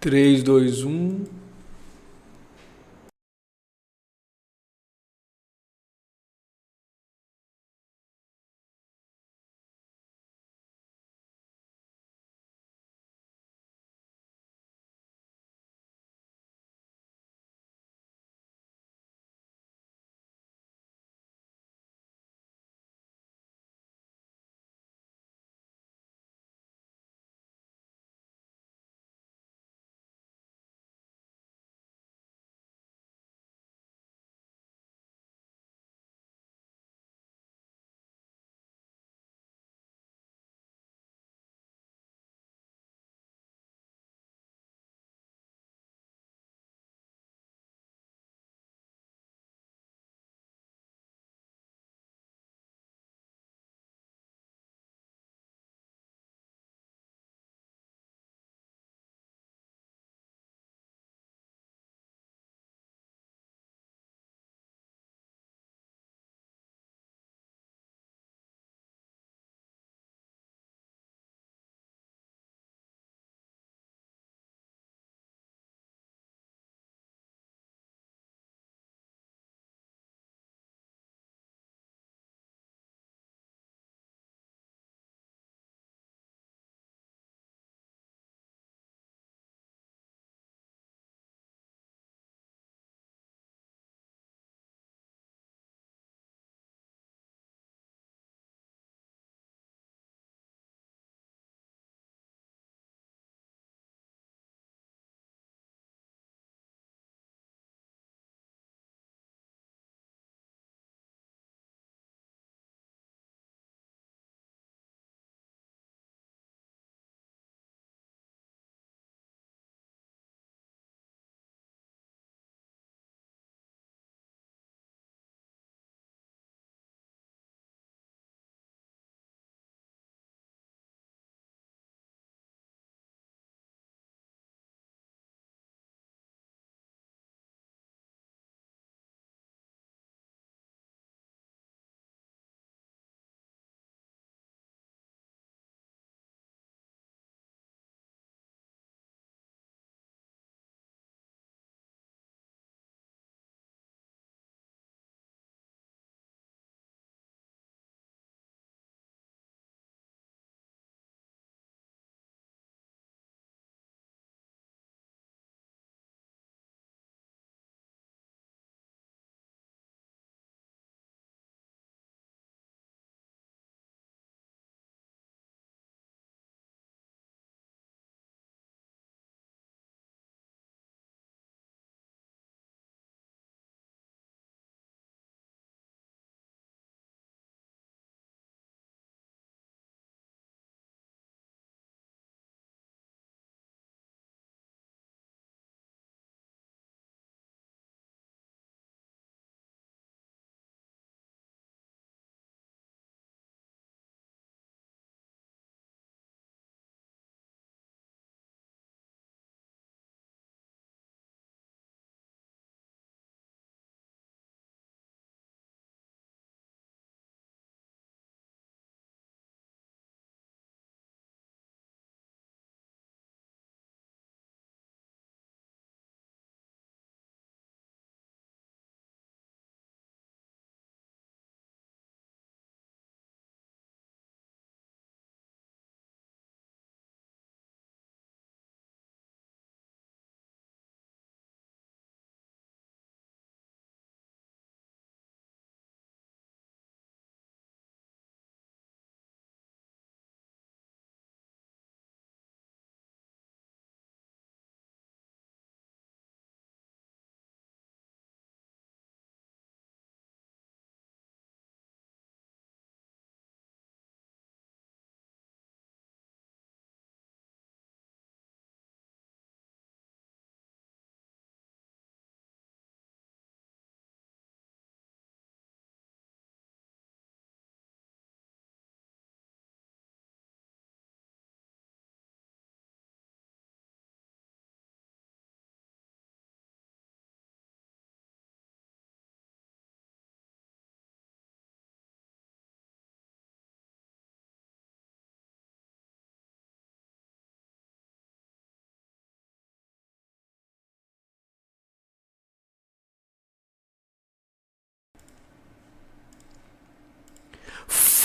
Três, dois, um.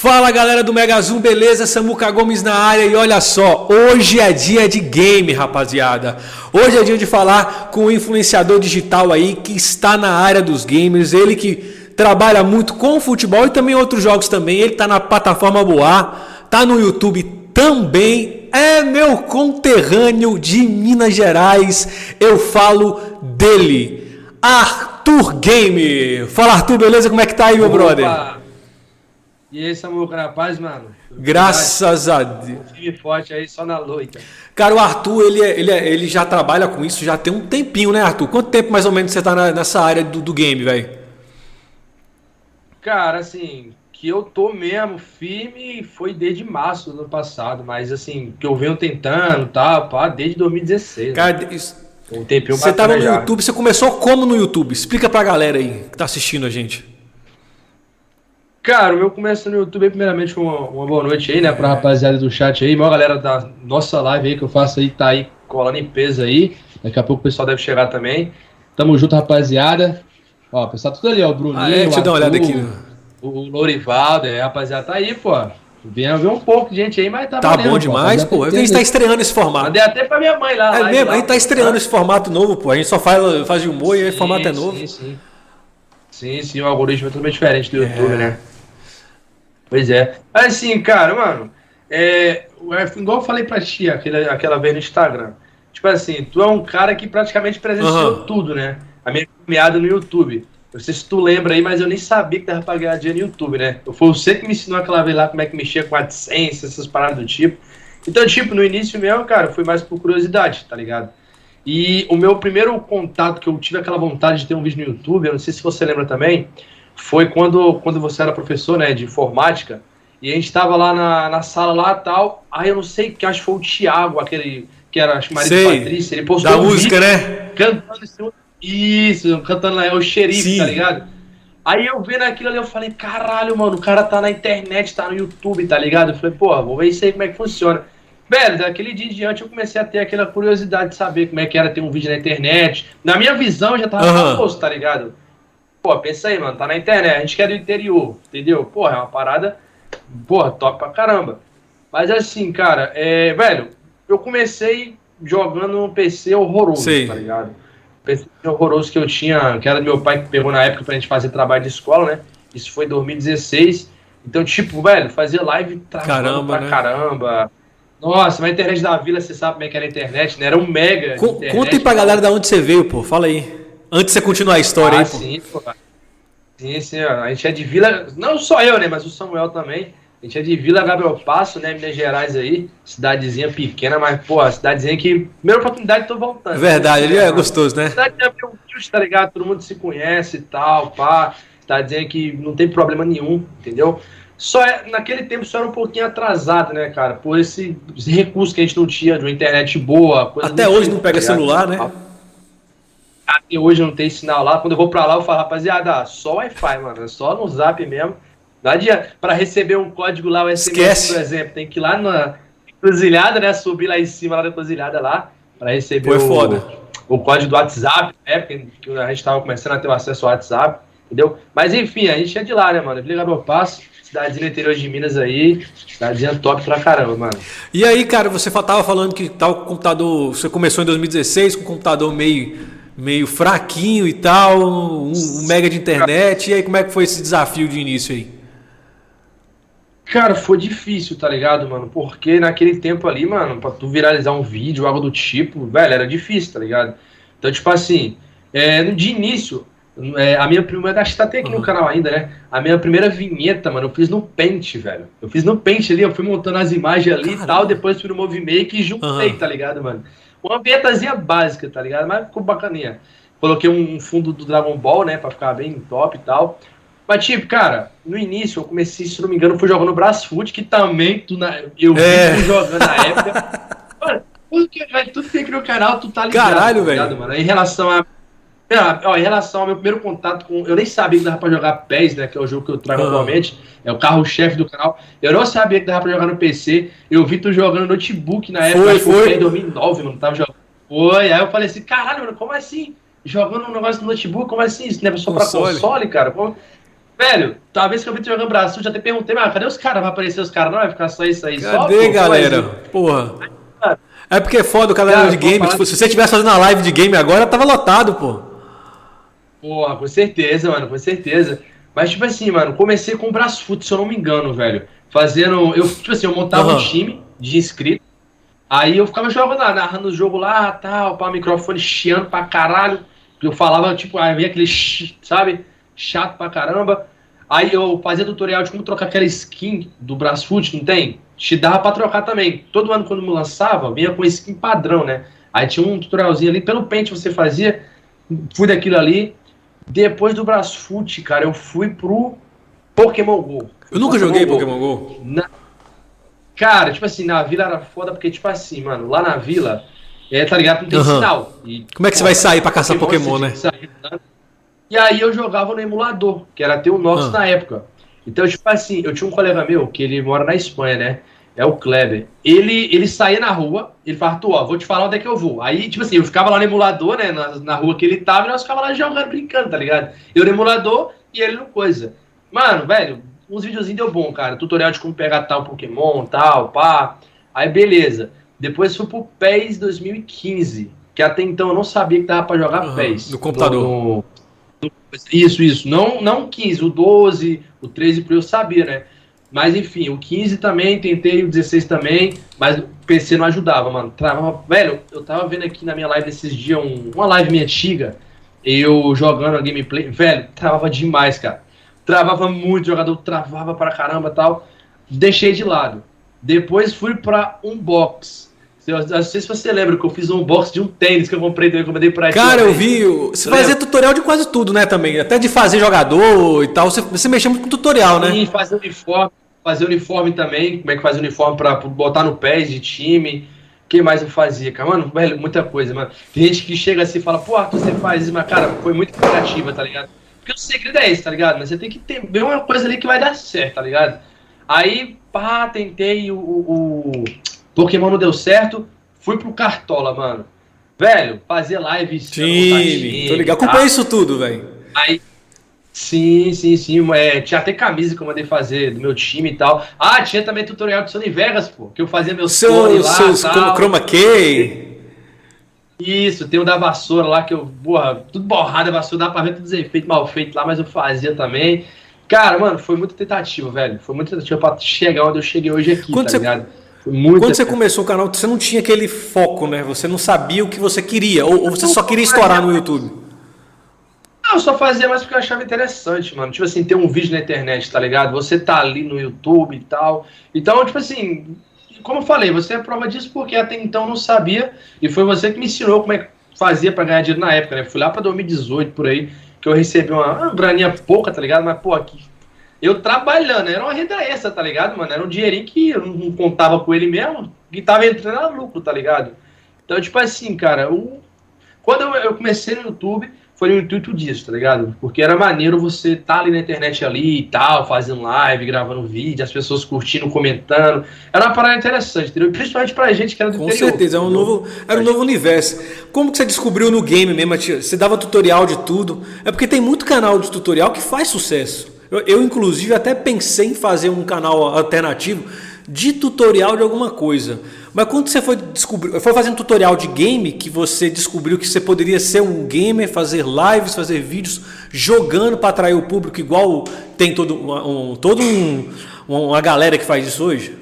Fala galera do Mega Zoom, beleza? Samuca Gomes na área e olha só, hoje é dia de game, rapaziada. Hoje é dia de falar com o influenciador digital aí que está na área dos gamers, ele que trabalha muito com futebol e também outros jogos também. Ele está na plataforma Boa, tá no YouTube também. É meu conterrâneo de Minas Gerais. Eu falo dele, Arthur Game. Fala Arthur, beleza? Como é que tá aí, meu Opa. brother? E aí, Samuel, na paz, mano? Graças a Deus. Time forte aí, só na luta. Cara, o Arthur, ele, é- ele, é- ele já trabalha com isso já tem um tempinho, né, Arthur? Quanto tempo mais ou menos você tá na- nessa área do, do game, velho? Cara, assim, que eu tô mesmo firme foi desde março do ano passado, mas assim, que eu venho tentando, tá, pá, desde 2016. né? Cara, isso- Um tempinho você tava no já. YouTube, você começou como no YouTube? Explica pra galera aí que tá assistindo a gente. Cara, o meu começo no YouTube, primeiramente, uma, uma boa noite aí, né, pra rapaziada do chat aí, maior galera da nossa live aí que eu faço aí, tá aí colando em peso aí. Daqui a pouco o pessoal deve chegar também. Tamo junto, rapaziada. Ó, o pessoal tudo ali, ó, o Bruninho, Ah, é, deixa eu dar uma olhada aqui. né? O Lourivaldo, é, rapaziada, tá aí, pô. Vem ver um pouco de gente aí, mas tá Tá valendo, bom pô. demais, Rapaziada, pô. A gente tá estreando esse formato. Mandei até pra minha mãe lá. É lá, mesmo, lá, a gente tá pô. estreando esse formato novo, pô. A gente só faz, faz de humor e aí o Sim, formato é novo. Sim, sim. Sim, sim, o algoritmo é totalmente diferente do YouTube, É. né? Pois é. Assim, cara, mano, é, igual eu falei pra ti aquela, aquela vez no Instagram. Tipo assim, tu é um cara que praticamente presenciou Aham. tudo, né? A minha caminhada no YouTube. Não sei se tu lembra aí, mas eu nem sabia que dava pra ganhar dinheiro no YouTube, né? Foi você que me ensinou aquela vez lá como é que mexia com AdSense, essas paradas do tipo. Então, tipo, no início mesmo, cara, foi mais por curiosidade, tá ligado? E o meu primeiro contato que eu tive aquela vontade de ter um vídeo no YouTube, eu não sei se você lembra também, foi quando, quando você era professor, né, de informática, e a gente tava lá na, na sala lá e tal, aí eu não sei, que acho que foi o Thiago, aquele que era, acho marido Sei. de Patrícia, ele postou Da um música, né? cantando esse- isso, cantando lá, é o xerife, Sim. tá ligado? Aí eu vendo aquilo ali, eu falei, caralho, mano, o cara tá na internet, tá no YouTube, tá ligado? Eu falei, pô, vou ver isso aí como é que funciona. Velho, daquele dia em diante eu comecei a ter aquela curiosidade de saber como é que era ter um vídeo na internet. Na minha visão já tava Aham. famoso, tá ligado? Pô, pensa aí, mano, tá na internet, a gente quer do interior, entendeu? Porra, é uma parada, porra, top pra caramba. Mas assim, cara, é, velho, eu comecei jogando um PC horroroso, Sei. tá ligado? PC horroroso que eu tinha, que era do meu pai que pegou na época pra gente fazer trabalho de escola, né? Isso foi em 2016. Então, tipo, velho, fazia live Caramba, pra né? caramba. Nossa, mas a internet da vila, você sabe como é que era a internet, né? Era um mega. Co- internet, Conta aí pra galera da onde você veio, pô. Fala aí. Antes de você continuar a história ah, aí, pô. sim, pô. Sim, sim, ó. a gente é de Vila, não só eu, né, mas o Samuel também. A gente é de Vila Gabriel Passo, né, Minas Gerais aí, cidadezinha pequena, mas, pô, a cidadezinha que, primeira oportunidade, tô voltando. Verdade, ele é gostoso, né? Cidade meio humilde, tá ligado? Todo mundo se conhece e tal, pá. Tá dizendo que não tem problema nenhum, entendeu? Só é, naquele tempo só era um pouquinho atrasado, né, cara? Por esse, esse recurso que a gente não tinha de uma internet boa. Até hoje tipo, não pega tá ligado? celular, né? Até hoje não tem sinal lá. Quando eu vou pra lá, eu falo, rapaziada, só Wi-Fi, mano. É só no zap mesmo. Não adianta. Pra receber um código lá, o SMS, Esquece. por exemplo, tem que ir lá na encruzilhada, né? Subir lá em cima, lá da encruzilhada lá, pra receber Foi o, foda. o código do WhatsApp, né? Porque que a gente tava começando a ter o acesso ao WhatsApp, entendeu? Mas enfim, a gente é de lá, né, mano? Vila Gabriel Passo, cidadezinha interior de Minas aí, cidadezinha top pra caramba, mano. E aí, cara, você tava falando que tal computador. Você começou em 2016 com um computador meio, meio fraquinho e tal, um, um mega de internet. E aí, como é que foi esse desafio de início aí? Cara, foi difícil, tá ligado, mano? Porque naquele tempo ali, mano, pra tu viralizar um vídeo, algo do tipo, velho, era difícil, tá ligado? Então, tipo assim, é, de início, é, a minha primeira. Acho que tá até aqui no Uhum. canal ainda, né? A minha primeira vinheta, mano, eu fiz no Paint, velho. Eu fiz no Paint ali, eu fui montando as imagens ali e tal, depois fui no Movie Maker e juntei, Uhum. tá ligado, mano? Uma vinhetazinha básica, tá ligado? Mas ficou bacaninha. Coloquei um fundo do Dragon Ball, né? Pra ficar bem top e tal. Mas, tipo, cara, no início eu comecei, se não me engano, fui jogando Brasfoot, que também tu na, eu É. tu jogando na época. Mano, tudo que, velho, tudo que tem aqui no canal, tu tá ligado. Caralho, tá ligado, velho. Mano? Em relação a. Ah, ó, em relação ao meu primeiro contato com. Eu nem sabia que dava pra jogar PES, né? Que é o jogo que eu trago Ah. atualmente. É o carro-chefe do canal. Eu não sabia que dava pra jogar no PC. Eu vi tu jogando no notebook na época. Foi, foi. em 2009, mano. Tava jogando. Foi. Aí eu falei assim: caralho, mano, como assim? Jogando um negócio no notebook? Como assim? Isso não é só pra Console. cara? Como- Velho, talvez que eu vi jogando braço, já até perguntei, mas cadê os caras? Vai aparecer os caras, não? Vai ficar só isso aí cadê, só? galera? Porra. É porque é foda o cara, cara de game. Tipo, se você estivesse fazendo uma live de game agora, tava lotado, pô. Porra, com certeza, mano, com certeza. Mas, tipo assim, mano, comecei com o Brasfoot, se eu não me engano, velho. Fazendo. Eu, tipo assim, eu montava uhum. um time de inscritos. Aí eu ficava jogando lá, narrando o jogo lá, tal, para o microfone chiando pra caralho. Eu falava, tipo, aí vinha aquele, sabe, chato pra caramba. Aí eu fazia tutorial de como trocar aquela skin do Brasfoot, não tem? Te dava pra trocar também. Todo ano quando me lançava, vinha com skin padrão, né? Aí tinha um tutorialzinho ali, pelo pente você fazia, fui daquilo ali. Depois do Brasfoot, cara, eu fui pro Pokémon GO. Eu nunca Pokémon joguei Go. Pokémon GO. Na... Cara, tipo assim, na vila era foda porque, tipo assim, mano, lá na vila, é, tá ligado? Não tem uhum. sinal. E, Como é que você vai sair pra caçar Pokémon, né? Sair, né? E aí eu jogava no emulador, que era ter o nosso uhum. na época. Então, tipo assim, eu tinha um colega meu que ele mora na Espanha, né? É o Kleber. Ele, ele saía na rua, ele falava, tu, ó, vou te falar onde é que eu vou. Aí, tipo assim, eu ficava lá no emulador, né? Na, na rua que ele tava, e nós ficava lá jogando, brincando, tá ligado? Eu no emulador e ele no coisa. Mano, velho, uns videozinhos deu bom, cara. Tutorial de como pegar tal Pokémon, tal, pá. Aí, beleza. Depois fui pro PES 2015, que até então eu não sabia que dava pra jogar uhum, PES. No computador. No, no, isso, isso. Não, não 15, o 12, o 13 eu sabia, né? Mas enfim, o 15 também, tentei o 16 também, mas o PC não ajudava, mano. Travava, velho, eu tava vendo aqui na minha live esses dias, um, uma live minha antiga, eu jogando a gameplay, velho, travava demais, cara. Travava muito, jogador travava pra caramba tal. Deixei de lado. Depois fui pra unbox. Eu não sei se você lembra que eu fiz um unbox de um tênis que eu comprei também, que eu pra Cara, eu vi. Você fazia tutorial de quase tudo, né? Também. Até de fazer jogador e tal. Você, você mexia muito com tutorial, né? Sim, fazer uniforme fazer uniforme também, como é que faz uniforme para botar no pé de time. O que mais eu fazia, cara? Mano, velho, muita coisa, mano. Tem gente que chega assim e fala, pô, Arthur, você faz isso, mas, cara, foi muito criativa, tá ligado? Porque o segredo é esse, tá ligado? Mas você tem que ter ver uma coisa ali que vai dar certo, tá ligado? Aí, pá, tentei o, o, Pokémon não deu certo, fui pro Cartola, mano. Velho, fazer live. Sim, tô ligado. Acompanha isso tudo, velho. Aí, Sim, sim, sim. É, tinha até camisa que eu mandei fazer do meu time e tal. Ah, tinha também tutorial de Sony Vegas, pô, que eu fazia meus Seu, lá seus tal. Chroma Key. Isso, tem o da vassoura lá que eu, porra, tudo borrado a vassoura, dá pra ver todos os efeitos mal feitos lá, mas eu fazia também. Cara, mano, foi muito tentativa, velho. Foi muito tentativa pra chegar onde eu cheguei hoje aqui, quando tá você, ligado? Quando você começou o canal, você não tinha aquele foco, né? Você não sabia o que você queria, ou, ou você só queria estourar no YouTube. Eu só fazia mais porque eu achava interessante, mano. Tipo assim, ter um vídeo na internet, tá ligado? Você tá ali no YouTube e tal. Então, tipo assim, como eu falei, você é prova disso porque até então não sabia. E foi você que me ensinou como é que fazia para ganhar dinheiro na época, né? Fui lá pra 2018 por aí, que eu recebi uma, uma graninha pouca, tá ligado? Mas, pô, aqui. Eu trabalhando, era uma renda extra, tá ligado, mano? Era um dinheirinho que eu não contava com ele mesmo, que tava entrando a lucro, tá ligado? Então, tipo assim, cara, eu, quando eu, eu comecei no YouTube foi o intuito disso, tá ligado? Porque era maneiro você tá ali na internet ali e tal, fazendo live, gravando vídeo, as pessoas curtindo, comentando. Era uma parada interessante, entendeu? Principalmente pra gente que era do Com interior. Com certeza, é um novo, era um novo universo. Como que você descobriu no game mesmo? Você dava tutorial de tudo? É porque tem muito canal de tutorial que faz sucesso. Eu, eu inclusive, até pensei em fazer um canal alternativo de tutorial de alguma coisa. Mas quando você foi descobrir, foi fazendo tutorial de game que você descobriu que você poderia ser um gamer, fazer lives, fazer vídeos jogando para atrair o público igual tem todo um, todo um, uma galera que faz isso hoje?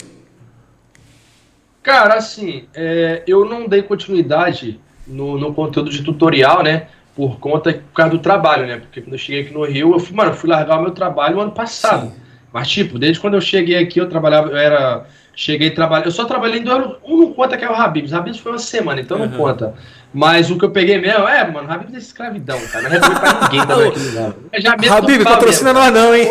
Cara, assim, é, eu não dei continuidade no, no conteúdo de tutorial, né? Por conta por causa do trabalho, né? Porque quando eu cheguei aqui no Rio, eu fui, mano, eu fui largar o meu trabalho no ano passado. Sim. Mas, tipo, desde quando eu cheguei aqui, eu trabalhava, eu era Cheguei a trabalhar. Eu só trabalhei em dois. Um não conta que é o Habibs. Habibs foi uma semana, então uhum. não conta. Mas o que eu peguei mesmo, é, mano, Habibs é escravidão, cara. Não é pra ninguém também aqui no Já Habibs, patrocina nós não, hein?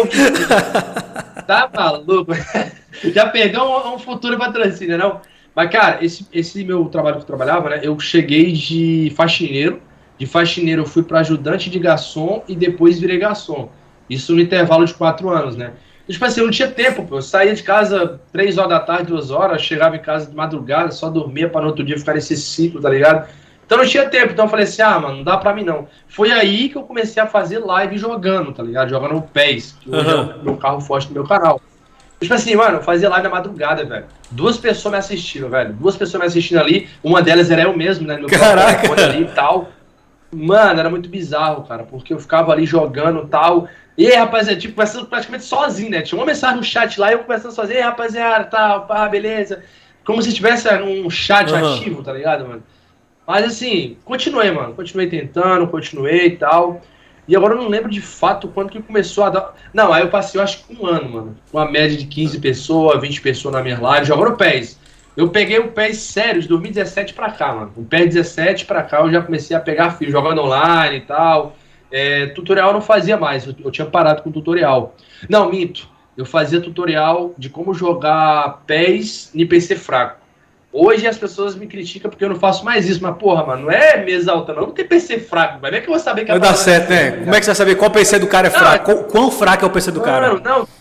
tá maluco? Já perdeu um, um futuro patrocínio, não? Mas, cara, esse, esse meu trabalho que eu trabalhava, né? Eu cheguei de faxineiro. De faxineiro eu fui para ajudante de garçom e depois virei garçom. Isso no intervalo de quatro anos, né? Tipo assim, eu não tinha tempo, pô. Eu saía de casa três horas da tarde, duas horas, chegava em casa de madrugada, só dormia para no outro dia ficar nesse ciclo, tá ligado? Então não tinha tempo. Então eu falei assim, ah, mano, não dá pra mim não. Foi aí que eu comecei a fazer live jogando, tá ligado? Jogando o PES, que hoje uhum. é o meu carro forte do meu canal. Tipo assim, mano, eu fazia live na madrugada, velho. Duas pessoas me assistiram, velho. Duas pessoas me assistindo ali. Uma delas era eu mesmo, né? No meu Caraca. ali e tal. Mano, era muito bizarro, cara, porque eu ficava ali jogando e tal. E aí, rapaziada, tipo, conversando praticamente sozinho, né? Tinha uma mensagem no chat lá, eu conversando sozinho, e aí, rapaziada, tal, pá, beleza. Como se tivesse um chat uhum. ativo, tá ligado, mano? Mas assim, continuei, mano. Continuei tentando, continuei e tal. E agora eu não lembro de fato quando que começou a dar. Não, aí eu passei, eu acho que um ano, mano. Uma média de 15 pessoas, 20 pessoas na minha live, jogando PES. Eu peguei o PES sério de 2017 pra cá, mano. O PES 17 pra cá eu já comecei a pegar jogando online e tal. É, tutorial eu não fazia mais, eu, eu tinha parado com tutorial. Não, minto. Eu fazia tutorial de como jogar PES em PC fraco. Hoje as pessoas me criticam porque eu não faço mais isso, mas porra, mano, não é mesa alta, não. Não tem PC fraco, mas é que eu vou saber que Vai dar certo, né? Como é que você vai saber qual PC do cara é fraco? Não, Quão fraco é o PC do cara? Não, não.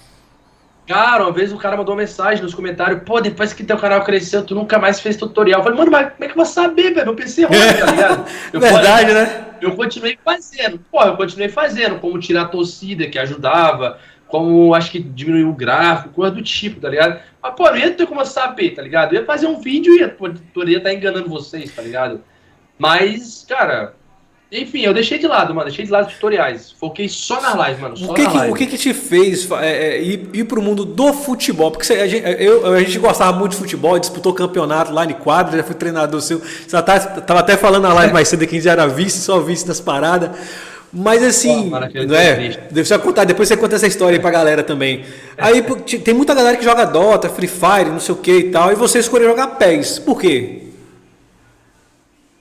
Cara, uma vez o cara mandou uma mensagem nos comentários, pô, depois que teu canal cresceu, tu nunca mais fez tutorial. Eu falei, mano, mas como é que eu vou saber, velho? Meu PC é ruim, tá ligado? Eu Verdade, falei, né? Eu continuei fazendo. Pô, eu continuei fazendo, como tirar a torcida, que ajudava, como acho que diminuir o gráfico, coisa do tipo, tá ligado? Mas, pô, não ia ter como eu saber, tá ligado? Eu ia fazer um vídeo e ia, poderia estar tá enganando vocês, tá ligado? Mas, cara, enfim, eu deixei de lado, mano. Deixei de lado tutoriais. Foquei só na live, mano. o que, que o que, que te fez é, é, ir, ir pro mundo do futebol? Porque você, a, gente, eu, a gente gostava muito de futebol, disputou campeonato lá em quadra, já fui treinador seu. Você tá, tava até falando na live mais cedo que a gente já era vice, só vice das paradas. Mas assim, oh, não é? Deixa eu contar, depois você conta essa história aí pra galera também. Aí tem muita galera que joga Dota, Free Fire, não sei o que e tal, e você escolheu jogar PES. Por quê?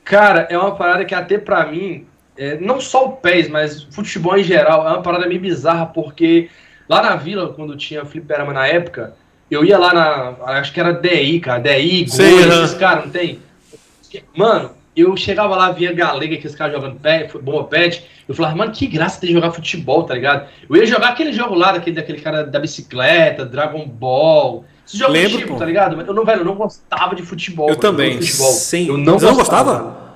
Cara, é uma parada que até pra mim, é, não só o PES, mas futebol em geral, é uma parada meio bizarra, porque lá na vila, quando tinha fliperama na época, eu ia lá na. Acho que era DI, cara, DI, Gol, esses caras, não tem? Mano, eu chegava lá, via Galega, aqueles caras jogando pé, bomba pet, eu falava, mano, que graça de jogar futebol, tá ligado? Eu ia jogar aquele jogo lá, daquele, daquele cara da bicicleta, Dragon Ball, esses jogos Lembro, tipo, pô. tá ligado? Eu não, velho, eu não gostava de futebol. Eu mano, também. Futebol. Sim. Eu não, não gostava?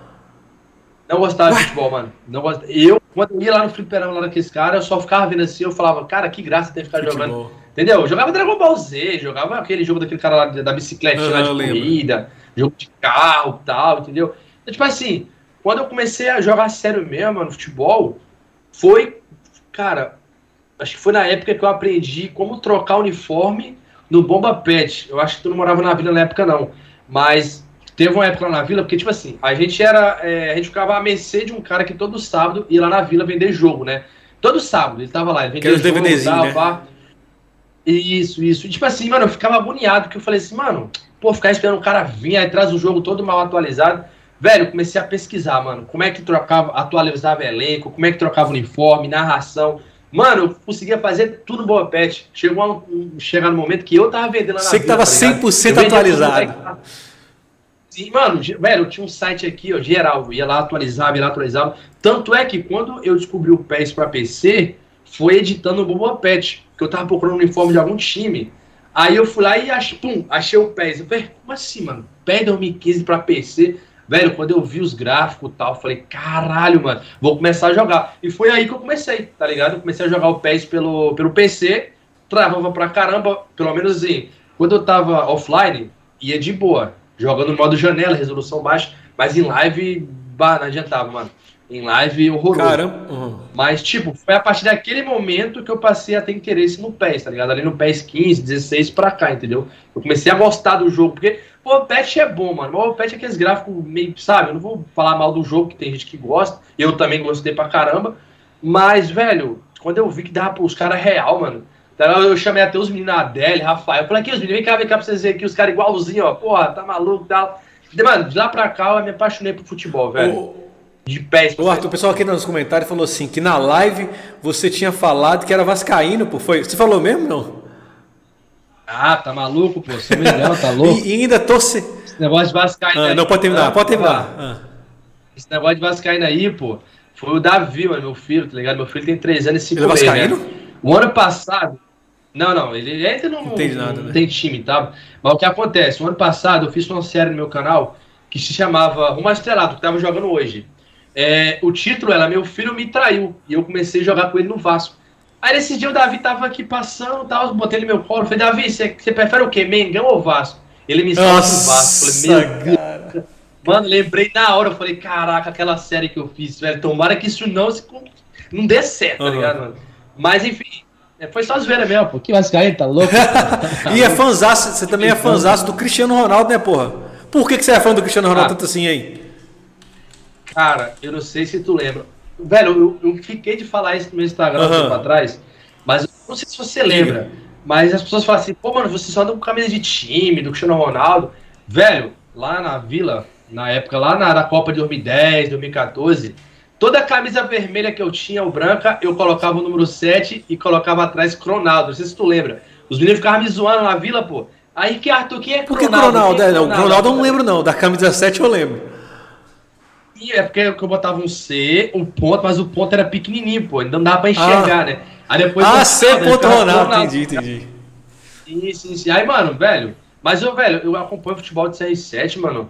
Não gostava Ué? de futebol, mano. Não gost... Eu, quando eu ia lá no fliperão lá daqueles caras, eu só ficava vendo assim, eu falava, cara, que graça ter de ficar futebol. jogando. Entendeu? Eu jogava Dragon Ball Z, jogava aquele jogo daquele cara lá da bicicleta ah, lá de corrida, jogo de carro e tal, entendeu? Então, tipo assim, quando eu comecei a jogar sério mesmo no futebol, foi, cara, acho que foi na época que eu aprendi como trocar uniforme no Bomba Pet. Eu acho que tu não morava na vila na época, não. Mas teve uma época lá na vila, porque, tipo assim, a gente era. É, a gente ficava à mercê de um cara que todo sábado ia lá na vila vender jogo, né? Todo sábado ele tava lá, ele vendia jogo, tava, né? Isso, isso. E, tipo assim, mano, eu ficava agoniado, porque eu falei assim, mano, pô, ficar esperando o cara vir, aí traz o jogo todo mal atualizado. Velho, eu comecei a pesquisar, mano, como é que trocava, atualizava elenco, como é que trocava uniforme, narração. Mano, eu conseguia fazer tudo no Boa Pet. Chegou a um, chegar no momento que eu tava vendendo lá na Você que tava tá 100% atualizado. Sim, mano, velho, eu tinha um site aqui, ó, geral, ia lá, atualizava, ia lá, atualizava. Tanto é que quando eu descobri o PES para PC, foi editando o Boba Pet, que eu tava procurando um uniforme de algum time. Aí eu fui lá e ach, pum, achei o PES. Eu falei, como assim, mano? PES 2015 para PC? Velho, quando eu vi os gráficos e tal, eu falei, caralho, mano, vou começar a jogar. E foi aí que eu comecei, tá ligado? Eu comecei a jogar o PES pelo, pelo PC, travava pra caramba, pelo menos assim, quando eu tava offline, ia de boa, jogando no modo janela, resolução baixa, mas em live, bah, não adiantava, mano. Em live, horroroso. Caramba. Uhum. Mas, tipo, foi a partir daquele momento que eu passei a ter interesse no PES, tá ligado? Ali no PES 15, 16 pra cá, entendeu? Eu comecei a gostar do jogo, porque o Pet é bom, mano. O Pet é aqueles gráficos meio, sabe? Eu não vou falar mal do jogo, que tem gente que gosta. Eu também gostei pra caramba. Mas, velho, quando eu vi que dava pros caras real, mano. Então eu chamei até os meninos, Adele, Rafael. Eu falei aqui, os meninos, vem cá, vem cá pra vocês verem aqui, os caras igualzinho, ó. Porra, tá maluco e tal. Mano, de lá pra cá eu me apaixonei por futebol, velho. O... De pés. O Arthur, o pessoal aqui nos comentários falou assim: que na live você tinha falado que era Vascaíno, pô. Foi... Você falou mesmo, não? Ah, tá maluco, pô? Você não, tá louco? e, ainda torce. Esse negócio de Vascaína. Ah, não, pode terminar, ah, pode terminar. Ah. Esse negócio de Vascaína aí, pô, foi o Davi, mano, meu filho, tá ligado? Meu filho tem 3 anos e 5 meses. Ele é Vascaíno? Né? O ano passado. Não, não, ele ainda não, não, tem, nada, não né? tem time, tá? Mas o que acontece? O ano passado eu fiz uma série no meu canal que se chamava Rumo Estrelado, que tava jogando hoje. É, o título era Meu Filho Me Traiu, e eu comecei a jogar com ele no Vasco. Aí nesse dia o Davi tava aqui passando, tal, botei ele no meu colo, falei, Davi, você, você prefere o quê, Mengão ou Vasco? Ele me salva no Vasco. Falei, meu Deus. Mano, lembrei na hora, eu falei, caraca, aquela série que eu fiz, velho, tomara que isso não, não dê certo, uhum. tá ligado, mano? Mas enfim, é, foi só zoeira mesmo, pô. Que Vascaíno, tá louco? e é fãzaço, você também é fãzaço do Cristiano Ronaldo, né, porra? Por que, que você é fã do Cristiano Ronaldo ah, tanto assim aí? Cara, eu não sei se tu lembra. Velho, eu, eu fiquei de falar isso no meu Instagram uhum. um tempo atrás, mas eu não sei se você lembra. Mas as pessoas falam assim, pô, mano, você só anda com camisa de time, do Cristiano Ronaldo. Velho, lá na vila, na época, lá na, na Copa de 2010, 2014, toda a camisa vermelha que eu tinha, ou branca, eu colocava o número 7 e colocava atrás Cronaldo. Não sei se tu lembra. Os meninos ficavam me zoando na vila, pô. Aí que Arthur, quem é Cronaldo? Por que Cronaldo? É, não, Cronaldo eu não lembro, não. Da camisa 7 eu lembro. E é porque eu botava um C, um ponto, mas o ponto era pequenininho, pô. Não dava pra enxergar, ah. né? Aí depois. Ah, C, ponto Ronaldo. Ronaldo. Entendi, entendi. Isso, isso. Aí, mano, velho. Mas eu, velho, eu acompanho futebol de CR7, mano.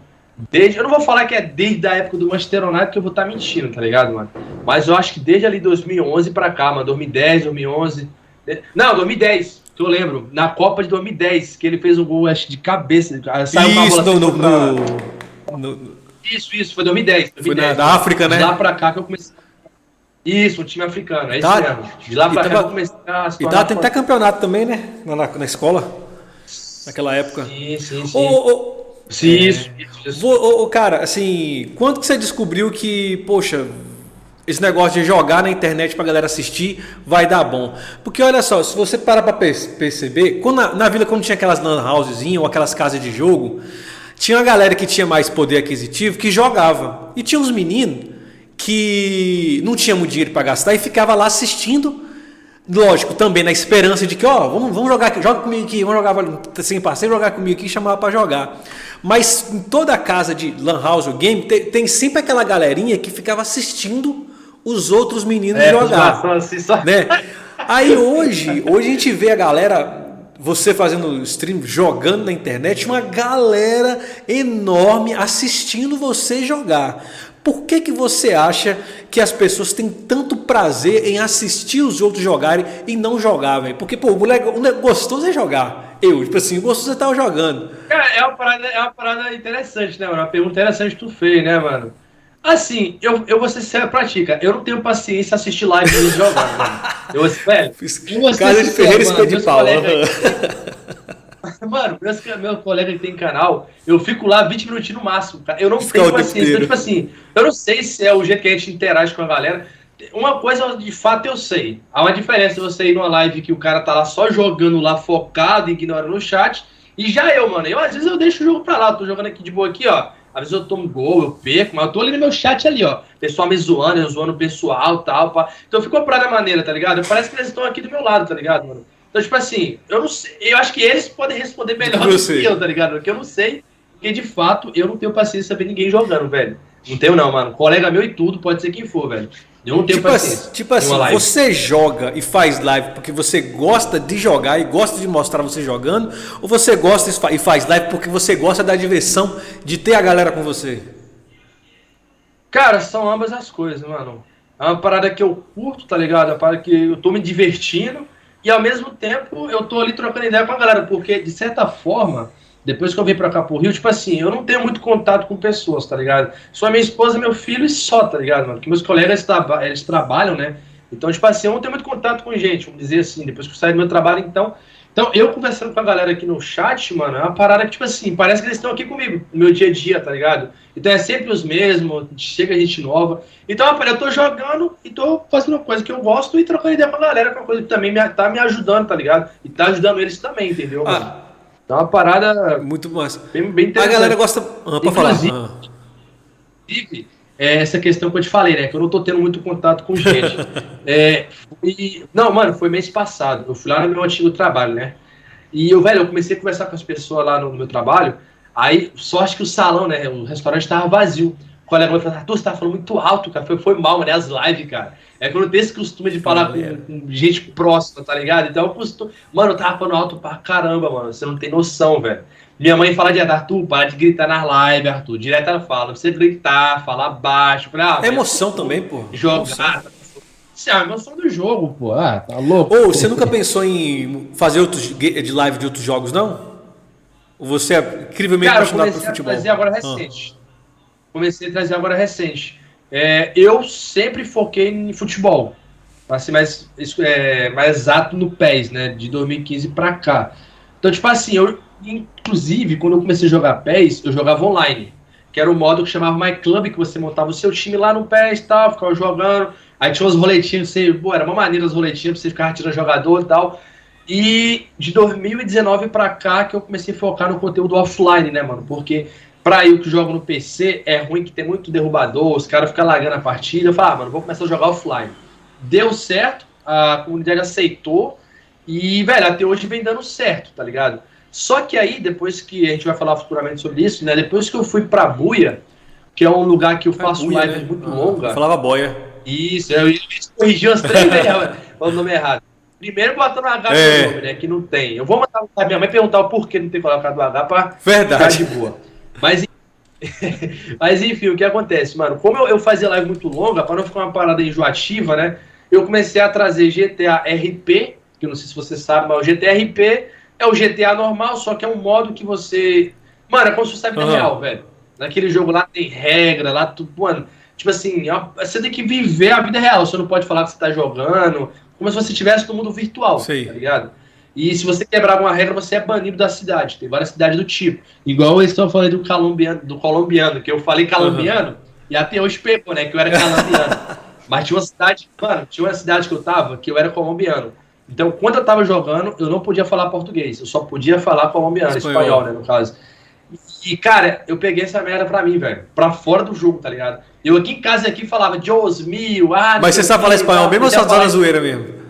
Desde, eu não vou falar que é desde a época do Manchester United, que eu vou estar tá mentindo, tá ligado, mano? Mas eu acho que desde ali 2011 pra cá, mano, 2010, 2011. Não, 2010, que eu lembro, na Copa de 2010, que ele fez um gol, acho, de cabeça. Saiu isso, no, no, pra... no, Isso, isso, foi 2010. 2010 foi na, da África, né? De lá pra cá que eu comecei. Isso, um time africano, é tá, isso mesmo. De lá pra cá eu comecei a. E tá, tem até campeonato também, né? Na, na escola. Naquela época. Sim, sim, sim. Ô, ô, Sim, é. isso, isso. Ô, cara, assim, quando que você descobriu que, poxa, esse negócio de jogar na internet pra galera assistir vai dar bom? Porque olha só, se você parar pra perceber, quando na, na vila, quando tinha aquelas lan houses ou aquelas casas de jogo, tinha uma galera que tinha mais poder aquisitivo que jogava. E tinha uns meninos que não tinha muito dinheiro para gastar e ficava lá assistindo Lógico, também na esperança de que, ó, vamos, vamos jogar aqui, joga comigo aqui, vamos jogar sem parceiro, jogar comigo aqui e chamar para jogar. Mas em toda casa de Lan House ou game tem, tem, sempre aquela galerinha que ficava assistindo os outros meninos é, jogar. Assim, só... né? Aí hoje, hoje a gente vê a galera, você fazendo stream, jogando na internet, uma galera enorme assistindo você jogar. Por que, que você acha que as pessoas têm tanto prazer em assistir os outros jogarem e não jogar, velho? Porque, pô, o moleque, o gostoso é jogar. Eu, tipo assim, o gostoso é estar jogando. Cara, é uma parada, é uma parada interessante, né, mano? Uma pergunta interessante que tu fez, né, mano? Assim, eu, eu vou ser sincero pra ti, cara. Eu não tenho paciência assistir live deles jogando, mano. Eu, velho, eu vou ser de Ferreira mano, de pau. Mano, meu, meu colega que tem canal, eu fico lá 20 minutinhos no máximo, cara. Eu não Fica tenho paciência. Então, tipo assim, eu não sei se é o jeito que a gente interage com a galera. Uma coisa de fato eu sei. Há uma diferença você ir numa live que o cara tá lá só jogando lá, focado, ignorando o chat. E já eu, mano, eu às vezes eu deixo o jogo pra lá, eu tô jogando aqui de boa aqui, ó. Às vezes eu tomo gol, eu perco, mas eu tô ali no meu chat ali, ó. Pessoal me zoando, eu zoando o pessoal e tal. Pá. Então eu fico da maneira, tá ligado? Parece que eles estão aqui do meu lado, tá ligado, mano? Então, tipo assim, eu não sei. Eu acho que eles podem responder melhor do que eu, tá ligado? Porque eu não sei. Porque de fato eu não tenho paciência de ver ninguém jogando, velho. Não tenho, não, mano. Colega meu e tudo, pode ser quem for, velho. Eu não tenho tipo paciência. Assim, tipo assim, você joga e faz live porque você gosta de jogar e gosta de mostrar você jogando, ou você gosta e faz live porque você gosta da diversão de ter a galera com você? Cara, são ambas as coisas, mano. É uma parada que eu curto, tá ligado? É uma parada que eu tô me divertindo e ao mesmo tempo eu tô ali trocando ideia com a galera, porque de certa forma, depois que eu vim pra cá pro Rio, tipo assim, eu não tenho muito contato com pessoas, tá ligado? Só minha esposa, meu filho e só, tá ligado, mano? Porque meus colegas traba eles trabalham, né? Então, tipo assim, eu não tenho muito contato com gente, vamos dizer assim, depois que eu saí do meu trabalho, então então, eu conversando com a galera aqui no chat, mano, é uma parada que, tipo assim, parece que eles estão aqui comigo no meu dia a dia, tá ligado? Então é sempre os mesmos, chega gente nova. Então, eu tô jogando e tô fazendo uma coisa que eu gosto e trocando ideia com a galera, que é uma coisa que também me, tá me ajudando, tá ligado? E tá ajudando eles também, entendeu? Ah, então é uma parada. Muito massa. Bem, bem interessante. A galera gosta. Ah, pra falar. Ah. Inclusive, é essa questão que eu te falei, né? Que eu não tô tendo muito contato com gente. é, e, não, mano, foi mês passado. Eu fui lá no meu antigo trabalho, né? E eu, velho, eu comecei a conversar com as pessoas lá no, meu trabalho. Aí, sorte que o salão, né? O restaurante tava vazio. O colega meu falou, Arthur, você tá falando muito alto, cara. Foi, foi mal, né? As lives, cara. É que eu não tenho esse costume de falar com, com, gente próxima, tá ligado? Então eu costumo. Mano, eu tava falando alto pra caramba, mano. Você não tem noção, velho. Minha mãe fala direto, Arthur, para de gritar nas lives, Arthur. Direto ela fala, você gritar, falar baixo. ah, é emoção também, pô. Jogar. Isso é a emoção do jogo, pô. Ah, tá louco. Ou você nunca pensou em fazer outros de live de outros jogos, não? Ou você é incrivelmente Cara, apaixonado por futebol? Comecei a trazer agora ah. recente. Ah. Comecei a trazer agora recente. É, eu sempre foquei em futebol. Pra ser mais, é, mais exato no PES, né? De 2015 pra cá. Então, tipo assim, eu Inclusive, quando eu comecei a jogar PES, eu jogava online. Que era o modo que chamava My Club, que você montava o seu time lá no PES e tal, ficava jogando. Aí tinha uns roletinhos, você, pô, era uma maneira os roletinhos pra você ficar tirando jogador e tal. E de 2019 pra cá que eu comecei a focar no conteúdo offline, né, mano? Porque pra eu que jogo no PC, é ruim que tem muito derrubador, os caras ficam largando a partida. Eu falo, ah, mano, vou começar a jogar offline. Deu certo, a comunidade aceitou. E, velho, até hoje vem dando certo, tá ligado? Só que aí, depois que a gente vai falar futuramente sobre isso, né? Depois que eu fui pra Buia, que é um lugar que eu faço Buia, live né? muito ah, longa. Eu falava boia. Isso, eu corrigi umas três vezes, o nome errado. Primeiro botando H é. no nome, né? Que não tem. Eu vou mandar a minha mãe perguntar o porquê não tem colocado o H pra Verdade. ficar de boa. Mas, mas enfim, o que acontece, mano? Como eu, eu fazia live muito longa, para não ficar uma parada enjoativa, né? Eu comecei a trazer GTA RP, que eu não sei se você sabe, mas o GTA RP é o GTA normal, só que é um modo que você. Mano, é como se fosse a vida uhum. real, velho. Naquele jogo lá tem regra, lá tu. Mano, tipo assim, é você tem que viver a vida real. Você não pode falar que você tá jogando. Como se você estivesse no mundo virtual, Sei. tá ligado? E se você quebrar uma regra, você é banido da cidade. Tem várias cidades do tipo. Igual eles estão falando do colombiano, do colombiano, que eu falei colombiano, uhum. e até hoje pegou, né? Que eu era colombiano. Mas tinha uma cidade, mano, tinha uma cidade que eu tava que eu era colombiano. Então, quando eu tava jogando, eu não podia falar português, eu só podia falar colombiano, espanhol, espanhol né, no caso. E, cara, eu peguei essa merda pra mim, velho. Pra fora do jogo, tá ligado? Eu aqui em casa aqui falava Dios mil, ah, Mas você sabe falar espanhol mesmo ou só na zoeira mesmo?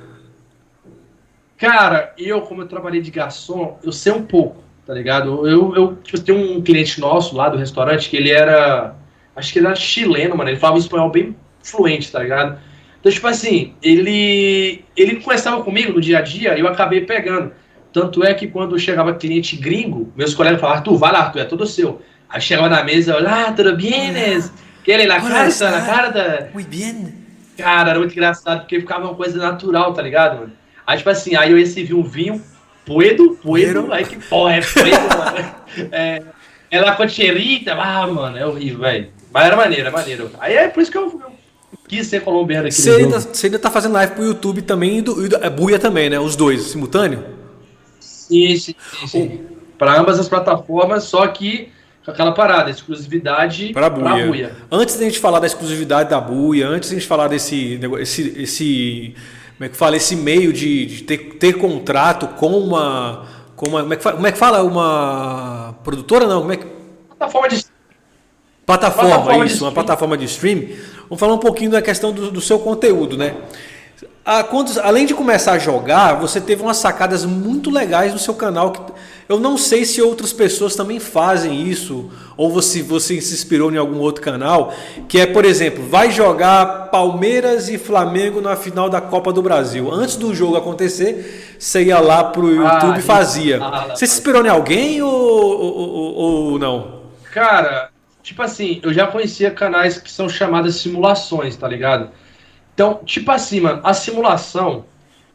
Cara, eu, como eu trabalhei de garçom, eu sei um pouco, tá ligado? Eu, eu tipo, tem um cliente nosso lá do restaurante que ele era. Acho que ele era chileno, mano. Ele falava espanhol bem fluente, tá ligado? Então, tipo assim, ele, ele conversava comigo no dia a dia e eu acabei pegando. Tanto é que quando chegava cliente gringo, meus colegas falavam, Arthur, vai lá, Arthur, é todo seu. Aí chegava na mesa, olá, tudo bienes? Querem la carta, la carta? Muy bien. Cara, era muito engraçado, porque ficava uma coisa natural, tá ligado, mano? Aí, tipo assim, aí eu ia servir um vinho, puedo, puedo, aí que porra, é puedo, mano. É, ela cocherita, ah, mano, é horrível, velho. Mas era maneiro, é maneiro. Aí é por isso que eu quis ser colombiano aqui. Você ainda, você ainda tá fazendo live pro YouTube também e do, e do é Buia também, né? Os dois, simultâneo? Sim, sim, sim. sim. Para ambas as plataformas, só que com aquela parada, exclusividade para Buia. Buia. Antes da gente falar da exclusividade da Buia, antes da gente falar desse esse, esse como é que fala esse meio de, de ter, ter contrato com uma com uma como é, que fala, como é que fala uma produtora não, como é que plataforma de plataforma, plataforma isso, uma plataforma de stream Vamos falar um pouquinho da questão do, do seu conteúdo, né? A, quando, além de começar a jogar, você teve umas sacadas muito legais no seu canal. Que eu não sei se outras pessoas também fazem isso, ou se você, você se inspirou em algum outro canal, que é, por exemplo, vai jogar Palmeiras e Flamengo na final da Copa do Brasil. Antes do jogo acontecer, você ia lá pro ah, YouTube e fazia. Ah, você se inspirou em alguém ou, ou, ou, ou não? Cara, Tipo assim, eu já conhecia canais que são chamadas simulações, tá ligado? Então, tipo assim, mano, a simulação,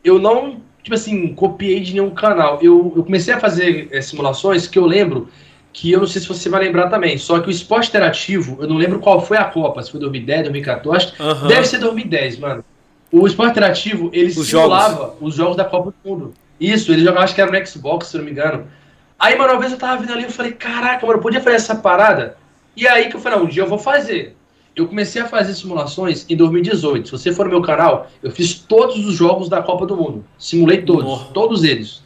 eu não, tipo assim, copiei de nenhum canal. Eu, eu comecei a fazer é, simulações que eu lembro que eu não sei se você vai lembrar também. Só que o esporte interativo, eu não lembro qual foi a Copa, se foi 2010, 2014. Uhum. Deve ser 2010, mano. O esporte interativo, ele os simulava jogos. os jogos da Copa do Mundo. Isso, ele jogava, acho que era no Xbox, se eu não me engano. Aí, mano, uma vez eu tava vindo ali, eu falei, caraca, mano, eu podia fazer essa parada? E aí que eu falei, um dia eu vou fazer. Eu comecei a fazer simulações em 2018. Se você for no meu canal, eu fiz todos os jogos da Copa do Mundo. Simulei todos, todos eles.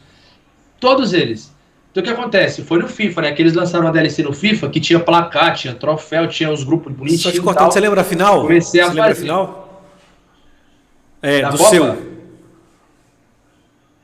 Todos eles. Então o que acontece? Foi no FIFA, né? Que eles lançaram uma DLC no FIFA que tinha placar, tinha troféu, tinha os grupos bonitinhos. Só te cortando, você lembra a final? Comecei a você fazer. Lembra a final? É, da do Copa? seu.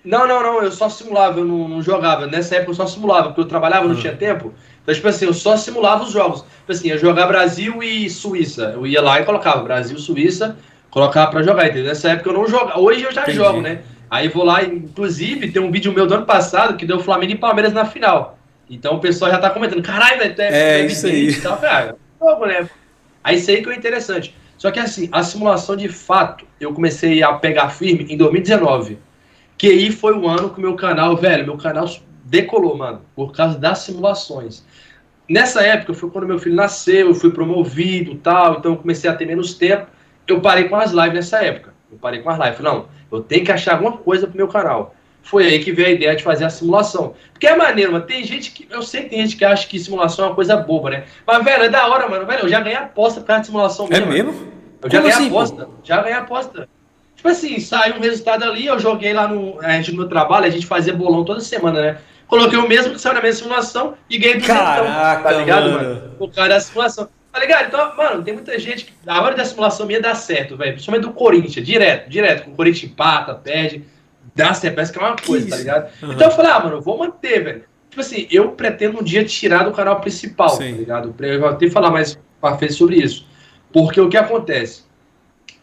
Não, não, não, eu só simulava, eu não, não, jogava. Nessa época eu só simulava, porque eu trabalhava, não uhum. tinha tempo. Então, tipo assim, eu só simulava os jogos. Tipo assim, ia jogar Brasil e Suíça. Eu ia lá e colocava Brasil, Suíça, Colocava pra jogar, entendeu? Nessa época eu não jogava. Hoje eu já Entendi. jogo, né? Aí vou lá, inclusive, tem um vídeo meu do ano passado que deu Flamengo e Palmeiras na final. Então o pessoal já tá comentando, caralho, velho, é, é isso aí. E tal. Ah, jogo, né? Aí isso aí que é interessante. Só que assim, a simulação de fato, eu comecei a pegar firme em 2019. Que aí foi o ano que o meu canal, velho, meu canal decolou, mano, por causa das simulações. Nessa época foi quando meu filho nasceu, eu fui promovido tal, então eu comecei a ter menos tempo. Eu parei com as lives nessa época. Eu parei com as lives. Falei, não, eu tenho que achar alguma coisa pro meu canal. Foi aí que veio a ideia de fazer a simulação. Porque é maneiro, mano. Tem gente que. Eu sei que tem gente que acha que simulação é uma coisa boba, né? Mas, velho, é da hora, mano. Velho, eu já ganhei aposta por causa de simulação É mesmo? Eu já Como ganhei assim, aposta. Pô? Já ganhei aposta. Tipo assim, saiu um resultado ali, eu joguei lá no, a gente, no meu trabalho, a gente fazia bolão toda semana, né? Coloquei o mesmo que saiu na minha simulação e ganhei 200, Caraca, tá ligado, mano? mano? O cara da simulação. Tá ligado? Então, mano, tem muita gente que a hora da simulação minha dá certo, velho. Principalmente do Corinthians, direto, direto. O Corinthians empata, perde, dá certo, parece que é uma coisa, que tá ligado? Uhum. Então eu falei, ah, mano, eu vou manter, velho. Tipo assim, eu pretendo um dia tirar do canal principal, Sim. tá ligado? Eu vou até falar mais pra frente sobre isso. Porque o que acontece?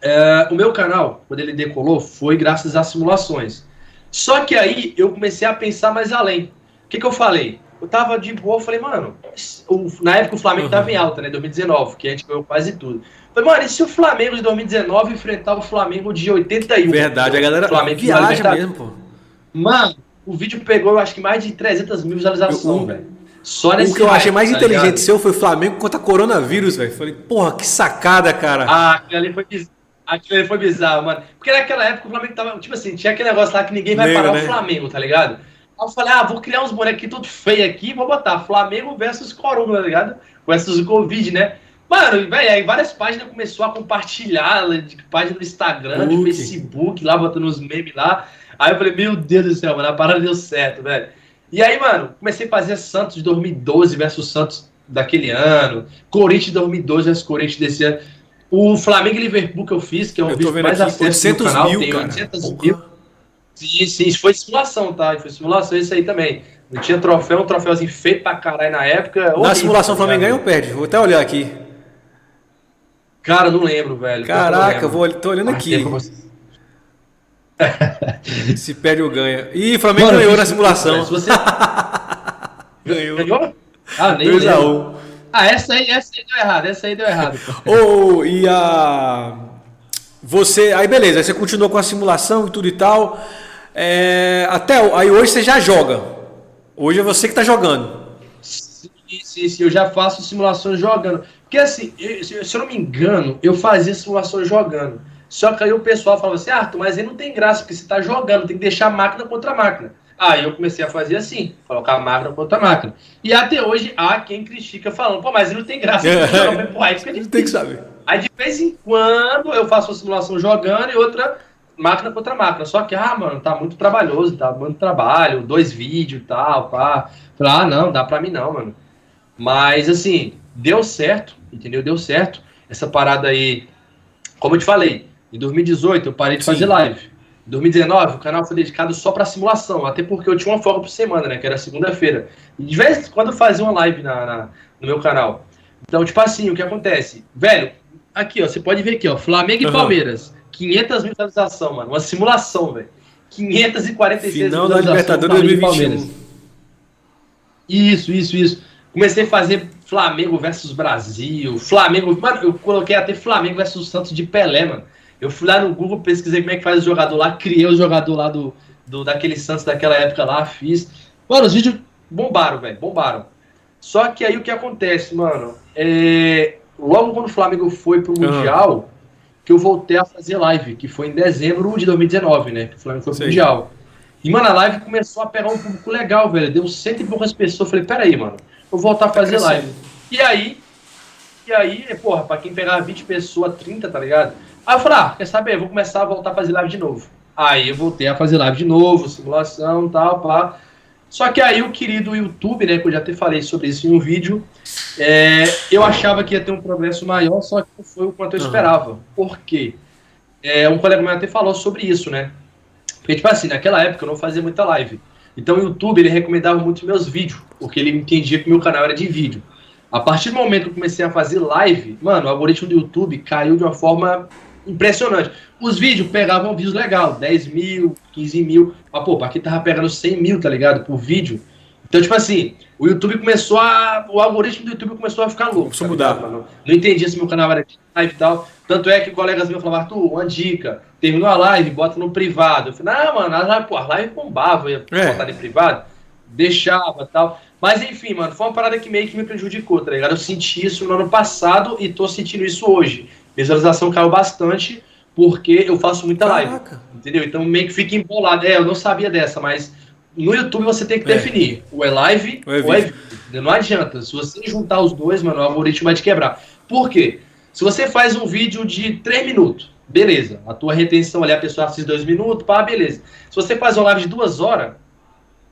É, o meu canal, quando ele decolou, foi graças às simulações. Só que aí eu comecei a pensar mais além. O que, que eu falei? Eu tava de boa, eu falei, mano, o, na época o Flamengo uhum. tava em alta, né? 2019, que a gente ganhou quase tudo. Falei, mano, e se o Flamengo de 2019 enfrentar o Flamengo de 81? Verdade, a galera Flamengo viaja mesmo, pô. Mano, o vídeo pegou, eu acho que mais de 300 mil visualizações, velho. Só nesse O que eu achei mais tá inteligente ligado? seu foi o Flamengo contra coronavírus, velho. Falei, porra, que sacada, cara. Ah, aquilo ali foi Aquilo foi bizarro, mano. Porque naquela época o Flamengo tava, tipo assim, tinha aquele negócio lá que ninguém vai parar né? o Flamengo, tá ligado? Aí eu falei, ah, vou criar uns bonequinhos tudo feio aqui, vou botar Flamengo versus Corona, tá ligado? Versus o Covid, né? Mano, velho, aí várias páginas começou a compartilhar, de página do Instagram, de Facebook, lá botando os memes lá. Aí eu falei, meu Deus do céu, mano, a parada deu certo, velho. E aí, mano, comecei a fazer Santos de 2012 versus Santos daquele ano, Corinthians de 2012 versus Corinthians desse ano. O Flamengo e Liverpool que eu fiz, que é um eu vídeo mais acesso no canal, mil, tem 800 mil. Sim, sim, isso foi simulação, tá? Foi simulação isso aí também. Não tinha troféu, um troféuzinho feito pra caralho na época. Na horrível, simulação o Flamengo ganha ou perde? Vou até olhar aqui. Cara, não lembro, velho. Caraca, eu vou, tô olhando aqui. Se perde ou ganha. Ih, Flamengo Mano, ganhou na simulação. Você... ganhou. Ganhou? Ah, nem 2 a 1 Ah, essa aí, essa aí deu errado, essa aí deu errado. oh, e a. Você. Aí beleza, aí você continuou com a simulação e tudo e tal. É, até aí hoje você já joga. Hoje é você que está jogando. Sim, sim, sim, eu já faço simulações jogando. Porque assim, eu, se eu não me engano, eu fazia simulações jogando. Só que aí o pessoal falava assim, Arthur, mas aí não tem graça, porque você está jogando, tem que deixar máquina contra máquina. Aí eu comecei a fazer assim, colocar máquina contra máquina. E até hoje há quem critica falando, pô, mas não tem graça. Não, não, pô, aí fica tem que saber. Aí de vez em quando eu faço uma simulação jogando e outra máquina contra máquina. Só que, ah, mano, tá muito trabalhoso, tá muito trabalho, dois vídeos e tal, pá. Falei, ah, não, dá pra mim não, mano. Mas assim, deu certo, entendeu? Deu certo. Essa parada aí, como eu te falei, em 2018 eu parei de Sim. fazer live. Em 2019 o canal foi dedicado só para simulação, até porque eu tinha uma folga por semana, né? Que era segunda-feira. E de vez em quando eu fazia uma live na, na, no meu canal. Então, tipo assim, o que acontece? Velho, aqui, ó, você pode ver aqui, ó, Flamengo e uhum. Palmeiras. 500 mil visualizações, mano. Uma simulação, velho. 546 Final da Libertadores 2021. Isso, isso, isso. Comecei a fazer Flamengo versus Brasil. Flamengo. Mano, eu coloquei até Flamengo versus Santos de Pelé, mano. Eu fui lá no Google, pesquisei como é que faz o jogador lá, criei o jogador lá do, do daquele Santos daquela época lá, fiz. Mano, os vídeos bombaram, velho, bombaram. Só que aí o que acontece, mano? É, logo quando o Flamengo foi pro Mundial, que eu voltei a fazer live, que foi em dezembro de 2019, né? Que o Flamengo foi pro Sim. Mundial. E, mano, a live começou a pegar um público legal, velho. Deu cento e poucas pessoas. Eu falei, peraí, mano, vou voltar a fazer live. E aí, e aí, porra, pra quem pegar 20 pessoas, 30, tá ligado? Aí eu falei, ah, quer saber? vou começar a voltar a fazer live de novo. Aí eu voltei a fazer live de novo, simulação tal, pá. Só que aí o querido YouTube, né, que eu já até falei sobre isso em um vídeo, é, eu achava que ia ter um progresso maior, só que não foi o quanto eu esperava. Por quê? É, um colega meu até falou sobre isso, né? Porque, tipo assim, naquela época eu não fazia muita live. Então o YouTube, ele recomendava muito meus vídeos, porque ele entendia que meu canal era de vídeo. A partir do momento que eu comecei a fazer live, mano, o algoritmo do YouTube caiu de uma forma impressionante. Os vídeos pegavam vídeos legal, 10 mil, 15 mil. Mas, pô, aqui tava pegando 100 mil, tá ligado? Por vídeo. Então, tipo assim, o YouTube começou a. O algoritmo do YouTube começou a ficar louco. Começou tá mudar. Não, não entendia se meu canal era de live e tal. Tanto é que colegas meus falavam, Arthur, uma dica, terminou a live, bota no privado. Eu falei, não, mano, a live, pô, a live bombava, ia é. botar em privado, deixava tal. Mas enfim, mano, foi uma parada que meio que me prejudicou, tá ligado? Eu senti isso no ano passado e tô sentindo isso hoje. Visualização caiu bastante porque eu faço muita Caraca. live. Entendeu? Então meio que fica embolado. É, eu não sabia dessa, mas no YouTube você tem que é. definir. O é live ou é vídeo. É não adianta. Se você juntar os dois, mano, o algoritmo vai te quebrar. Por quê? Se você faz um vídeo de 3 minutos, beleza. A tua retenção ali, a pessoa assiste 2 minutos, pá, beleza. Se você faz uma live de 2 horas,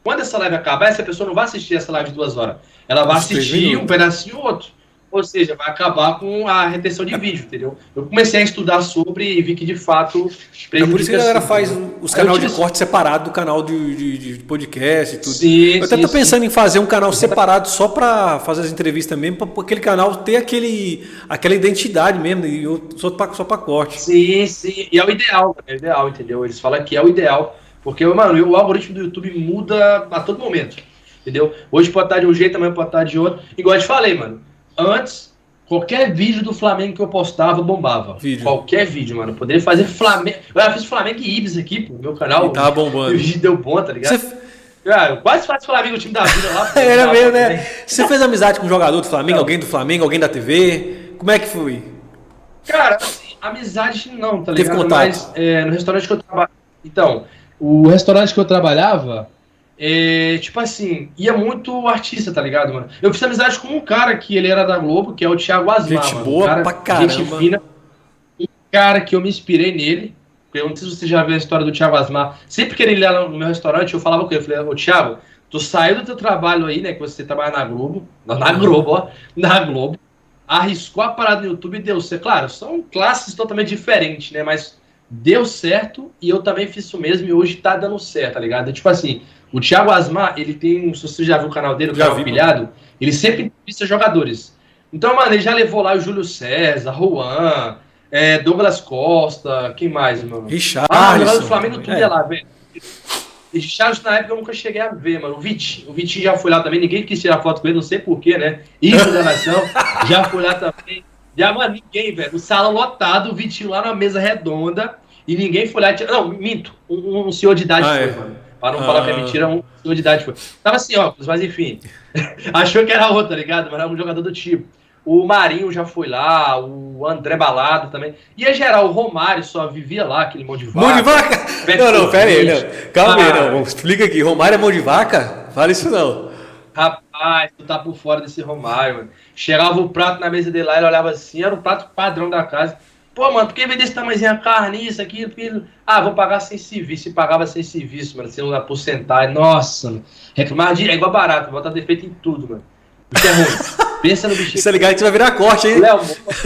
quando essa live acabar, essa pessoa não vai assistir essa live de 2 horas. Ela vai assistir um pedacinho ou outro. Ou seja, vai acabar com a retenção de vídeo, entendeu? Eu comecei a estudar sobre e vi que de fato. É por isso que a galera faz os canais de corte separado do canal de, de, de podcast e tudo. Sim, eu até sim, tô pensando sim. em fazer um canal separado só para fazer as entrevistas mesmo, para aquele canal ter aquele, aquela identidade mesmo, e eu só para só corte. Sim, sim. E é o ideal, é o ideal, entendeu? Eles falam que é o ideal. Porque, mano, o algoritmo do YouTube muda a todo momento. Entendeu? Hoje pode estar de um jeito, amanhã pode estar de outro. Igual eu te falei, mano antes, qualquer vídeo do Flamengo que eu postava bombava. Vídeo. Qualquer vídeo, mano. Eu poderia fazer Flamengo. Eu já fiz Flamengo e Ibis aqui, pô, meu canal. E tava bombando. O vídeo deu bom, tá ligado? Você... Cara, eu quase faço Flamengo o time da vida lá. Era mesmo, né? Você fez amizade com um jogador do Flamengo, alguém do Flamengo, alguém da TV? Como é que foi? Cara, assim, amizade não, tá ligado? Teve contato? Mas é, no restaurante que eu trabalhava. Então, o restaurante que eu trabalhava, é, tipo assim, ia muito artista, tá ligado, mano? Eu fiz amizade com um cara que ele era da Globo, que é o Thiago Asmar. Gente mano. boa cara, pra caramba. Gente fina. Um cara que eu me inspirei nele. Eu não sei se você já viu a história do Thiago Asmar. Sempre que ele ia no meu restaurante, eu falava com ele. Eu falei, ô Thiago, tu saiu do teu trabalho aí, né? Que você trabalha na Globo. Na Globo, ó. Na Globo. Arriscou a parada no YouTube e deu certo. Claro, são classes totalmente diferentes, né? Mas deu certo e eu também fiz isso mesmo e hoje tá dando certo, tá ligado? Tipo assim, o Thiago Asmar, ele tem, se você já viu o canal dele, o já canal vi, Pilhado, ele sempre entrevista jogadores. Então, mano, ele já levou lá o Júlio César, Juan, é, Douglas Costa, quem mais, mano? Richard. Ah, o do Flamengo tudo é, é lá, velho. Richard, na época, eu nunca cheguei a ver, mano. O Vitinho, o Vitinho já foi lá também, ninguém quis tirar foto com ele, não sei porquê, né? Isso da nação, já foi lá também. Já, mano, ninguém, velho. O salão lotado, o Vitinho lá na mesa redonda, e ninguém foi lá tirar. Não, minto. Um, um senhor de idade ah, foi, é. mano. Para não ah. falar que é mentira, um senhor de idade foi. Tava assim, óculos, mas enfim. Achou que era outro, tá ligado? Mas era um jogador do tipo. O Marinho já foi lá, o André Balado também. E em geral, o Romário só vivia lá, aquele mão de vaca. Mão de vaca? Não, não, pera aí, não. Calma ah. aí, não. Explica aqui. Romário é mão de vaca? Fala isso não. Rapaz, tu tá por fora desse Romário, mano. Chegava o prato na mesa dele lá, ele olhava assim, era o prato padrão da casa. Pô, mano, por que vender esse tamanhozinho a carne, isso, aqui, aquilo? Ah, vou pagar sem serviço. Se pagava sem serviço, mano, sem uma porcentagem. Nossa, mano. Reclamar de é igual barato, bota defeito em tudo, mano. Isso é ruim. Pensa no bichinho. Você tá ligado que você vai virar corte, hein? Léo,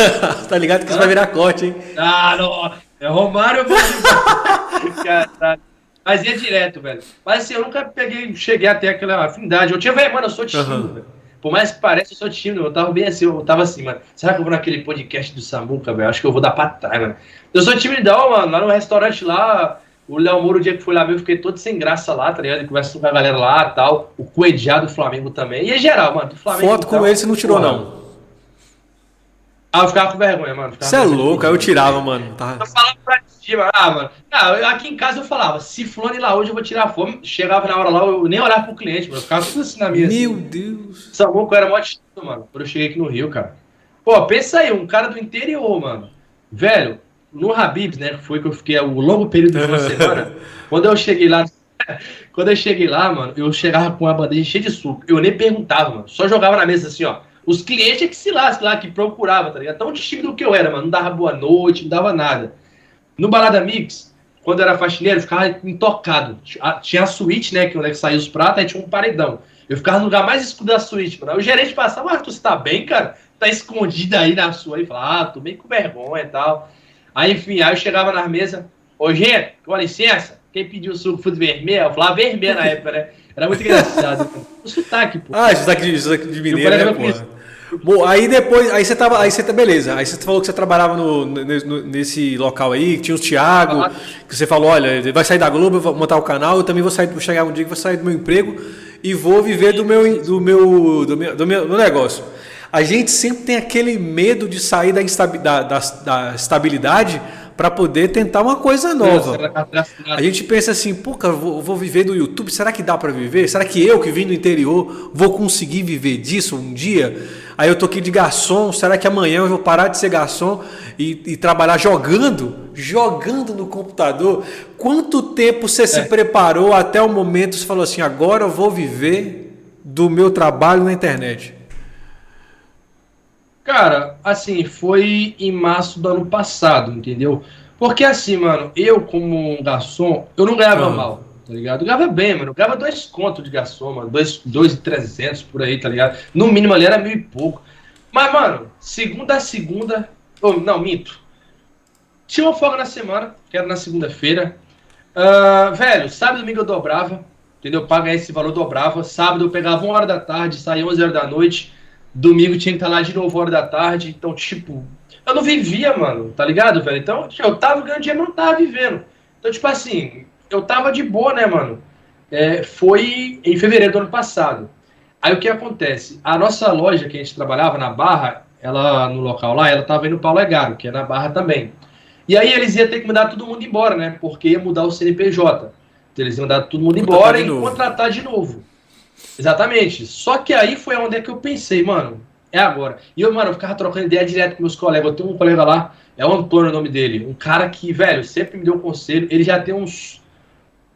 tá ligado que você vai virar corte, hein? Ah, não. É Romário, Caralho. Mas ia direto, velho. Mas assim, eu nunca peguei, cheguei até aquela afinidade. Eu tinha, velho, mano, eu sou tímido, uhum. velho. Por mais que pareça, eu sou tímido. Eu tava bem assim, eu tava assim, mano. Será que eu vou naquele podcast do Samuca, velho? Acho que eu vou dar pra trás, mano. Eu sou timidão, mano. Lá no restaurante lá, o Léo Moro, o dia que foi lá ver, eu fiquei todo sem graça lá, tá ligado? Conversa com a galera lá e tal. O Coediá do Flamengo também. E em geral, mano, do Flamengo. Foto com ele você não tirou, não. Ah, eu ficava com vergonha, mano. Você é louco, aí eu tirava, mano. Tá. Eu falava pra mano. Ah, mano. Ah, aqui em casa eu falava, se fulano ir lá hoje eu vou tirar fome. Chegava na hora lá, eu nem olhava pro cliente, mano. Eu ficava tudo assim na minha. Meu assim. Deus. Samuco era mó tímido, mano. Quando eu cheguei aqui no Rio, cara. Pô, pensa aí, um cara do interior, mano. Velho, no Habibs, né? Que foi que eu fiquei o longo período de uma semana. Quando eu cheguei lá. Quando eu cheguei lá, mano, eu chegava com uma bandeja cheia de suco. Eu nem perguntava, mano. Só jogava na mesa assim, ó. Os clientes é que se lascam lá, que procurava, tá ligado? Tão tímido que eu era, mano. Não dava boa noite, não dava nada. No Balada Mix, quando era faxineiro, eu ficava intocado. Tinha a suíte, né? Que é onde saía os pratos, aí tinha um paredão. Eu ficava no lugar mais escuro da suíte, mano. Aí o gerente passava, Arthur, você tá bem, cara? Tá escondido aí na sua. Aí falava, ah, tô meio com vergonha e tal. Aí, enfim, aí eu chegava na mesa, ô, gente, com licença, quem pediu o suco fruto vermelho? Eu falava vermelho na época, né? Era muito engraçado. o sotaque, pô. Ah, sotaque de, sotaque de mineiro, né, pô? Bom, aí depois, aí você tava, aí você tá beleza. Aí você falou que você trabalhava no, no nesse local aí, que tinha os Thiago, que você falou, olha, vai sair da Globo, eu vou montar o canal, eu também vou sair, vou chegar um dia que vou sair do meu emprego e vou viver do meu do meu do meu, do meu, do negócio. A gente sempre tem aquele medo de sair da, da, da, da estabilidade para poder tentar uma coisa nova. A gente pensa assim, pô, cara, vou, vou viver do YouTube, será que dá para viver? Será que eu que vim do interior vou conseguir viver disso um dia? Aí eu tô aqui de garçom, será que amanhã eu vou parar de ser garçom e, e trabalhar jogando? Jogando no computador? Quanto tempo você é. se preparou até o momento que você falou assim, agora eu vou viver do meu trabalho na internet? Cara, assim, foi em março do ano passado, entendeu? Porque assim, mano, eu como garçom, eu não ganhava mal, tá ligado? Ganhava bem, mano. Ganhava dois contos de garçom, mano. Dois, dois e trezentos por aí, tá ligado? No mínimo ali era mil e pouco. Mas, mano, segunda a segunda... Oh, não, minto. Tinha uma folga na semana, que era na segunda-feira. Uh, velho, sábado e domingo eu dobrava, entendeu? Paga esse valor, dobrava. Sábado eu pegava uma hora da tarde, saía 11 horas da noite Domingo tinha que estar lá de novo hora da tarde. Então, tipo, eu não vivia, mano, tá ligado, velho? Então, eu tava ganhando dinheiro, mas não tava vivendo. Então, tipo assim, eu tava de boa, né, mano? É, foi em fevereiro do ano passado. Aí o que acontece? A nossa loja que a gente trabalhava na Barra, ela no local lá, ela tava indo no Paulo Egaro, que é na Barra também. E aí eles iam ter que mandar todo mundo embora, né? Porque ia mudar o CNPJ. Então eles iam mandar todo mundo embora e contratar de novo. Exatamente. Só que aí foi onde é que eu pensei, mano, é agora. E eu, mano, eu ficava trocando ideia direto com meus colegas. Eu tenho um colega lá, é o Antônio o nome dele. Um cara que, velho, sempre me deu um conselho. Ele já tem uns.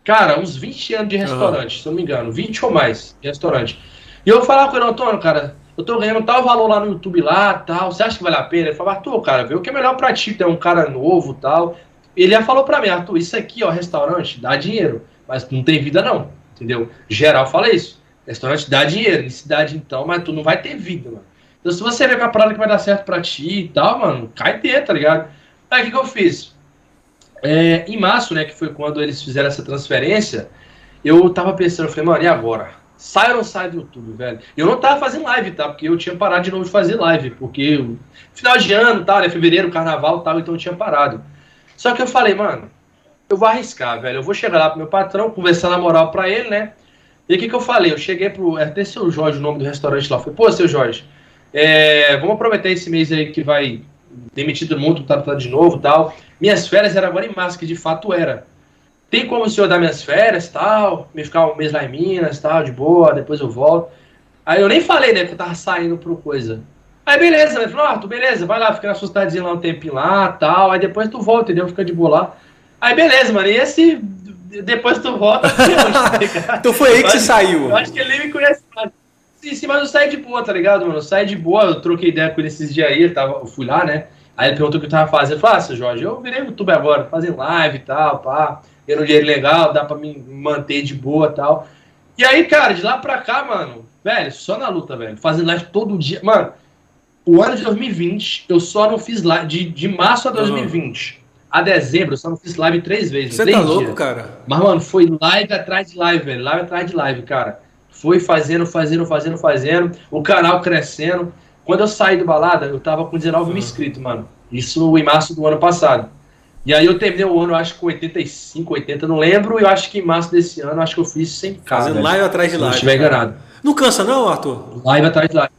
Cara, uns 20 anos de restaurante, uhum. se não me engano. 20 ou mais de restaurante. E eu falava com ele, Antônio, cara, eu tô ganhando tal valor lá no YouTube lá, tal. Você acha que vale a pena? Ele falou, Arthur, cara, vê o que é melhor pra ti, tu é um cara novo tal. Ele já falou pra mim, Arthur, isso aqui, ó, restaurante, dá dinheiro, mas não tem vida não, entendeu? Geral fala isso. Restaurante dá dinheiro, em cidade então, mas tu não vai ter vida, mano. Então se você ver uma parada que vai dar certo pra ti e tal, mano, cai dentro, tá ligado? Aí o que, que eu fiz? É, em março, né, que foi quando eles fizeram essa transferência, eu tava pensando, eu falei, mano, e agora? Sai ou não sai do YouTube, velho? Eu não tava fazendo live, tá? Porque eu tinha parado de novo de fazer live, porque final de ano, tal, né, fevereiro, carnaval, tal, então eu tinha parado. Só que eu falei, mano, eu vou arriscar, velho. Eu vou chegar lá pro meu patrão, conversar na moral pra ele, né? E o que, que eu falei? Eu cheguei pro. É até seu Jorge, o nome do restaurante lá. Falei, pô, seu Jorge, é, vamos aproveitar esse mês aí que vai mundo, tá, tá de novo tal. Minhas férias eram agora em março, que de fato era. Tem como o senhor dar minhas férias tal? Me ficar um mês lá em Minas tal, de boa, depois eu volto. Aí eu nem falei, né, que eu tava saindo pro coisa. Aí beleza, ele falou, tu beleza, vai lá, fica na sua cidadezinha lá um tempinho lá tal. Aí depois tu volta, entendeu? Fica de boa lá. Aí beleza, mano. E esse depois tu volta. Então foi aí que você saiu. Eu acho que ele me conhece mais. Sim, sim, mas eu saí de boa, tá ligado, mano? Saí de boa, eu troquei ideia com ele esses dias aí, eu, tava, eu fui lá, né? Aí ele perguntou o que eu tava fazendo. Eu falei, ah, Jorge, eu virei YouTube agora, fazendo live e tal, pá. Ganhando dinheiro legal, dá pra me manter de boa e tal. E aí, cara, de lá pra cá, mano, velho, só na luta, velho. Fazendo live todo dia. Mano, o ano de 2020, eu só não fiz live. De, de março a 2020. Uhum a dezembro, eu só não fiz live três vezes. Você tá louco, dias. cara? Mas, mano, foi live atrás de live, velho. Live atrás de live, cara. Foi fazendo, fazendo, fazendo, fazendo. O canal crescendo. Quando eu saí do balada, eu tava com 19 uhum. mil inscritos, mano. Isso em março do ano passado. E aí eu terminei o ano, acho que com 85, 80, não lembro. E eu acho que em março desse ano, acho que eu fiz 100k. Fazendo live atrás de live. Se não estiver enganado. Não cansa não, Arthur? Live atrás de live.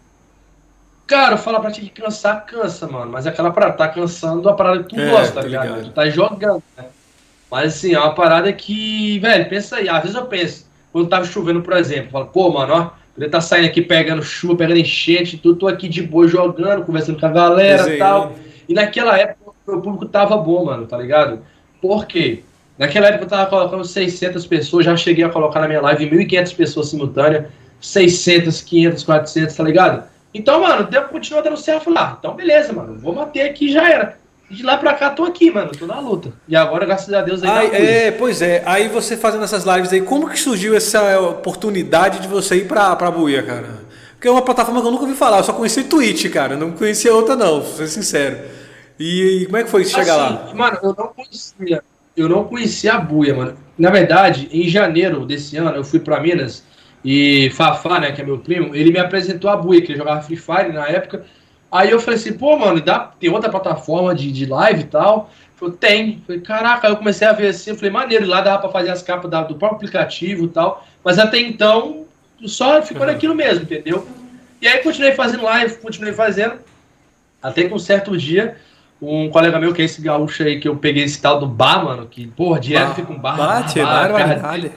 Cara, falar pra ti que cansar, cansa, mano. Mas é aquela parada, tá cansando a parada que tu é, gosta, tá ligado? ligado? Tu tá jogando, né? Mas assim, é uma parada que, velho, pensa aí. Às vezes eu penso, quando tava chovendo, por exemplo, falo, pô, mano, ó, poder tá saindo aqui pegando chuva, pegando enchente, tudo, tô aqui de boa jogando, conversando com a galera e tal. E naquela época o público tava bom, mano, tá ligado? Por quê? Naquela época eu tava colocando 600 pessoas, já cheguei a colocar na minha live 1.500 pessoas simultâneas, 600, 500, 400, tá ligado? Então, mano, deu, continua dando certo. Falei, ah, então beleza, mano, vou manter aqui já era. De lá pra cá, tô aqui, mano, tô na luta. E agora, graças a Deus, aí É, pois é. Aí você fazendo essas lives aí, como que surgiu essa oportunidade de você ir pra, pra Buia, cara? Porque é uma plataforma que eu nunca ouvi falar, eu só conheci Twitch, cara, não conhecia outra não, vou ser sincero. E, e como é que foi chegar assim, lá? Mano, eu não conhecia, eu não conhecia a Buia, mano. Na verdade, em janeiro desse ano, eu fui pra Minas e Fafá, né, que é meu primo, ele me apresentou a Buia, que ele jogava Free Fire na época. Aí eu falei assim, pô, mano, dá, tem outra plataforma de, de live e tal? Falei, tem. Falei, caraca, aí eu comecei a ver assim, eu falei, maneiro, lá dava pra fazer as capas da, do próprio aplicativo e tal. Mas até então, só ficou uhum. naquilo mesmo, entendeu? E aí continuei fazendo live, continuei fazendo. Até que um certo dia, um colega meu, que é esse gaúcho aí, que eu peguei esse tal do bar, mano, que, porra, direto bah, fica um bar. Bate, bar, bar, bar,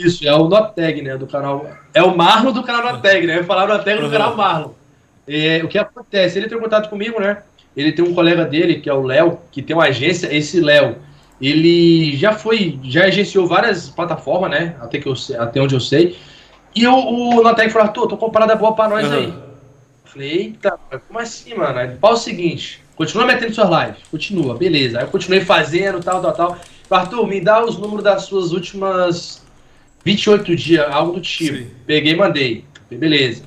Isso, é o Noteg, né, do canal... É o Marlon do canal Noteg, né? Eu falava Noteg do canal Marlon. É, o que acontece? Ele tem contato comigo, né? Ele tem um colega dele, que é o Léo, que tem uma agência. Esse Léo, ele já foi, já agenciou várias plataformas, né? Até, que eu, até onde eu sei. E o, o Notec falou, Arthur, tô comprando a boa pra nós uhum. aí. Eu falei, eita, como assim, mano? Aí, o seguinte, continua metendo suas lives. Continua, beleza. Aí eu continuei fazendo, tal, tal, tal. Arthur, me dá os números das suas últimas 28 dias, algo do tipo. Sim. Peguei e mandei. Beleza.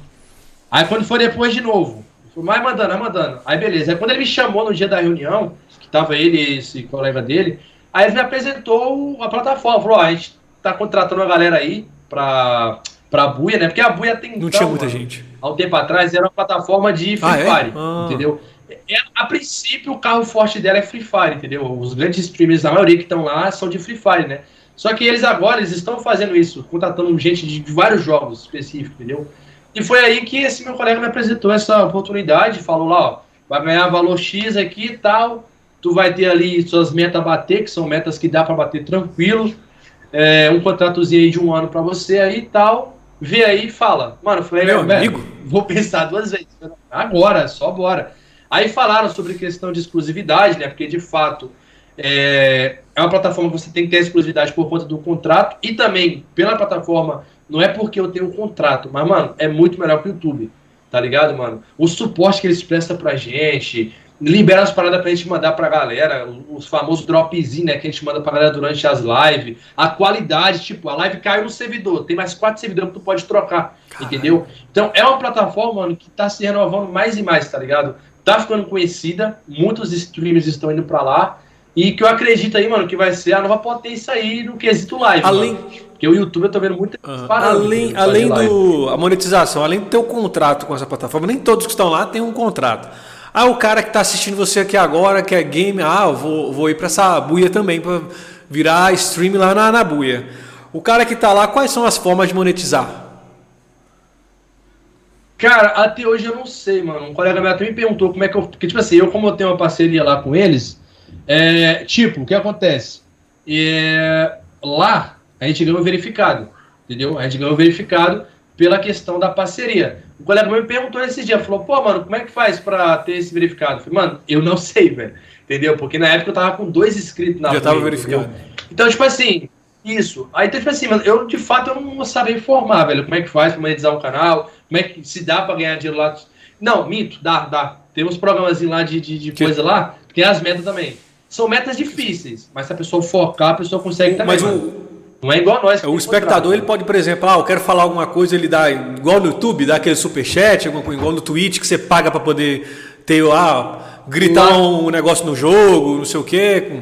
Aí quando foi depois de novo, foi mais mandando, mais mandando. Aí beleza. Aí quando ele me chamou no dia da reunião, que tava ele e esse colega dele, aí ele me apresentou a plataforma. Falou, ó, a gente tá contratando uma galera aí pra, pra Buia, né? Porque a Buia tem. Não então, tinha muita mano, gente. Há um tempo atrás era uma plataforma de Free ah, Fire, é? ah. entendeu? É, a princípio, o carro forte dela é Free Fire, entendeu? Os grandes streamers, a maioria que estão lá, são de Free Fire, né? Só que eles agora eles estão fazendo isso, contratando gente de vários jogos específicos, entendeu? E foi aí que esse meu colega me apresentou essa oportunidade, falou lá, ó, vai ganhar valor X aqui e tal, tu vai ter ali suas metas a bater, que são metas que dá para bater tranquilo, é, um contratozinho aí de um ano para você aí e tal, vê aí e fala, mano, foi meu amigo, vou pensar duas vezes, agora, só bora. Aí falaram sobre questão de exclusividade, né, porque de fato é, é uma plataforma que você tem que ter exclusividade por conta do contrato e também pela plataforma não é porque eu tenho um contrato, mas, mano, é muito melhor que o YouTube. Tá ligado, mano? O suporte que eles prestam pra gente, libera as paradas pra gente mandar pra galera, os famosos dropzinhos, né, que a gente manda pra galera durante as lives. A qualidade, tipo, a live caiu no servidor, tem mais quatro servidores que tu pode trocar, entendeu? Então é uma plataforma, mano, que tá se renovando mais e mais, tá ligado? Tá ficando conhecida, muitos streamers estão indo pra lá, e que eu acredito aí, mano, que vai ser a nova potência aí no quesito live. Além, mano. Porque o YouTube eu tô vendo muita uhum. Além, além do a monetização, além de ter o um contrato com essa plataforma, nem todos que estão lá têm um contrato. Ah, o cara que está assistindo você aqui agora, que é game, ah, eu vou, vou ir para essa buia também, para virar stream lá na, na buia. O cara que está lá, quais são as formas de monetizar? Cara, até hoje eu não sei, mano. Um colega meu até me perguntou como é que eu. Porque, tipo assim, eu, como eu tenho uma parceria lá com eles, é, tipo, o que acontece? É, lá, a gente ganhou verificado, entendeu? A gente ganhou verificado pela questão da parceria. O colega meu me perguntou esse dia, falou, pô, mano, como é que faz pra ter esse verificado? Eu falei, mano, eu não sei, velho, entendeu? Porque na época eu tava com dois inscritos na Já tava verificado. Entendeu? Então, tipo assim, isso. Aí, então, tipo assim, mano, eu de fato eu não saber informar, velho, como é que faz pra monetizar um canal, como é que se dá pra ganhar dinheiro lá. Não, minto, dá, dá. Tem uns programas lá de, de, de coisa lá, tem as metas também. São metas difíceis, mas se a pessoa focar, a pessoa consegue também. Mas o, não é igual nós. O espectador ele pode, por exemplo, ah, eu quero falar alguma coisa, ele dá igual no YouTube, dá aquele superchat, igual no Twitch que você paga para poder ter, ah, gritar um negócio no jogo, não sei o quê.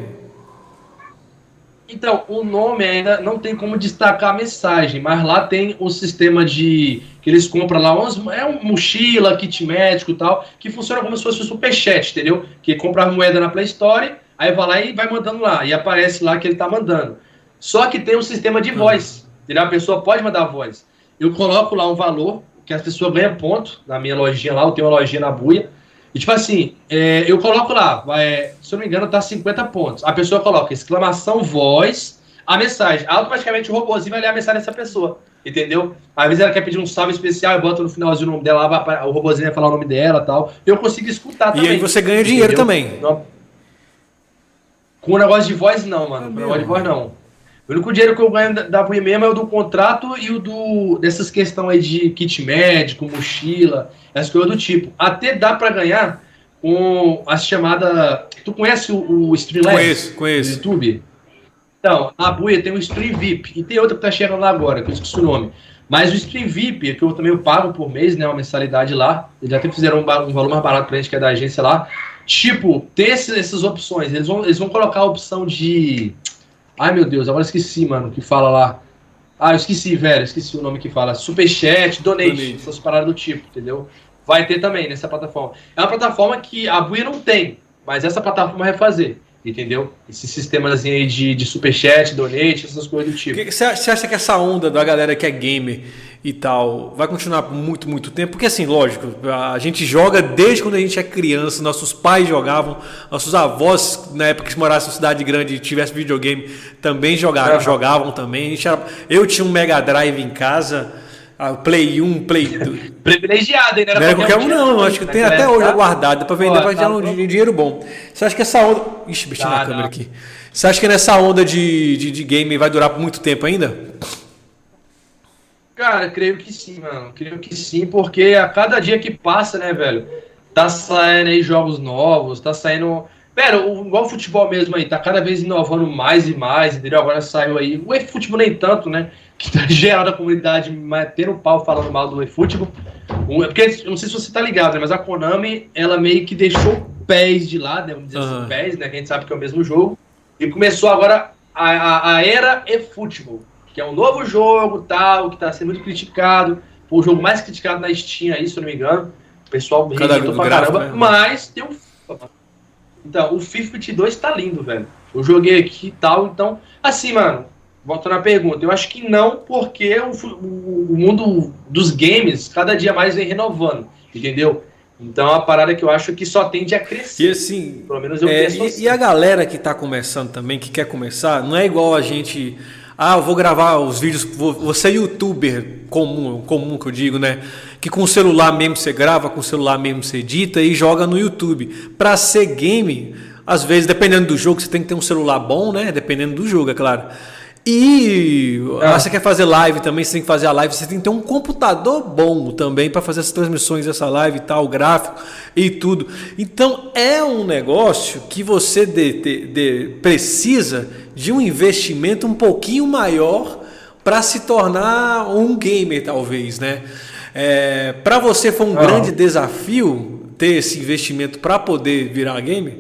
Então, o nome ainda não tem como destacar a mensagem, mas lá tem o sistema de que eles compram lá, umas, é uma mochila, kit médico e tal, que funciona como se fosse um superchat, entendeu? Que compra moeda na Play Store, aí vai lá e vai mandando lá, e aparece lá que ele tá mandando. Só que tem um sistema de voz. Entendeu? A pessoa pode mandar voz. Eu coloco lá um valor que as pessoas ganham ponto na minha lojinha lá, eu tenho uma lojinha na buia. E tipo assim, é, eu coloco lá, é, se eu não me engano, tá 50 pontos. A pessoa coloca exclamação voz, a mensagem. Automaticamente o robôzinho vai ler a mensagem dessa pessoa. Entendeu? Às vezes ela quer pedir um salve especial, eu boto no finalzinho o nome dela, o robôzinho vai falar o nome dela tal. Eu consigo escutar também. E aí você ganha dinheiro entendeu? também. Com o negócio de voz, não, mano. Com o negócio de voz, não. O único dinheiro que eu ganho da, da mesmo é o do contrato e o do dessas questões aí de kit médico, mochila, essas coisas do tipo. Até dá para ganhar com a chamada. Tu conhece o, o Streamlabs? Conheço, conheço. Do YouTube? Então, na Buia tem o Stream VIP e tem outra que tá chegando lá agora, que eu esqueci o nome. Mas o Stream VIP, que eu também eu pago por mês, né? Uma mensalidade lá. Eles até fizeram um, um valor mais barato pra gente, que é da agência lá. Tipo, ter esses, essas opções. Eles vão, eles vão colocar a opção de Ai meu Deus, agora esqueci, mano, que fala lá. Ah, eu esqueci, velho, esqueci o nome que fala. Superchat, donate, donate. essas paradas do tipo, entendeu? Vai ter também nessa plataforma. É uma plataforma que a Buia não tem, mas essa plataforma vai fazer entendeu? Esse sistemazinho aí de, de superchat, donate, essas coisas do tipo. Você acha que essa onda da galera que é gamer e tal vai continuar por muito, muito tempo? Porque assim, lógico, a gente joga desde quando a gente é criança, nossos pais jogavam, nossos avós, na época que morassem em cidade grande e tivesse videogame, também jogaram, jogavam também. Era, eu tinha um Mega Drive em casa ah, Play 1, Play 2. Privilegiado, hein? Não era, qualquer, um, não. Acho que tem até hoje tá? guardado. para vender para tá, um dinheiro bom. Você acha que essa onda. Ixi, mexi na câmera aqui. Você acha que nessa onda de, de, de game vai durar por muito tempo ainda? Cara, creio que sim, mano. Creio que sim, porque a cada dia que passa, né, velho? Tá saindo aí jogos novos, tá saindo. Velho, igual o futebol mesmo aí, tá cada vez inovando mais e mais, entendeu? Agora saiu aí. O futebol nem tanto, né? que tá geral da comunidade metendo o pau falando mal do eFootball. Porque, eu não sei se você tá ligado, né, mas a Konami, ela meio que deixou o PES de lado, né, vamos dizer uhum. assim, PES, né, que a gente sabe que é o mesmo jogo, e começou agora a, a, a era eFootball, que é um novo jogo, tal, que tá sendo muito criticado, o jogo mais criticado na Steam aí, se eu não me engano, o pessoal rejeitou pra caramba, né? mas tem um então, o FIFA 22 tá lindo, velho. Eu joguei aqui e tal, então, assim, mano, voltando à pergunta, eu acho que não, porque o, o, o, mundo dos games cada dia mais vem renovando, entendeu? Então é uma parada que eu acho que só tende a crescer. E assim, pelo menos eu é, penso e, assim. E a galera que está começando também, que quer começar, não é igual a gente. Ah, eu vou gravar os vídeos. Você é youtuber comum, comum que eu digo, né? Que com o celular mesmo você grava, com o celular mesmo você edita e joga no YouTube. Para ser game, às vezes, dependendo do jogo, você tem que ter um celular bom, né? Dependendo do jogo, é claro. E ah. você quer fazer live também, você tem que fazer a live, você tem que ter um computador bom também para fazer as transmissões dessa live e tal, o gráfico e tudo. Então é um negócio que você de, de, de, precisa de um investimento um pouquinho maior para se tornar um gamer, talvez, né? É, para você foi um ah. grande desafio ter esse investimento para poder virar gamer?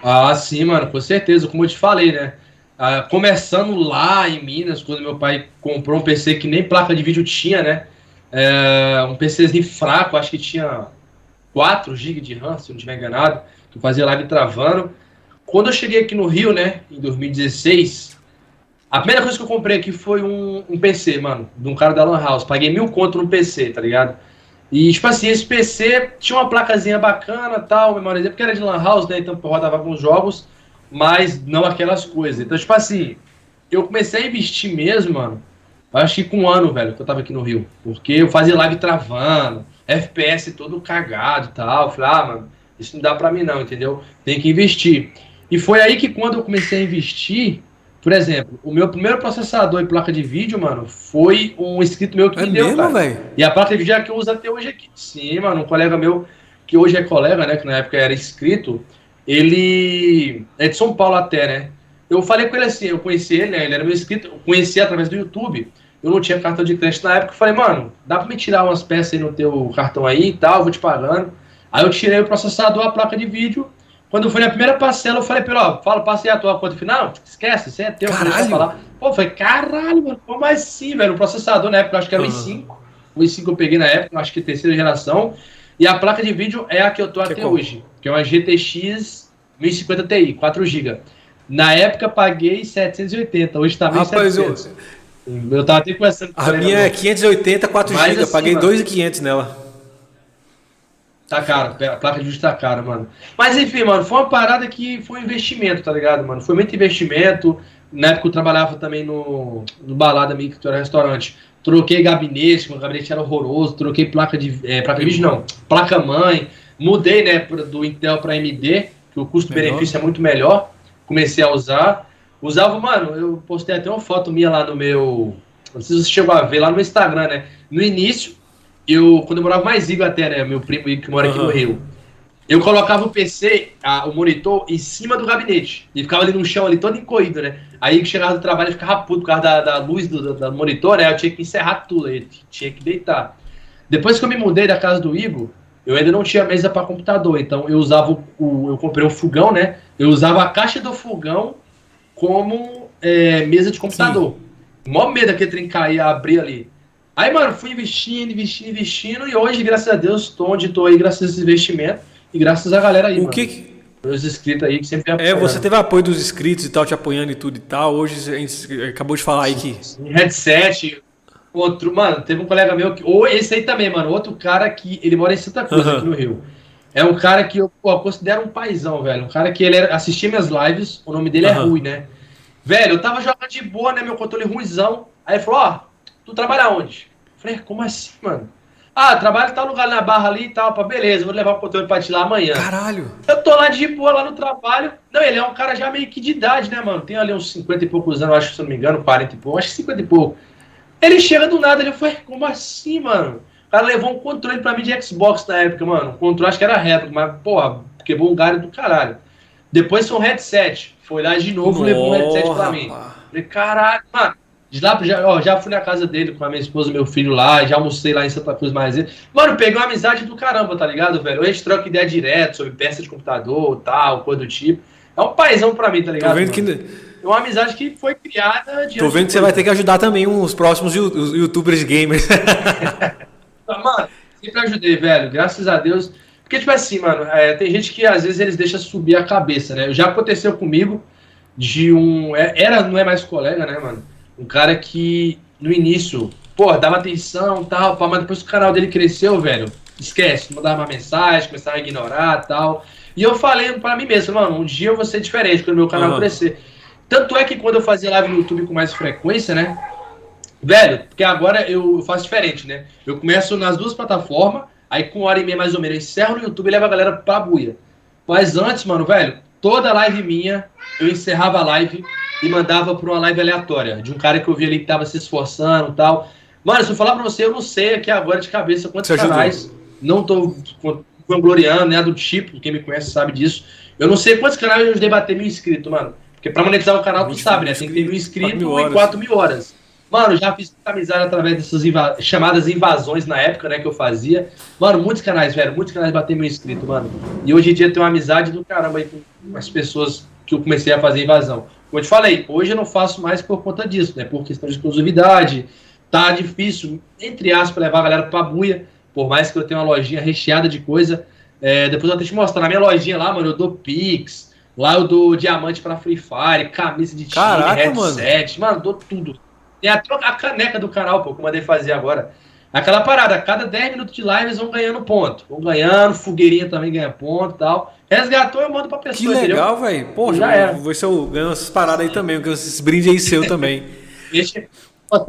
Ah, sim, mano, com certeza. Como eu te falei, né? Ah, começando lá em Minas, quando meu pai comprou um PC que nem placa de vídeo tinha, né? É, um PCzinho fraco, acho que tinha 4 GB de RAM, se não estiver enganado, que fazia live travando. Quando eu cheguei aqui no Rio, né, em 2016, a primeira coisa que eu comprei aqui foi um, um PC, mano, de um cara da Lan House. Paguei mil conto no PC, tá ligado? E, tipo assim, esse PC tinha uma placazinha bacana tal, memória, porque era de Lan House, né, então rodava alguns jogos mas não aquelas coisas. Então, tipo assim, eu comecei a investir mesmo, mano, acho que com um ano, velho, que eu tava aqui no Rio. Porque eu fazia live travando, FPS todo cagado e tal. Eu falei, ah, mano, isso não dá pra mim não, entendeu? Tem que investir. E foi aí que quando eu comecei a investir, por exemplo, o meu primeiro processador e placa de vídeo, mano, foi um inscrito meu que é me deu, mesmo, cara. E a placa de vídeo é a que eu uso até hoje aqui. Sim, mano, um colega meu, que hoje é colega, né, que na época era inscrito, ele é de São Paulo até, né? Eu falei com ele assim, eu conheci ele, né? Ele era meu inscrito, eu conheci através do YouTube. Eu não tinha cartão de crédito na época. Eu falei, mano, dá pra me tirar umas peças aí no teu cartão aí e tal, vou te pagando. Aí eu tirei o processador, a placa de vídeo. Quando foi na primeira parcela, eu falei pra ele, ó, fala, passei a tua conta final. Esquece, você é teu. Caralho. Falar. Pô, eu falei, caralho, mano, como assim, velho? O processador na época, eu acho que era o i5. O i5 eu peguei na época, acho que terceira geração. E a placa de vídeo é a que eu tô que até hoje, que é uma GTX 1050 Ti, 4 GB. Na época paguei 780, hoje tá 1700. Eu, eu tava até conversando A minha é 580, 4 GB, assim, paguei 2.500 nela. Tá caro, a placa de vídeo tá cara, mano. Mas enfim, mano, foi uma parada que foi um investimento, tá ligado, mano? Foi muito investimento. Na época eu trabalhava também no, no Balada Mico, que era restaurante. Troquei gabinete, o gabinete era horroroso. Troquei placa de. É, placa de não. Placa mãe. Mudei, né, do Intel pra AMD que o custo-benefício é muito melhor. Comecei a usar. Usava, mano, eu postei até uma foto minha lá no meu. Não sei se você chegou a ver lá no Instagram, né? No início, eu, quando eu morava mais Igor até, né? Meu primo que mora aqui uhum. no Rio. Eu colocava o PC, a, o monitor, em cima do gabinete. E ficava ali no chão, ali todo encoído, né? Aí chegava do trabalho e ficava puto por causa da, da luz do, do, monitor, né? Eu tinha que encerrar tudo, aí tinha que deitar. Depois que eu me mudei da casa do Igor, eu ainda não tinha mesa para computador, então eu usava o, eu comprei um fogão, né? Eu usava a caixa do fogão como é, mesa de computador. Sim. Mó medo daquele trem cair, abrir ali. Aí, mano, fui investindo, investindo, investindo, e hoje, graças a Deus, tô onde tô aí, graças a esse investimento, e graças a galera aí, o mano. Que... Meus inscritos aí que sempre É, você teve apoio dos inscritos e tal, te apoiando e tudo e tal. Hoje a gente acabou de falar aí que. Headset, outro, mano, teve um colega meu que. Ou esse aí também, mano, outro cara que. Ele mora em Santa Cruz, uhum. aqui no Rio. É um cara que eu pô, considero um paizão, velho. Um cara que ele era, assistia minhas lives, o nome dele uhum. é Rui, né? Velho, eu tava jogando de boa, né? Meu controle ruizão. Aí ele falou, ó, tu trabalha onde? Eu falei, como assim, mano? Ah, trabalho tal lugar na barra ali e tal. Pá, beleza, vou levar o controle pra te lá amanhã. Caralho. Eu tô lá de boa, lá no trabalho. Não, ele é um cara já meio que de idade, né, mano? Tem ali uns 50 e poucos anos, acho, se não me engano, 40 e pouco. Acho que 50 e pouco. Ele chega do nada, ele foi, como assim, mano? O cara levou um controle pra mim de Xbox na época, mano. O controle acho que era reto, mas, porra, quebrou um galho do caralho. Depois foi um headset. Foi lá de novo, Nossa, levou um headset pra mim. Falei, caralho, mano. De lá, já, ó, já fui na casa dele com a minha esposa e meu filho lá, já almocei lá em Santa Cruz mais Mano, peguei uma amizade do caramba, tá ligado, velho? A gente troca ideia direto sobre peça de computador, tal, coisa do tipo. É um paizão pra mim, tá ligado? Tô vendo mano? que... É uma amizade que foi criada... Tô vendo que você vai ter que ajudar também os próximos youtubers gamers. mano, sempre ajudei, velho. Graças a Deus. Porque, tipo assim, mano, é, tem gente que às vezes eles deixam subir a cabeça, né? Já aconteceu comigo de um... É, era, não é mais colega, né, mano? Um cara que no início, pô, dava atenção tal, mas depois que o canal dele cresceu, velho, esquece, mandava uma mensagem, começava a ignorar tal. E eu falei para mim mesmo, mano, um dia eu vou ser diferente quando meu canal uhum. crescer. Tanto é que quando eu fazia live no YouTube com mais frequência, né? Velho, porque agora eu faço diferente, né? Eu começo nas duas plataformas, aí com uma hora e meia mais ou menos, eu encerro no YouTube e levo a galera pra buia. Mas antes, mano, velho, toda live minha, eu encerrava a live e mandava pra uma live aleatória, de um cara que eu vi ali que tava se esforçando e tal. Mano, se eu falar pra você, eu não sei aqui agora de cabeça quantos você canais, ajudou. não tô vangloriando, né, do tipo, quem me conhece sabe disso. Eu não sei quantos canais eu ajudei a bater mil inscritos, mano. Porque pra monetizar o canal, tu sabe, né, tem que ter mil inscritos e 4 mil horas. Mano, já fiz amizade através dessas inva chamadas invasões na época, né, que eu fazia. Mano, muitos canais, velho, muitos canais bater mil inscritos, mano. E hoje em dia tem uma amizade do caramba aí com as pessoas que eu comecei a fazer invasão. Como eu te falei, hoje eu não faço mais por conta disso, né? Por questão de exclusividade. Tá difícil, entre aspas, levar a galera pra buia. Por mais que eu tenha uma lojinha recheada de coisa. É, depois eu vou te mostrar. Na minha lojinha lá, mano, eu dou Pix. Lá eu dou diamante pra Free Fire, camisa de time, Caraca, headset. Mano. mano, dou tudo. Tem a, a caneca do canal, pô, que eu mandei fazer agora. Aquela parada, a cada 10 minutos de live eles vão ganhando ponto. Vão ganhando, fogueirinha também ganha ponto e tal. Resgatou, eu mando pra pessoa. Que legal, velho. Poxa, já é. Vou ser eu ganho essas paradas aí também, esses brindes aí seu também. Deixa,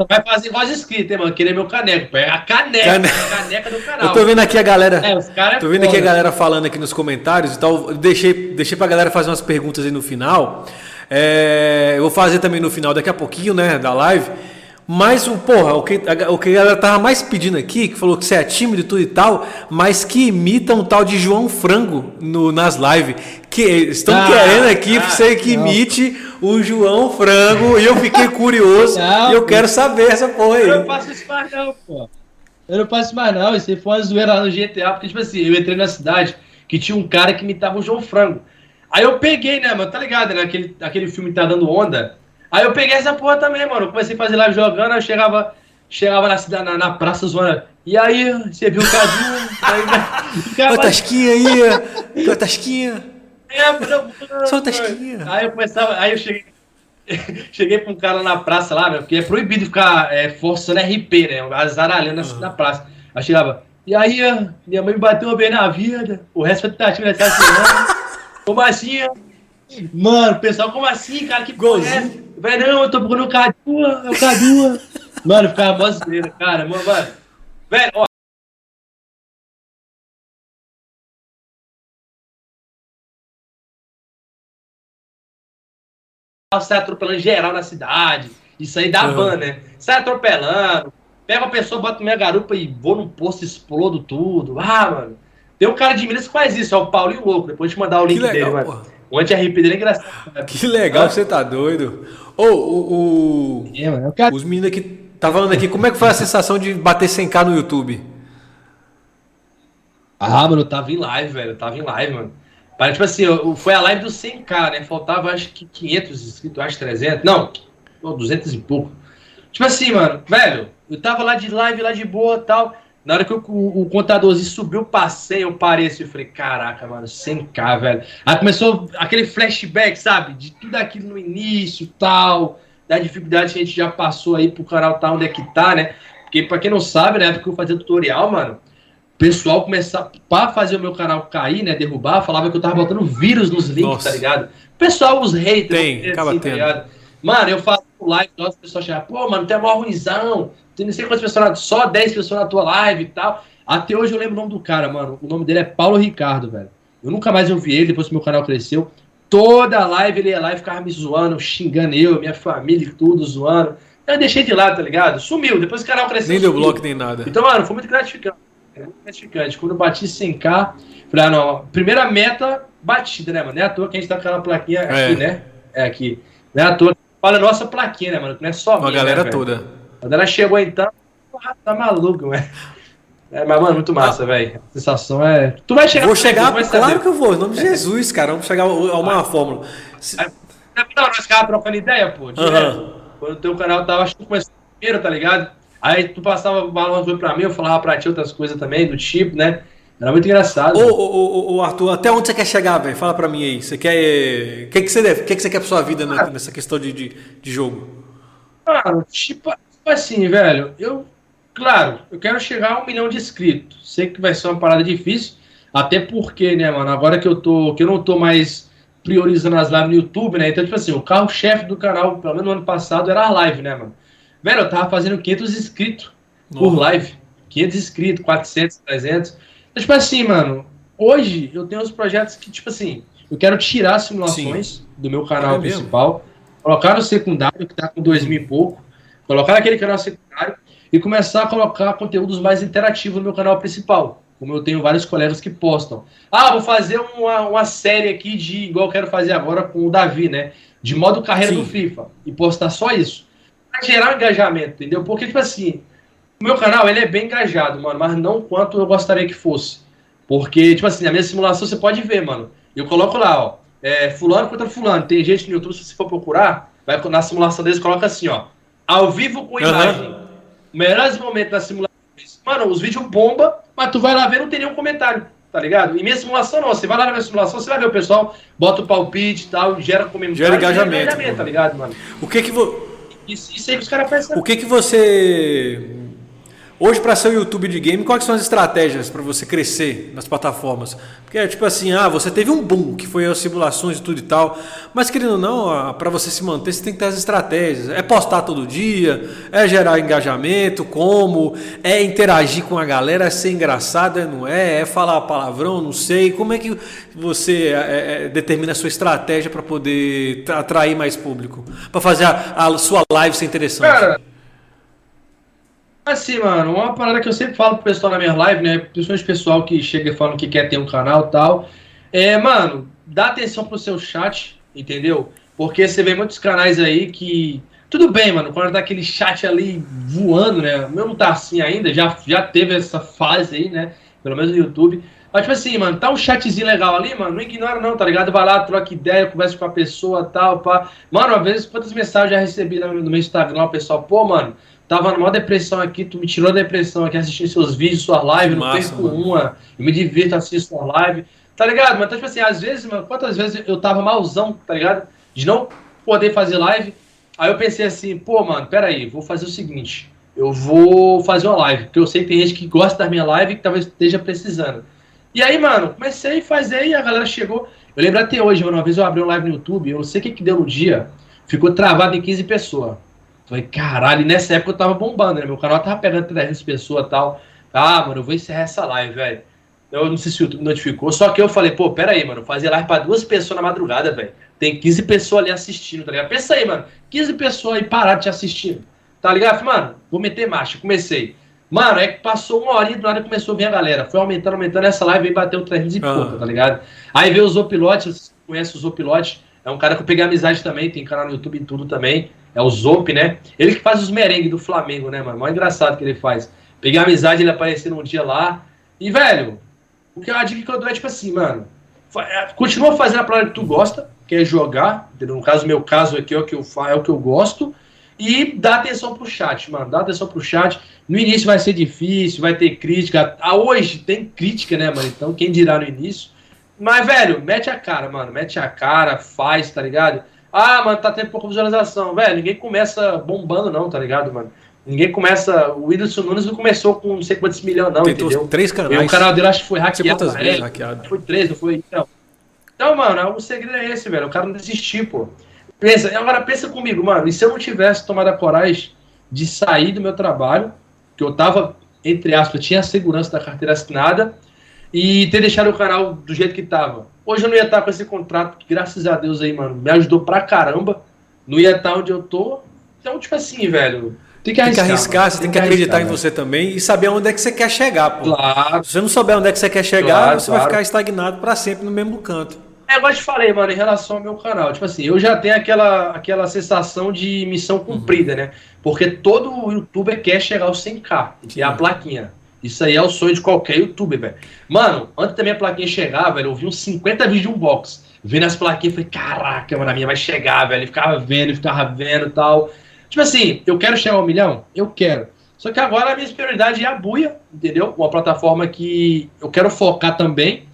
vai fazer voz escrita, hein, mano? Querer meu caneco. É a caneca, Cane... a caneca do canal. Eu tô vendo aqui a galera. É, os cara é Tô vendo aqui a galera falando aqui nos comentários e tal. Eu deixei, deixei pra galera fazer umas perguntas aí no final. É, eu vou fazer também no final, daqui a pouquinho, né, da live. Mas, porra, o que, a, o que a galera tava mais pedindo aqui, que falou que você é tímido e tudo e tal, mas que imita um tal de João Frango no, nas lives. Que estão ah, querendo aqui ah, você que não. imite o João Frango. E eu fiquei curioso não, e eu quero saber essa porra aí. Eu não faço isso mais, não, pô. Eu não faço mais, não. Isso foi uma zoeira lá no GTA, porque, tipo assim, eu entrei na cidade que tinha um cara que imitava o João Frango. Aí eu peguei, né, mano? Tá ligado, né? Aquele, aquele filme que tá dando onda. Aí eu peguei essa porra também, mano. comecei a fazer live jogando, eu chegava, chegava na, cidade, na, na praça zoando. E aí, você viu o Cadu? aí, Ô, Tasquinha aí! Ô, Tasquinha! É, mano, Só Tasquinha! Aí eu começava, aí eu cheguei. Cheguei pra um cara na praça lá, meu, porque é proibido ficar é, forçando RP, né? Azaralhando uhum. na praça. Aí chegava, e aí, minha mãe me bateu bem na vida, o resto foi tentativa de assassinato. Como assim? Mano, pessoal, como assim, cara? Que Golzinho. Velho, não, eu tô procurando o Cadu, é o Cadu. mano, ficava mó zoeira, cara. Mano, mano. Velho, ó. Sai atropelando geral na cidade. Isso aí dá ban, né? Sai atropelando. Pega a pessoa, bota minha garupa e vou no posto, explodo tudo. Ah, mano. Tem um cara de Minas que faz isso, é o Paulinho Louco. Depois de mandar o link legal, dele, mano. O anti-RP dele é engraçado. Né? Que legal, ah. você tá doido. Ô, oh, o, o, é, mano, quero... os meninos aqui tá falando aqui, como é que foi a sensação de bater 100k no YouTube? Ah, mano, eu tava em live, velho. Eu tava em live, mano. Para, tipo assim, foi a live do 100k, né? Faltava acho que 500 inscritos, acho 300. Não, 200 e pouco. Tipo assim, mano, velho, eu tava lá de live, lá de boa tal. Na hora que o, o, o contadorzinho subiu, passei, eu parei assim, eu falei, caraca, mano, 100k, velho. Aí começou aquele flashback, sabe? De tudo aquilo no início tal, da dificuldade que a gente já passou aí pro canal tá onde é que tá, né? Porque pra quem não sabe, na época que eu fazia tutorial, mano, o pessoal começava, pra fazer o meu canal cair, né, derrubar, falava que eu tava botando vírus nos links, Nossa. tá ligado? O pessoal, os haters, Tem, assim, acaba tá ligado? Mano, eu faço live, nossa, o pessoal chega, pô, mano, tu é mó ruimzão, tem não sei quantas pessoas, na- só 10 pessoas na tua live e tal. Até hoje eu lembro o nome do cara, mano. O nome dele é Paulo Ricardo, velho. Eu nunca mais ouvi ele depois que meu canal cresceu. Toda live ele ia lá e ficava me zoando, xingando eu, minha família, e tudo zoando. Eu deixei de lado, tá ligado? Sumiu. Depois o canal cresceu. Nem deu sumiu. bloco nem nada. Então, mano, foi muito gratificante. É muito gratificante. Quando eu bati 100k, falei, ah, não, primeira meta batida, né, mano? Não é à toa que a gente tá com aquela plaquinha É. aqui, né? É aqui. Não é à toa que fala nossa plaquinha, né, mano? Não é só a minha, galera né, toda. Quando ela chegou então, porra, tá maluco, velho. É, mas, mano, muito massa, velho. A sensação é. Tu vai chegar Vou chegar, claro saber. que eu vou, em nome de Jesus, cara. Vamos chegar a uma fórmula. Se- Não, nós ficava trocando ideia, pô. Direto. Aham. Quando o teu canal tava, acho que começou primeiro, tá ligado? Aí tu passava o balão pra mim, eu falava pra ti outras coisas também, do tipo, né? Era muito engraçado. Ô, ô, ô, ô, Arthur, até onde você quer chegar, velho? Fala pra mim aí. Você quer. O que, que, você deve... que, que você quer pra sua vida né, nessa questão de, de, de jogo? Mano, tipo assim, velho, eu. Claro, eu quero chegar a um milhão de inscritos. Sei que vai ser uma parada difícil. Até porque, né, mano, agora que eu tô. que eu não tô mais priorizando as lives no YouTube, né? Então, tipo assim, o carro-chefe do canal, pelo menos no ano passado, era a live, né, mano? Velho, eu tava fazendo 500 inscritos por Nossa. live. 500 inscritos, 400, 300. Então, tipo assim, mano, hoje eu tenho uns projetos que, tipo assim, eu quero tirar as simulações do meu canal É mesmo? principal, colocar no secundário, que tá com dois mil e pouco, colocar naquele canal secundário e começar a colocar conteúdos mais interativos no meu canal principal. Como eu tenho vários colegas que postam. Ah, vou fazer uma, uma série aqui de, igual eu quero fazer agora com o Davi, né? De modo carreira Sim. do FIFA. E postar só isso. Pra gerar um engajamento, entendeu? Porque, tipo assim, o meu canal, ele é bem engajado, mano, mas não quanto eu gostaria que fosse. Porque, tipo assim, a minha simulação você pode ver, mano. Eu coloco lá, ó, é, fulano contra fulano. Tem gente no YouTube, se você for procurar, vai na simulação deles, coloca assim, ó, ao vivo com imagem. Melhores momentos da simulação. Mano, os vídeos bomba, mas tu vai lá ver, não tem nenhum comentário, tá ligado? E minha simulação não, você vai lá na minha simulação, você vai ver o pessoal, bota o palpite e tal, gera comentário. Gera engajamento, mano. tá ligado, mano? O que que, vo... Isso, isso aí que os caras pensam. o que, que você. Hoje, para ser o YouTube de game, quais são as estratégias para você crescer nas plataformas? Porque é tipo assim, ah, você teve um boom, que foi as simulações e tudo e tal, mas querendo ou não, para você se manter, você tem que ter as estratégias. É postar todo dia, é gerar engajamento, como, é interagir com a galera, é ser engraçado, é não é, é falar palavrão, não sei. Como é que você é, é, determina a sua estratégia para poder tra- atrair mais público? Para fazer a, a sua live ser interessante? Cara, assim, mano, uma parada que eu sempre falo pro pessoal na minha live, né? Principalmente pessoal que chega falando que quer ter um canal e tal. É, mano, dá atenção pro seu chat, entendeu? Porque você vê muitos canais aí que. Tudo bem, mano, quando tá aquele chat ali voando, né? O meu não tá assim ainda, já, já teve essa fase aí, né? Pelo menos no YouTube. Mas, tipo assim, mano, tá um chatzinho legal ali, mano, não ignora não, tá ligado? Vai lá, troca ideia, conversa com a pessoa tal, pá. Mano, às vezes, quantas mensagens eu já recebi no meu Instagram, o pessoal, pô, mano, tava numa depressão aqui, tu me tirou da depressão aqui assistindo seus vídeos, sua live, não perco uma, eu me divirto assistindo sua live, tá ligado? Mas, então, tipo assim, às vezes, mano, quantas vezes eu tava malzão, tá ligado? De não poder fazer live, aí eu pensei assim, pô, mano, peraí, vou fazer o seguinte, eu vou fazer uma live, porque eu sei que tem gente que gosta da minha live e que talvez esteja precisando. E aí, mano, comecei a fazer e a galera chegou. Eu lembro até hoje, mano, uma vez eu abri um live no YouTube, eu não sei o que que deu no dia, ficou travado em 15 pessoas. Falei, caralho, e nessa época eu tava bombando, né? Meu canal tava pegando 300 pessoas e tal. Ah, mano, eu vou encerrar essa live, velho. Eu não sei se o YouTube notificou, só que eu falei, pô, pera aí, mano, fazer live pra duas pessoas na madrugada, velho. Tem 15 pessoas ali assistindo, tá ligado? Pensa aí, mano, 15 pessoas aí pararam te assistindo, tá ligado? Falei, mano, vou meter marcha, comecei. Mano, é que passou uma hora e do nada começou a vir a galera. Foi aumentando, aumentando. Essa live aí bateu 300 e Ah. pouco, tá ligado? Aí veio o Zopilote, vocês conhecem o Zopilote. É um cara que eu peguei amizade também, tem canal no YouTube e tudo também. É o Zop, né? Ele que faz os merengues do Flamengo, né, mano? Mó engraçado que ele faz. Peguei amizade, ele apareceu num dia lá. E, velho, o que a dica que eu dou é tipo assim, mano. é, continua fazendo a parada que tu gosta, que é jogar, no caso, meu caso aqui é o que eu faço, é o que eu gosto, e dá atenção pro chat, mano, dá atenção pro chat. No início vai ser difícil, vai ter crítica, ah, hoje tem crítica, né, mano, então quem dirá no início. Mas, velho, mete a cara, mano, mete a cara, faz, tá ligado? Ah, mano, tá tendo pouca visualização, velho, ninguém começa bombando não, tá ligado, mano? Ninguém começa. O Whindersson Nunes não começou com não sei quantos milhões, não, Tentou entendeu? três canais. E o canal dele acho que foi hackeado. Vezes, hackeado. Foi três, não foi? Então, então, mano, o segredo é esse, velho. O cara não desistiu, pô. Pensa, agora pensa comigo, mano. E se eu não tivesse tomado a coragem de sair do meu trabalho, que eu tava, entre aspas, tinha a segurança da carteira assinada, e ter deixado o canal do jeito que tava. Hoje eu não ia estar com esse contrato, que graças a Deus aí, mano, me ajudou pra caramba. Não ia estar onde eu tô. Então, tipo assim, velho. Tem que arriscar, tem que arriscar você tem, que, que acreditar arriscar, em você também e saber onde é que você quer chegar, pô. Claro. Se você não souber onde é que você quer chegar, claro, você claro. vai ficar estagnado para sempre no mesmo canto. É, igual eu te falei, mano, em relação ao meu canal. Tipo assim, eu já tenho aquela, aquela sensação de missão cumprida, uhum. né? Porque todo youtuber quer chegar aos 100k e é a plaquinha. Isso aí é o sonho de qualquer youtuber, velho. Mano, antes da minha plaquinha chegar, velho, eu vi uns 50 vídeos de unbox. Vendo as plaquinhas, falei, caraca, mano, a minha vai chegar, velho. E ficava vendo, ficava vendo e tal. Tipo assim, eu quero chegar ao milhão? Eu quero. Só que agora a minha prioridade é a Buia, entendeu? Uma plataforma que eu quero focar também.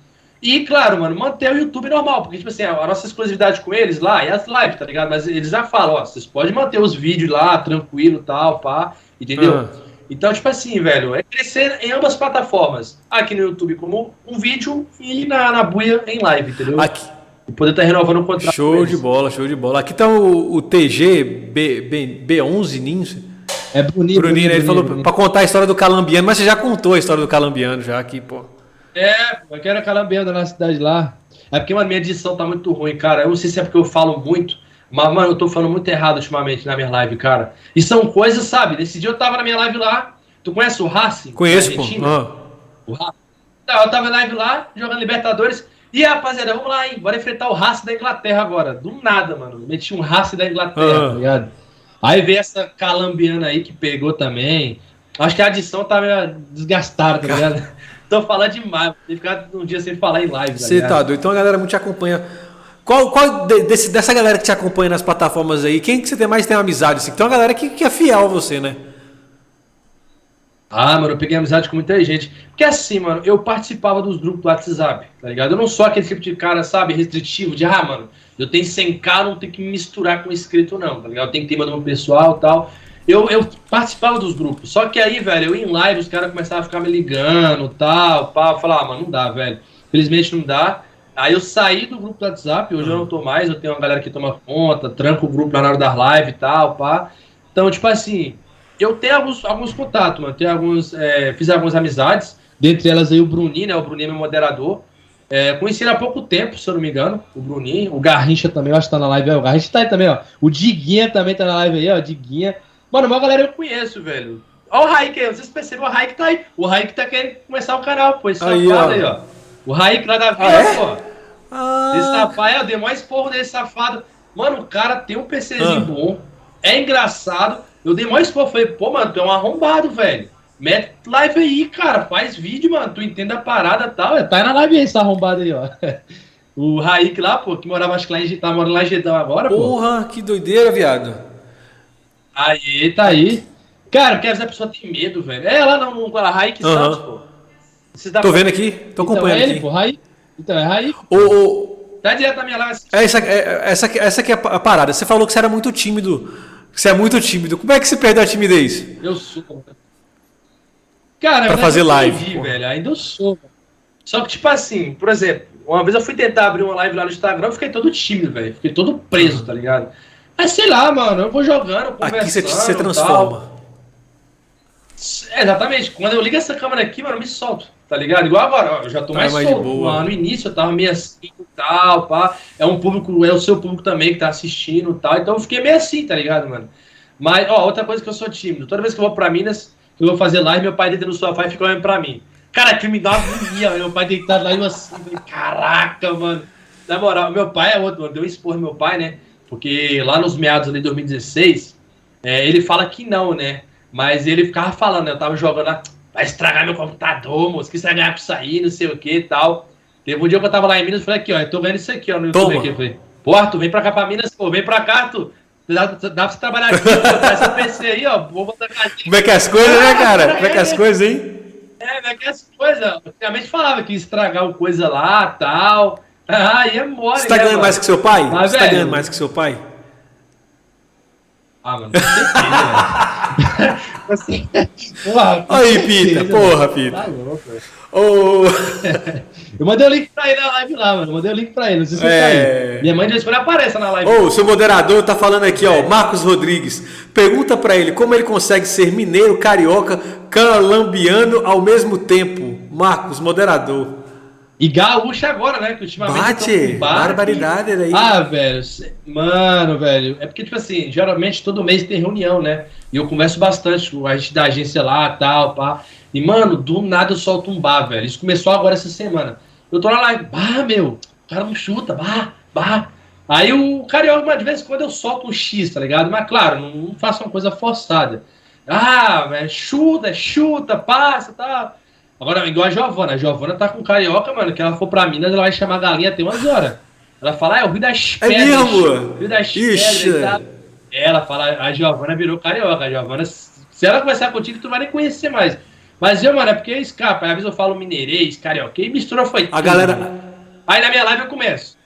E, claro, mano, manter o YouTube normal. Porque, tipo assim, a nossa exclusividade com eles lá é as lives, tá ligado? Mas eles já falam, ó, vocês podem manter os vídeos lá, tranquilo tal, pá, entendeu? Uhum. Então, tipo assim, velho, é crescer em ambas plataformas. Aqui no YouTube como um vídeo e na, na Buia em live, entendeu? Aqui, e poder estar tá renovando o contrato. Show de bola, show de bola. Aqui tá o, o TG B, B, B11 Ninja. É bonito. Bruninho, ele falou para contar a história do Calambiano, mas você já contou a história do Calambiano já aqui, pô. É, eu quero Calambiano na cidade lá. É porque, mano, minha edição tá muito ruim, cara. Eu não sei se é porque eu falo muito, mas, mano, eu tô falando muito errado ultimamente na minha live, cara. E são coisas, sabe? Nesse dia eu tava na minha live lá. Tu conhece o Racing? Conheço, pô. Ah. O Racing. Tá, eu tava na live lá, jogando Libertadores. E rapaziada, vamos lá, hein? Bora enfrentar o Racing da Inglaterra agora. Do nada, mano. Meti um Racing da Inglaterra, uhum. tá ligado? Aí veio essa calambiana aí que pegou também. Acho que a adição tá meio desgastada, tá ligado? Tô falando demais, tem que ficar um dia sem falar em live. Tá Você tá doido. Então a galera muito te acompanha. Qual, qual desse, dessa galera que te acompanha nas plataformas aí, quem que você tem mais tem amizade? Assim? Tem uma galera que, que é fiel a você, né? Ah, mano, eu peguei amizade com muita gente. Porque assim, mano, eu participava dos grupos do WhatsApp, tá ligado? Eu não sou aquele tipo de cara, sabe, restritivo, de, ah, mano, eu tenho 100k, não tenho que me misturar com inscrito, não, tá ligado? Tenho que ter meu pessoal e tal. Eu, eu participava dos grupos. Só que aí, velho, eu em live, os caras começavam a ficar me ligando tal, pá, falar, ah, mano, não dá, velho. Felizmente não dá. Aí eu saí do grupo do WhatsApp, hoje uhum. eu não tô mais, eu tenho uma galera que toma conta, tranco o grupo na hora das lives e tal, pá. Então, tipo assim, eu tenho alguns, alguns contatos, mano. Tenho alguns, é, fiz algumas amizades. Dentre elas aí o Bruninho, né? O Bruninho é meu moderador. É, conheci ele há pouco tempo, se eu não me engano. O Bruninho. O Garrincha também, eu acho que tá na live aí. O Garrincha tá aí também, ó. O Diguinha também tá na live aí, ó. Diguinha. Mano, uma galera eu conheço, velho. Ó o Raik aí, vocês perceberam, o Raik tá aí. O Raik tá querendo começar o canal, pô. Esse aí, ó. aí, ó. O Raik lá da vida, ah, é? pô. Ah. Esse safado, é, eu dei mais porro desse safado. Mano, o cara tem um PCzinho ah. bom. É engraçado. Eu dei mais pô, falei, pô, mano, tu é um arrombado, velho. Mete live aí, cara. Faz vídeo, mano. Tu entende a parada e tal. É, tá aí na live aí, esse arrombado aí, ó. O Raik lá, pô, que morava acho que lá em tá morando lá em Getão agora, Porra, pô. Porra, que doideira, viado. Aí, tá aí. Cara, porque a pessoa tem medo, velho. É lá não, a Raik uhum. Santos, pô. Tô pra... vendo aqui, tô então, acompanhando. É ele, aqui. pô, Raik. Então, é Raik. O. Tá direto na minha live. É, essa, é, essa, essa aqui é a parada. Você falou que você era muito tímido você é muito tímido. Como é que você perdeu a timidez? Eu sou. Cara, pra fazer live. velho. Ainda eu sou. Só que, tipo assim, por exemplo, uma vez eu fui tentar abrir uma live lá no Instagram, eu fiquei todo tímido, velho. Fiquei todo preso, tá ligado? Mas sei lá, mano, eu vou jogando, conversando. Aqui você, você transforma. É, exatamente. Quando eu ligo essa câmera aqui, mano, eu me solto, tá ligado? Igual agora, eu já tô tá mais, mais solto. Boa. No início eu tava meio assim e tal, pá. É um público, é o seu público também que tá assistindo e tal. Então eu fiquei meio assim, tá ligado, mano? Mas, ó, outra coisa que eu sou tímido. Toda vez que eu vou pra Minas, eu vou fazer live, meu pai deita no sofá e fica olhando pra mim. Cara, que me dá uma agonia, meu pai deitado lá e eu assim, caraca, mano. Na moral, meu pai é outro, mano. Deu expor meu pai, né? Porque lá nos meados de 2016, é, ele fala que não, né? Mas ele ficava falando, né? Eu tava jogando lá, vai estragar meu computador, moço, que estragar pra sair, não sei o que e tal. Teve um dia que eu tava lá em Minas, falei aqui, ó, eu tô vendo isso aqui, ó, no YouTube Toma. aqui. Eu falei, pô, Arthur, vem pra cá pra Minas, pô, vem pra cá, Arthur. Dá, dá pra você trabalhar aqui, traz esse PC aí, ó, vou botar casinha. Como é que é as coisas, né, cara? Como é que é as coisas, hein? É, como é que é as coisas? Antigamente falava que ia estragar o coisa lá, tal. Ah, aí é mole, Você tá né, ganhando mano? mais que seu pai? Mas, Você tá velho, ganhando mais que seu pai? Ah, mano, com certeza. Assim, porra, Aí, certeza, Pita, porra, velho. Pita. Tá louco. Ô, Eu mandei o link pra ele na live lá, mano. Eu mandei o link pra ele. Não sei se É. tá aí. Minha mãe de vez em quando aparece na live. ô, o seu moderador tá falando aqui, ó, Marcos Rodrigues. Pergunta pra ele como ele consegue ser mineiro, carioca, calambiano ao mesmo tempo. Marcos, moderador. E gaúcho agora, né? Que ultimamente. Bate, bar barbaridade aqui. aí. Ah, velho. Mano, velho. É porque, tipo assim, geralmente todo mês tem reunião, né? E eu converso bastante com a gente da agência lá tal, pá. E, mano, do nada eu solto um bar, velho. Isso começou agora essa semana. Eu tô na live, bah, meu, o cara não chuta, bah, bah. Aí o carioca, mas de vez em quando eu solto um X, tá ligado? Mas claro, não, não faço uma coisa forçada. Ah, velho, chuta, chuta, passa, tá. Agora, igual a Giovana. A Giovana tá com carioca, mano, que ela for pra Minas, ela vai chamar a galinha até umas horas. Ela fala, ah, é o Rio das É Pedras. mesmo? Rio das Ixi. Pedras, tá? Ela fala, a Giovana virou carioca. A Giovana, se ela conversar contigo, tu não vai nem conhecer mais. Mas eu, mano, é porque escapa. Às vezes eu falo mineirês, carioca, e mistura foi A galera. mano. Aí na minha live eu começo.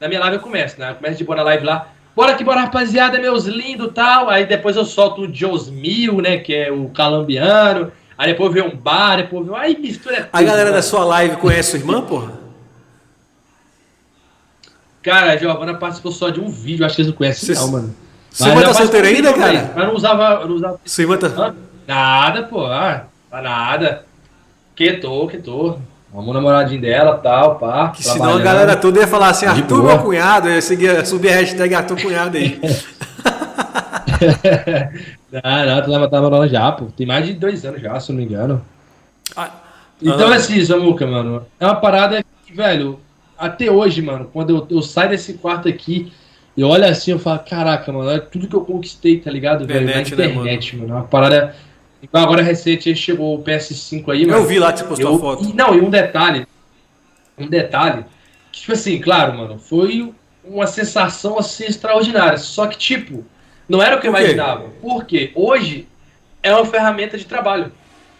Na minha live eu começo, né? Eu começo de boa na live lá. Bora que bora, rapaziada, meus lindos tal. Aí depois eu solto o Jos Mil, né? Que é o calambiano. Aí depois vem um bar, depois vem. Aí mistura A tudo, galera mano. da sua live conhece sua irmã, porra? Cara, a Giovana participou só de um vídeo, acho que eles não conhecem, Cês- não, mano. Sua irmã ela tá solteira ainda, cara? Mas não usava. Não usava Sua irmã tá. Nada, pô. Ah, tá nada. Que tô, que tô. Vamos namoradinho dela tal, pá. Que senão a galera toda ia falar assim, Arthur, boa. meu cunhado, ia seguir, subir a hashtag Arthur Cunhado aí. não, não, tu tava namorando já, pô. Tem mais de dois anos já, se eu não me engano. Ah, Então, ah. assim, Samuca, mano, é uma parada que, velho, até hoje, mano, quando eu, eu saio desse quarto aqui, eu olho assim, eu falo, caraca, mano, olha tudo que eu conquistei, tá ligado, velho, na Internet, né, internet, mano. É uma parada. Igual agora recente chegou o PS5 aí, mano. Eu vi lá que você postou Eu- a foto. e- não, e um detalhe. Um detalhe. Que, tipo assim, claro, mano, foi uma sensação assim extraordinária. Só que, tipo, não era o que eu imaginava. Porque hoje é uma ferramenta de trabalho.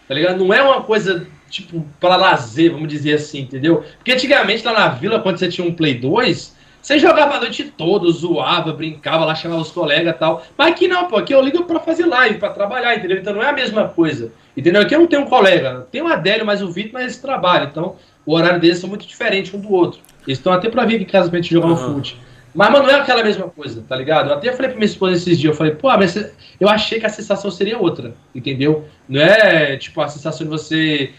Tá ligado? Não é uma coisa, tipo, para lazer, vamos dizer assim, entendeu? Porque antigamente lá na vila, quando você tinha um Play 2, você jogava a noite toda, zoava, brincava lá, chamava os colegas e tal. Mas aqui não, pô, aqui eu ligo pra fazer live, pra trabalhar, entendeu? Então não é a mesma coisa. Entendeu? Aqui eu não tenho um colega. Tem o Adélio, mas o Vitor, mas eles trabalham. Então o horário deles são muito diferentes um do outro. Eles estão até pra vir aqui em casa pra gente jogar Aham. um fute. Mas, mano, não é aquela mesma coisa, tá ligado? Eu até falei pra minha esposa esses dias, eu falei, pô, mas eu achei que a sensação seria outra, entendeu? Não é, tipo, a sensação de você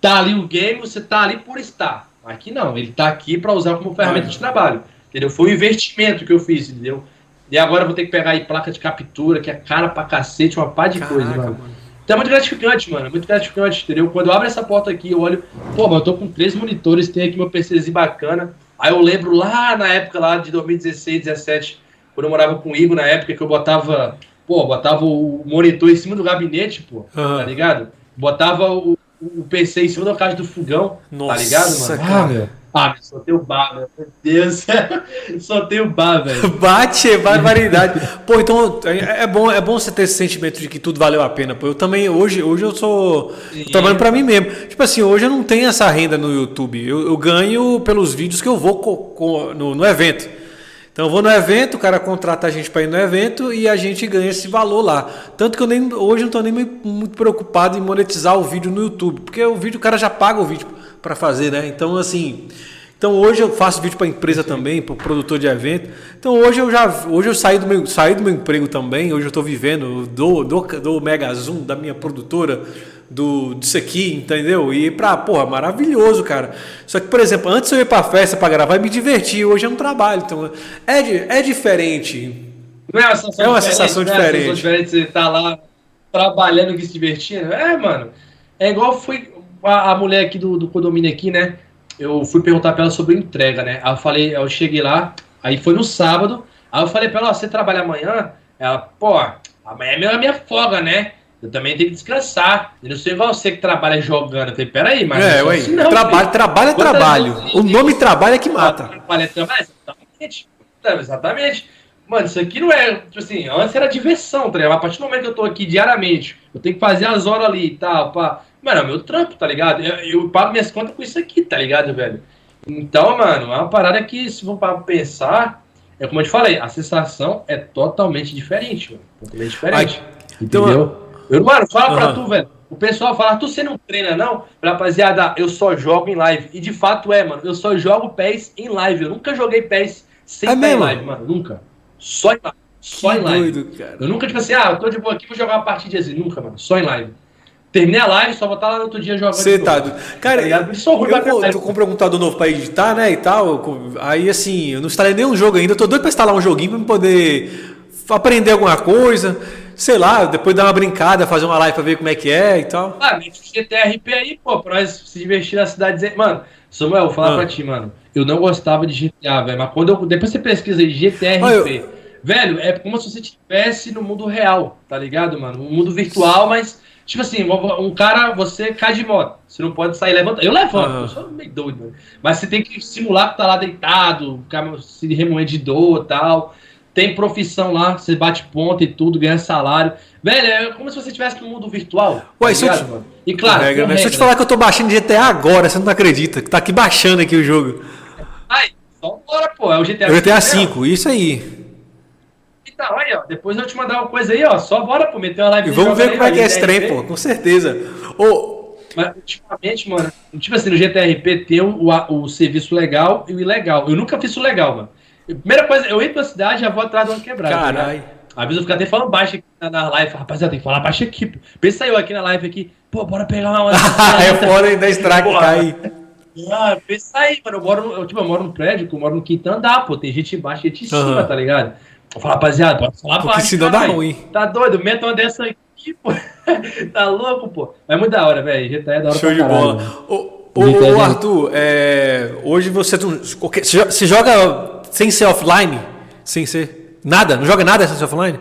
tá ali o game, você tá ali por estar. Aqui não, ele tá aqui pra usar como ferramenta de trabalho, entendeu? Foi um investimento que eu fiz, entendeu? E agora eu vou ter que pegar aí placa de captura, que é cara pra cacete, uma pá de coisa, Caraca, mano. mano. Então é muito gratificante, mano. é Muito gratificante, entendeu? Quando eu abro essa porta aqui, eu olho, pô, mas eu tô com três monitores, tem aqui meu PCzinho bacana. Aí eu lembro lá na época lá de 2016, 17, quando eu morava com o Igor, na época que eu botava, pô, botava o monitor em cima do gabinete, pô, Aham. tá ligado? Botava o, o PC em cima da caixa do fogão, Nossa, tá ligado, mano? cara. Ah, meu. Ah, só tem o bar, meu. Meu Deus. só tem o bar, velho. Bate, é barbaridade. Pô, então é é bom, é bom você ter esse sentimento de que tudo valeu a pena. Pô, eu também, hoje, hoje eu sou. Sim. trabalhando pra mim mesmo. Tipo assim, hoje eu não tenho essa renda no YouTube. Eu, eu ganho pelos vídeos que eu vou co- co- no, no evento. Então eu vou no evento, o cara contrata a gente para ir no evento e a gente ganha esse valor lá. Tanto que eu nem, hoje eu não estou nem muito preocupado em monetizar o vídeo no YouTube, porque o vídeo o cara já paga o vídeo para fazer, né? Então assim, então hoje eu faço vídeo para empresa também, para produtor de evento. Então hoje eu já hoje eu saí do meu saí do meu emprego também, hoje eu estou vivendo do do, do Mega Zoom da minha produtora do disso aqui, entendeu? E pra, porra, maravilhoso, cara. Só que, por exemplo, antes eu ia pra festa pra gravar e me divertir, hoje eu não trabalho. Então, é, é diferente. Não é uma sensação É uma diferente, sensação né? Uma diferente. sensação diferente você tá lá trabalhando e se divertindo. É, mano. É igual foi a, a mulher aqui do, do condomínio aqui, né? Eu fui perguntar pra ela sobre entrega, né? Aí eu falei, eu cheguei lá, aí foi no sábado, aí eu falei pra ela, ó, você trabalha amanhã? Ela, pô, amanhã é minha, minha folga, né? Eu também tenho que descansar. Eu não igual você que trabalha jogando. Eu falei, peraí, mas. É, ué, assim trabalho, trabalho é trabalho. O nome trabalho é que mata. Trabalho é trabalho, exatamente. Exatamente. Mano, isso aqui não é. Tipo assim, antes era diversão, tá ligado? A partir do momento que eu tô aqui diariamente, eu tenho que fazer as horas ali e tal, pá. Mano, é meu trampo, tá ligado? Eu, eu pago minhas contas com isso aqui, tá ligado, velho? Então, mano, é uma parada que, se for para pensar, é como eu te falei, a sensação é totalmente diferente, mano. Totalmente diferente. Ai, então, entendeu? Eu, mano, fala uhum. pra tu, velho. O pessoal fala, tu você não treina, não? Rapaziada, eu só jogo em live. E de fato é, mano. Eu só jogo PES em live. Eu nunca joguei PES sem é em live, mano. Nunca. Só em live. Só que em live. Doido, cara. Eu nunca, tipo assim, ah, eu tô de boa aqui, vou jogar uma partida assim. Nunca, mano. Só em live. Terminei a live, só vou estar lá no outro dia jogando. Você tá. Cara, tá eu, sou eu, eu comprei um computador novo pra editar, né? E tal. Aí assim, eu não instalei nenhum jogo ainda. Eu tô doido pra instalar um joguinho pra poder aprender alguma coisa. Sei lá, depois dar uma brincada, fazer uma live pra ver como é que é e tal. Ah, GTRP aí, pô, pra nós se divertir na cidade. Mano, Samuel, vou falar ah. pra ti, mano. Eu não gostava de GTA, velho. Mas quando eu. Depois você pesquisa aí, GTRP. Ah, eu... Velho, é como se você estivesse no mundo real, tá ligado, mano? Um mundo virtual, mas Tipo assim, um cara, você cai de moto. Você não pode sair levantando. Eu levanto, uhum. eu sou meio doido, mano. Mas você tem que simular que tá lá deitado, se remoer de dor e tal. Tem profissão lá, você bate ponta e tudo, ganha salário. Velho, é como se você estivesse no mundo virtual. Ué, tá ligado, te... mano? E claro. Regra, né? Se eu te falar que eu tô baixando GTA agora, você não acredita. Que tá aqui baixando aqui o jogo. Ai, só bora, pô. É o GTA V. É o GTA V, isso aí. Então, aí, ó. Depois eu te mandar uma coisa aí, ó. Só bora, pô, meter uma live. E vamos ver como é que é esse trem, pô. Com certeza. Ô, mas, ultimamente, mano, tipo assim, no GTRP tem o, o, o, serviço legal e o ilegal. Eu nunca fiz isso legal, mano. Primeira coisa, eu entro na cidade já vou atrás de uma quebrada. Caralho. Né? Às vezes eu fico até falando baixo aqui na, na live. Rapaziada, tem que falar baixo aqui. Pô. Pensa eu aqui na live aqui. Pô, bora pegar uma. é fora da estraga que cai. Ah, pensa aí, mano. Eu moro, eu, tipo, eu moro no prédio, eu moro no quinto andar, pô. Tem gente embaixo e gente em uhum. cima, tá ligado? Vou falar, rapaziada, pode falar Porque baixo. senão dá ruim. Tá doido? Meta uma dessa aqui, pô. tá louco, pô. É muito da hora, velho. GTA é da hora Show de bola. Ô, ô, ô Arthur, é, hoje você, você joga sem ser offline? Sem ser. Nada? Não joga nada sem ser offline?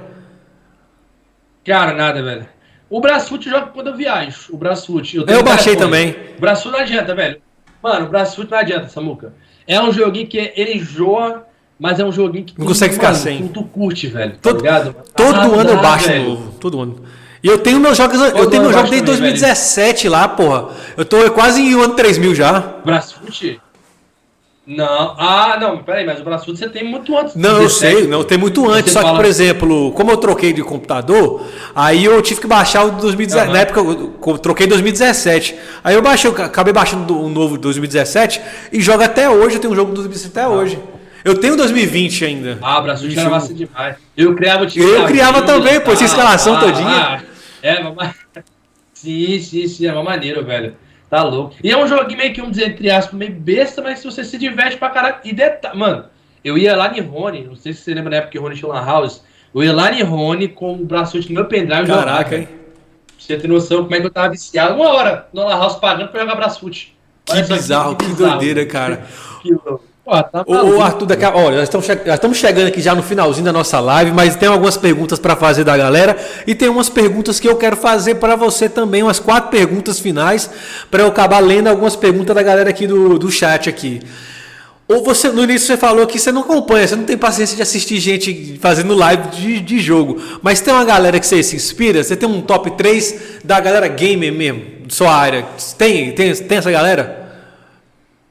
Cara, nada, velho. O Brasfoot joga quando eu viajo. O Brasfoot. Eu, eu baixei também. O Brasfoot não adianta, velho. Mano, o Brasfoot não adianta, Samuca. É um joguinho que ele joa mas é um joguinho que não consegue ficar sem. Tu, tu curte, velho. Tá todo, ligado? todo ah, ano eu baixo velho. novo. Todo ano. E eu tenho meus jogos, todo eu tenho meus jogos desde 2017 velho. lá, porra. Eu tô quase em um ano 3000 já. Brasfoot? Não, ah, não, peraí, mas o Brasfoot você tem muito antes. Não, 17, eu sei, não, tem muito antes. Só fala... que, por exemplo, como eu troquei de computador, aí eu tive que baixar o de 2017. Uhum. Na época eu troquei em 2017. Aí eu baixei, eu acabei baixando o novo 2017 e jogo até hoje. Eu tenho um jogo do 2017 até ah. hoje. Eu tenho 2020 ainda. Ah, Brasil era massa demais. Eu criava time. Eu criava também, pô, essa escalação ah, todinha. Ah, é, mas... sim, sim, sim, é uma maneira, velho. Tá louco. E é um jogo meio que um dizer entre aspas, meio besta, mas se você se diverte pra caralho. E detalhe, mano, eu ia lá em Rony, não sei se você lembra na época que Rony tinha Lan House. Eu ia lá em Rony com o braço no meu pendrive Caraca, hein? Pra você ter noção como é que eu tava viciado. Uma hora no Lan House pagando pra jogar Brasfoot. Que bizarro, que, que bizarro, doideira, cara. que louco. Pô, tá Ô, Arthur, daqui a, olha, nós estamos, che nós estamos chegando aqui já no finalzinho da nossa live, mas tem algumas perguntas para fazer da galera e tem umas perguntas que eu quero fazer para você também, umas quatro perguntas finais, para eu acabar lendo algumas perguntas da galera aqui do, do chat aqui. Ou você, no início você falou que você não acompanha, você não tem paciência de assistir gente fazendo live de, de jogo, mas tem uma galera que você se inspira, você tem um top 3 da galera gamer mesmo, sua área, tem, tem, tem essa galera?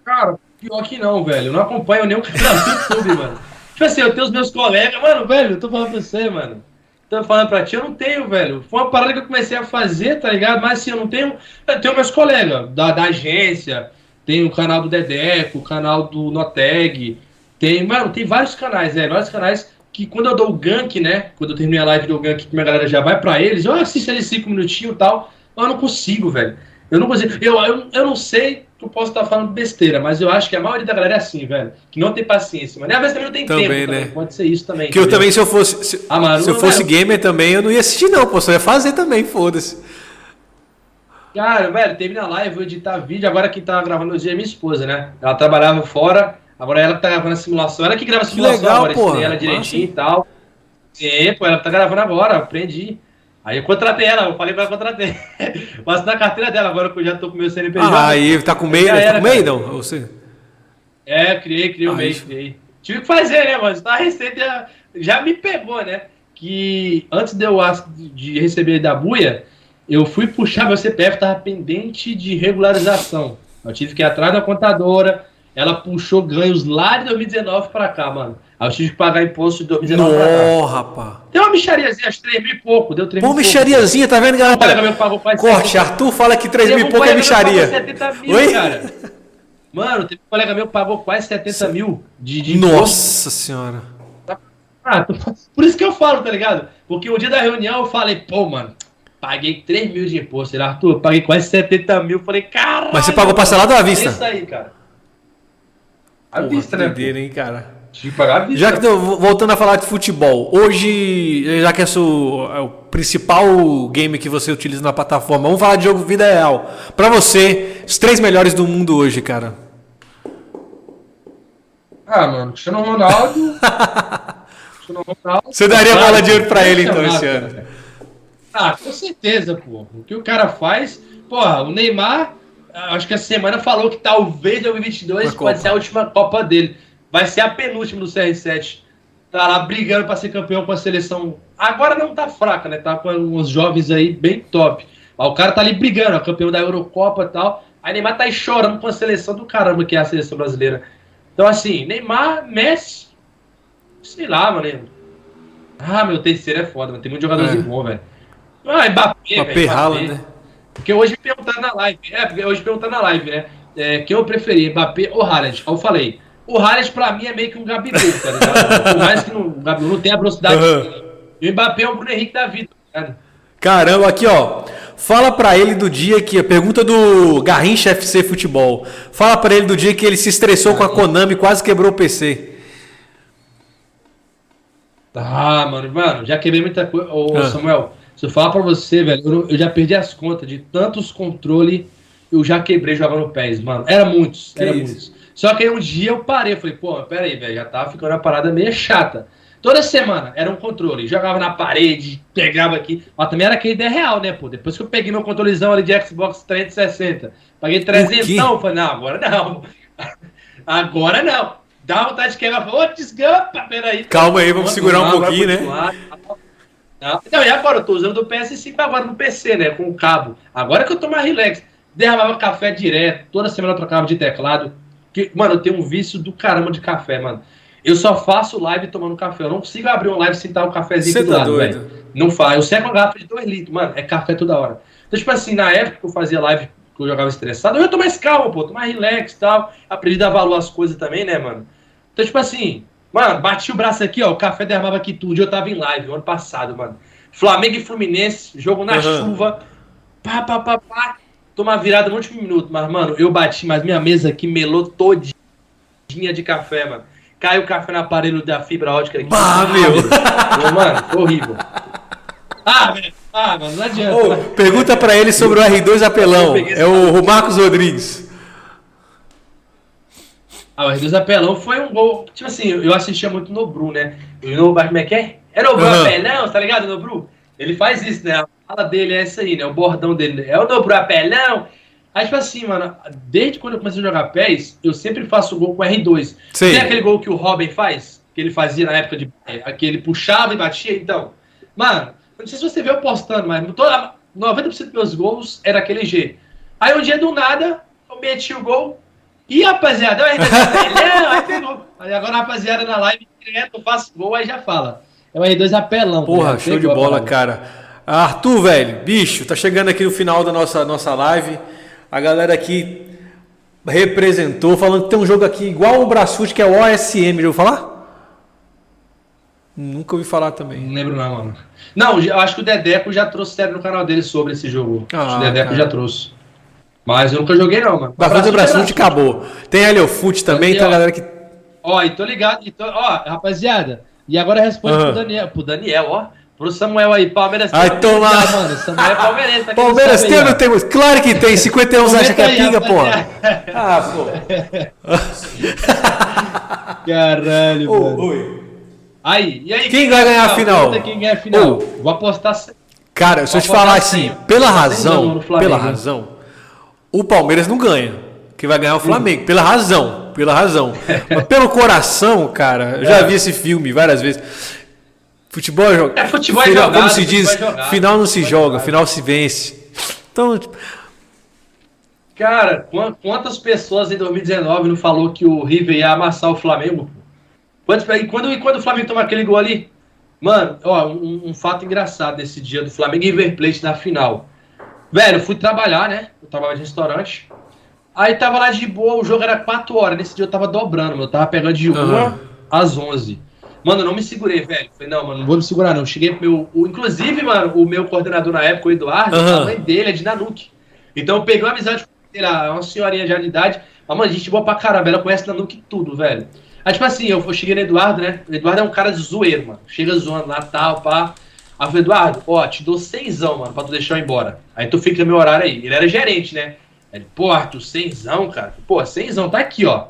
Cara, Pior que não, velho. Eu não acompanho o canal do YouTube, mano. Tipo assim, eu tenho os meus colegas, mano, velho, eu tô falando pra você, mano. Tô falando pra ti, eu não tenho, velho. Foi uma parada que eu comecei a fazer, tá ligado? Mas assim, eu não tenho. Eu tenho meus colegas da, da agência, tem o canal do Dedeco, o canal do Noteg. Tem, mano, tem vários canais, né? Vários canais que quando eu dou o gank, né? Quando eu terminei a live do gank, que minha galera já vai pra eles, eu assisto eles cinco minutinhos e tal. Eu não consigo, velho. Eu não consigo. Eu, eu, eu não sei eu posso estar falando besteira, mas eu acho que a maioria da galera é assim, velho. Que não tem paciência, mas às vezes também não tem também, tempo. Né? Também. Pode ser isso também. Que entendeu? eu também, se eu fosse. Se, ah, mano, se eu fosse gamer também, eu não ia assistir, não, pô. Só ia fazer também, foda-se. Cara, velho, teve na live, vou editar vídeo. Agora quem tá gravando hoje é minha esposa, né? Ela trabalhava fora, agora ela tá gravando a simulação. Ela que grava a simulação legal, agora, porra. ela direitinho e tal. Sim, pô, ela tá gravando agora, aprendi. Aí eu contratei ela, eu falei pra ela contratei. Mas na carteira dela, agora que eu já tô com o meu CNPJ. Ah, aí tá com meio, tá com meio, não? Você... É, criei, criei o MEI, criei. Tive que fazer, né, mas a receita já me pegou, né? Que antes de eu de receber da buia, eu fui puxar meu CPF, tava pendente de regularização. Eu tive que ir atrás da contadora, ela puxou ganhos lá de 2019 pra cá, mano. Aí eu tive que pagar imposto de 2019 Não, rapaz. Deu uma michariazinha, acho 3 mil e pouco, deu 3 mil michariazinha, tá vendo, galera? Colega meu pagou quase Corte, 70... Arthur fala que 3 mil e pouco é micharia. 70 mil, Oi? cara. Mano, teve um colega meu que pagou quase 70 mil de, de Nossa imposto. senhora. Ah, por isso que eu falo, tá ligado? Porque o dia da reunião eu falei, pô, mano, paguei 3 mil de imposto. Ele, Arthur, paguei quase 70 mil. Falei, caralho. Mas você pagou parcelado ou à vista? Isso aí, cara. À Porra, vista, né? Doideira, hein, cara. Pagar à vista. Já que tô, voltando a falar de futebol, hoje, já que é o, é o principal game que você utiliza na plataforma, vamos falar de jogo vida real. Pra você, os três melhores do mundo hoje, cara. Ah, mano, Cristiano Ronaldo. Cristiano Ronaldo. Você daria bola de ouro pra ele então esse ano? Ah, com certeza, pô. O que o cara faz. Porra, o Neymar, acho que essa semana falou que talvez 2022 Uma pode ser a última Copa dele. Vai ser a penúltima do CR7. Tá lá brigando para ser campeão com a seleção. Agora não tá fraca, né? Tá com uns jovens aí bem top. Mas o cara tá ali brigando, é campeão da Eurocopa e tal. Aí Neymar tá aí chorando com a seleção do caramba que é a seleção brasileira. Então, assim, Neymar, Messi, sei lá, mano. Ah, meu terceiro é foda, mano. Tem muitos jogadores é. bons, velho. Ah, Mbappé, Mbappé, rala, né? Porque hoje perguntaram na live, é, porque hoje perguntaram na live, né? É, quem eu preferi, Mbappé ou Haaland? Eu falei, o Haaland pra mim é meio que um Gabigol, tá ligado? Por mais que não, o Gabigol não tenha a velocidade uhum. E o Mbappé é o Bruno Henrique da vida, tá ligado? Caramba, aqui ó. Fala para ele do dia que a pergunta do Garrincha FC Futebol. Fala para ele do dia que ele se estressou com a Konami e quase quebrou o PC. Ah, mano, mano, já quebrei muita coisa. Ô, ah. Samuel, se eu falar pra você, velho, eu, eu já perdi as contas de tantos controles eu já quebrei jogando PES, mano. Era muitos, que era isso? muitos. Só que aí um dia eu parei, falei, pô, pera aí, velho, já tava ficando uma parada meio chata. Toda semana era um controle, jogava na parede, pegava aqui. Mas também era aquele ideia real, né, pô? Depois que eu peguei meu controlezão ali de Xbox 360, paguei 300, eu falei, não, agora não. agora não. Dá vontade de quebrar, ô, oh, desgampa, peraí. Calma aí, vamos segurar um pouquinho, né? Não, e agora? Eu tô usando o PS5 agora no PC, né? Com o cabo. Agora que eu tô mais relax. Derramava café direto, toda semana eu trocava de teclado. Que, mano, eu tenho um vício do caramba de café, mano. Eu só faço live tomando café. Eu não consigo abrir uma live sem dar um cafezinho Cê do tá lado, velho. Não faz. Eu seco uma garrafa de 2 litros, mano. É café toda hora. Então, tipo assim, na época que eu fazia live, que eu jogava estressado, eu tô mais calmo, pô. Tô mais relax e tal. Aprendi a dar valor às coisas também, né, mano? Então, tipo assim, mano, bati o braço aqui, ó. O café derramava aqui tudo. Eu tava em live ano passado, mano. Flamengo e Fluminense, jogo na uhum. chuva. Pá, pá, pá, pá. Toma virada no último minuto. Mas, mano, eu bati, mas minha mesa aqui melou todinha de café, mano. Caiu o café no aparelho da fibra ótica aqui. Ah, meu! Mano, horrível. Ah, velho. Ah, mano, não adianta. Ô, pergunta pra ele sobre o R2 apelão. É o Marcos Rodrigues. Ah, o R2 apelão foi um gol. Tipo assim, eu assistia muito no Bru, né? E no como é que é? É Nobru uhum. apelão, tá ligado, Nobru? Ele faz isso, né? A fala dele é essa aí, né? O bordão dele. É o Nobru apelão. Aí, tipo assim, mano, desde quando eu comecei a jogar pés, eu sempre faço gol com R2. Sim. Tem aquele gol que o Robin faz? Que ele fazia na época de. Que ele puxava e batia, então. Mano, não sei se você viu eu postando, mas toda, 90% dos meus gols era aquele G. Aí um dia do nada, eu meti o gol. E rapaziada, eu R2 aí pegou. Aí agora, rapaziada, na live, direto, eu faço gol, aí já fala. É o R2 apelão. Porra, show de bola, cara. Arthur, velho, bicho, tá chegando aqui no final da nossa, nossa live. A galera aqui representou, falando que tem um jogo aqui igual o Brasfoot, que é o OSM. Já ouviu falar? Nunca ouvi falar também. Não lembro não, mano. Não, eu acho que o Dedeco já trouxe sério no canal dele sobre esse jogo. Ah, acho que o Dedeco cara. já trouxe. Mas eu nunca joguei não, mano. Brasfoot é Brasfoot acabou. Tem Heliofoot também, tem a galera que... Ó, e tô ligado. E tô, ó, rapaziada, e agora responde uhum. pro Daniel. Pro Daniel, ó. Pro Samuel aí, Palmeiras tem. Ai, tomar. Mano, Samuel é palmeirense. Tá Palmeiras tem ou não tem? Claro que tem. 51 você acha que é pinga, porra? Ah, pô. Caralho, oh, mano. Oi. Aí, e aí? Quem, quem vai ganhar a final? Quem ganha a final? Oh. Vou apostar. Cara, se eu te falar assim, pela razão, pela razão, o Palmeiras não ganha. Que vai ganhar o Flamengo, pela razão, pela razão. Mas pelo coração, cara, eu já é. vi esse filme várias vezes. Futebol é jogado. É, futebol é final, jogado, Como se diz, é final não se joga, final se vence. Então, tipo... Cara, quantas pessoas em 2019 não falou que o River ia amassar o Flamengo? Quando, quando, quando o Flamengo tomar aquele gol ali, Mano, ó, um, um, fato engraçado desse dia do Flamengo e River Plate na final. Velho, eu fui trabalhar, né? Eu trabalhava de restaurante. Aí tava lá de boa, o jogo era 4 horas. Nesse dia eu tava dobrando, Eu tava pegando de 1 uhum. às 11. Mano, eu não me segurei, velho. Falei, não, mano, não vou me segurar, não. Cheguei pro meu. O, inclusive, mano, o meu coordenador na época, o Eduardo, uhum. a mãe dele é de Nanuque. Então eu peguei uma amizade com ele, uma senhorinha já de idade. Mas, mano, a gente boa pra caramba. Ela conhece Nanuque tudo, velho. Aí, tipo assim, eu, eu cheguei no Eduardo, né? O Eduardo é um cara de zoeiro, mano. Chega zoando lá, tal, pá. Aí eu falei, Eduardo, ó, te dou seisão, mano, pra tu deixar eu embora. Aí tu fica no meu horário aí. Ele era gerente, né? Ele, pô, Arthur, seisão, cara. Pô, seisão, tá aqui, ó.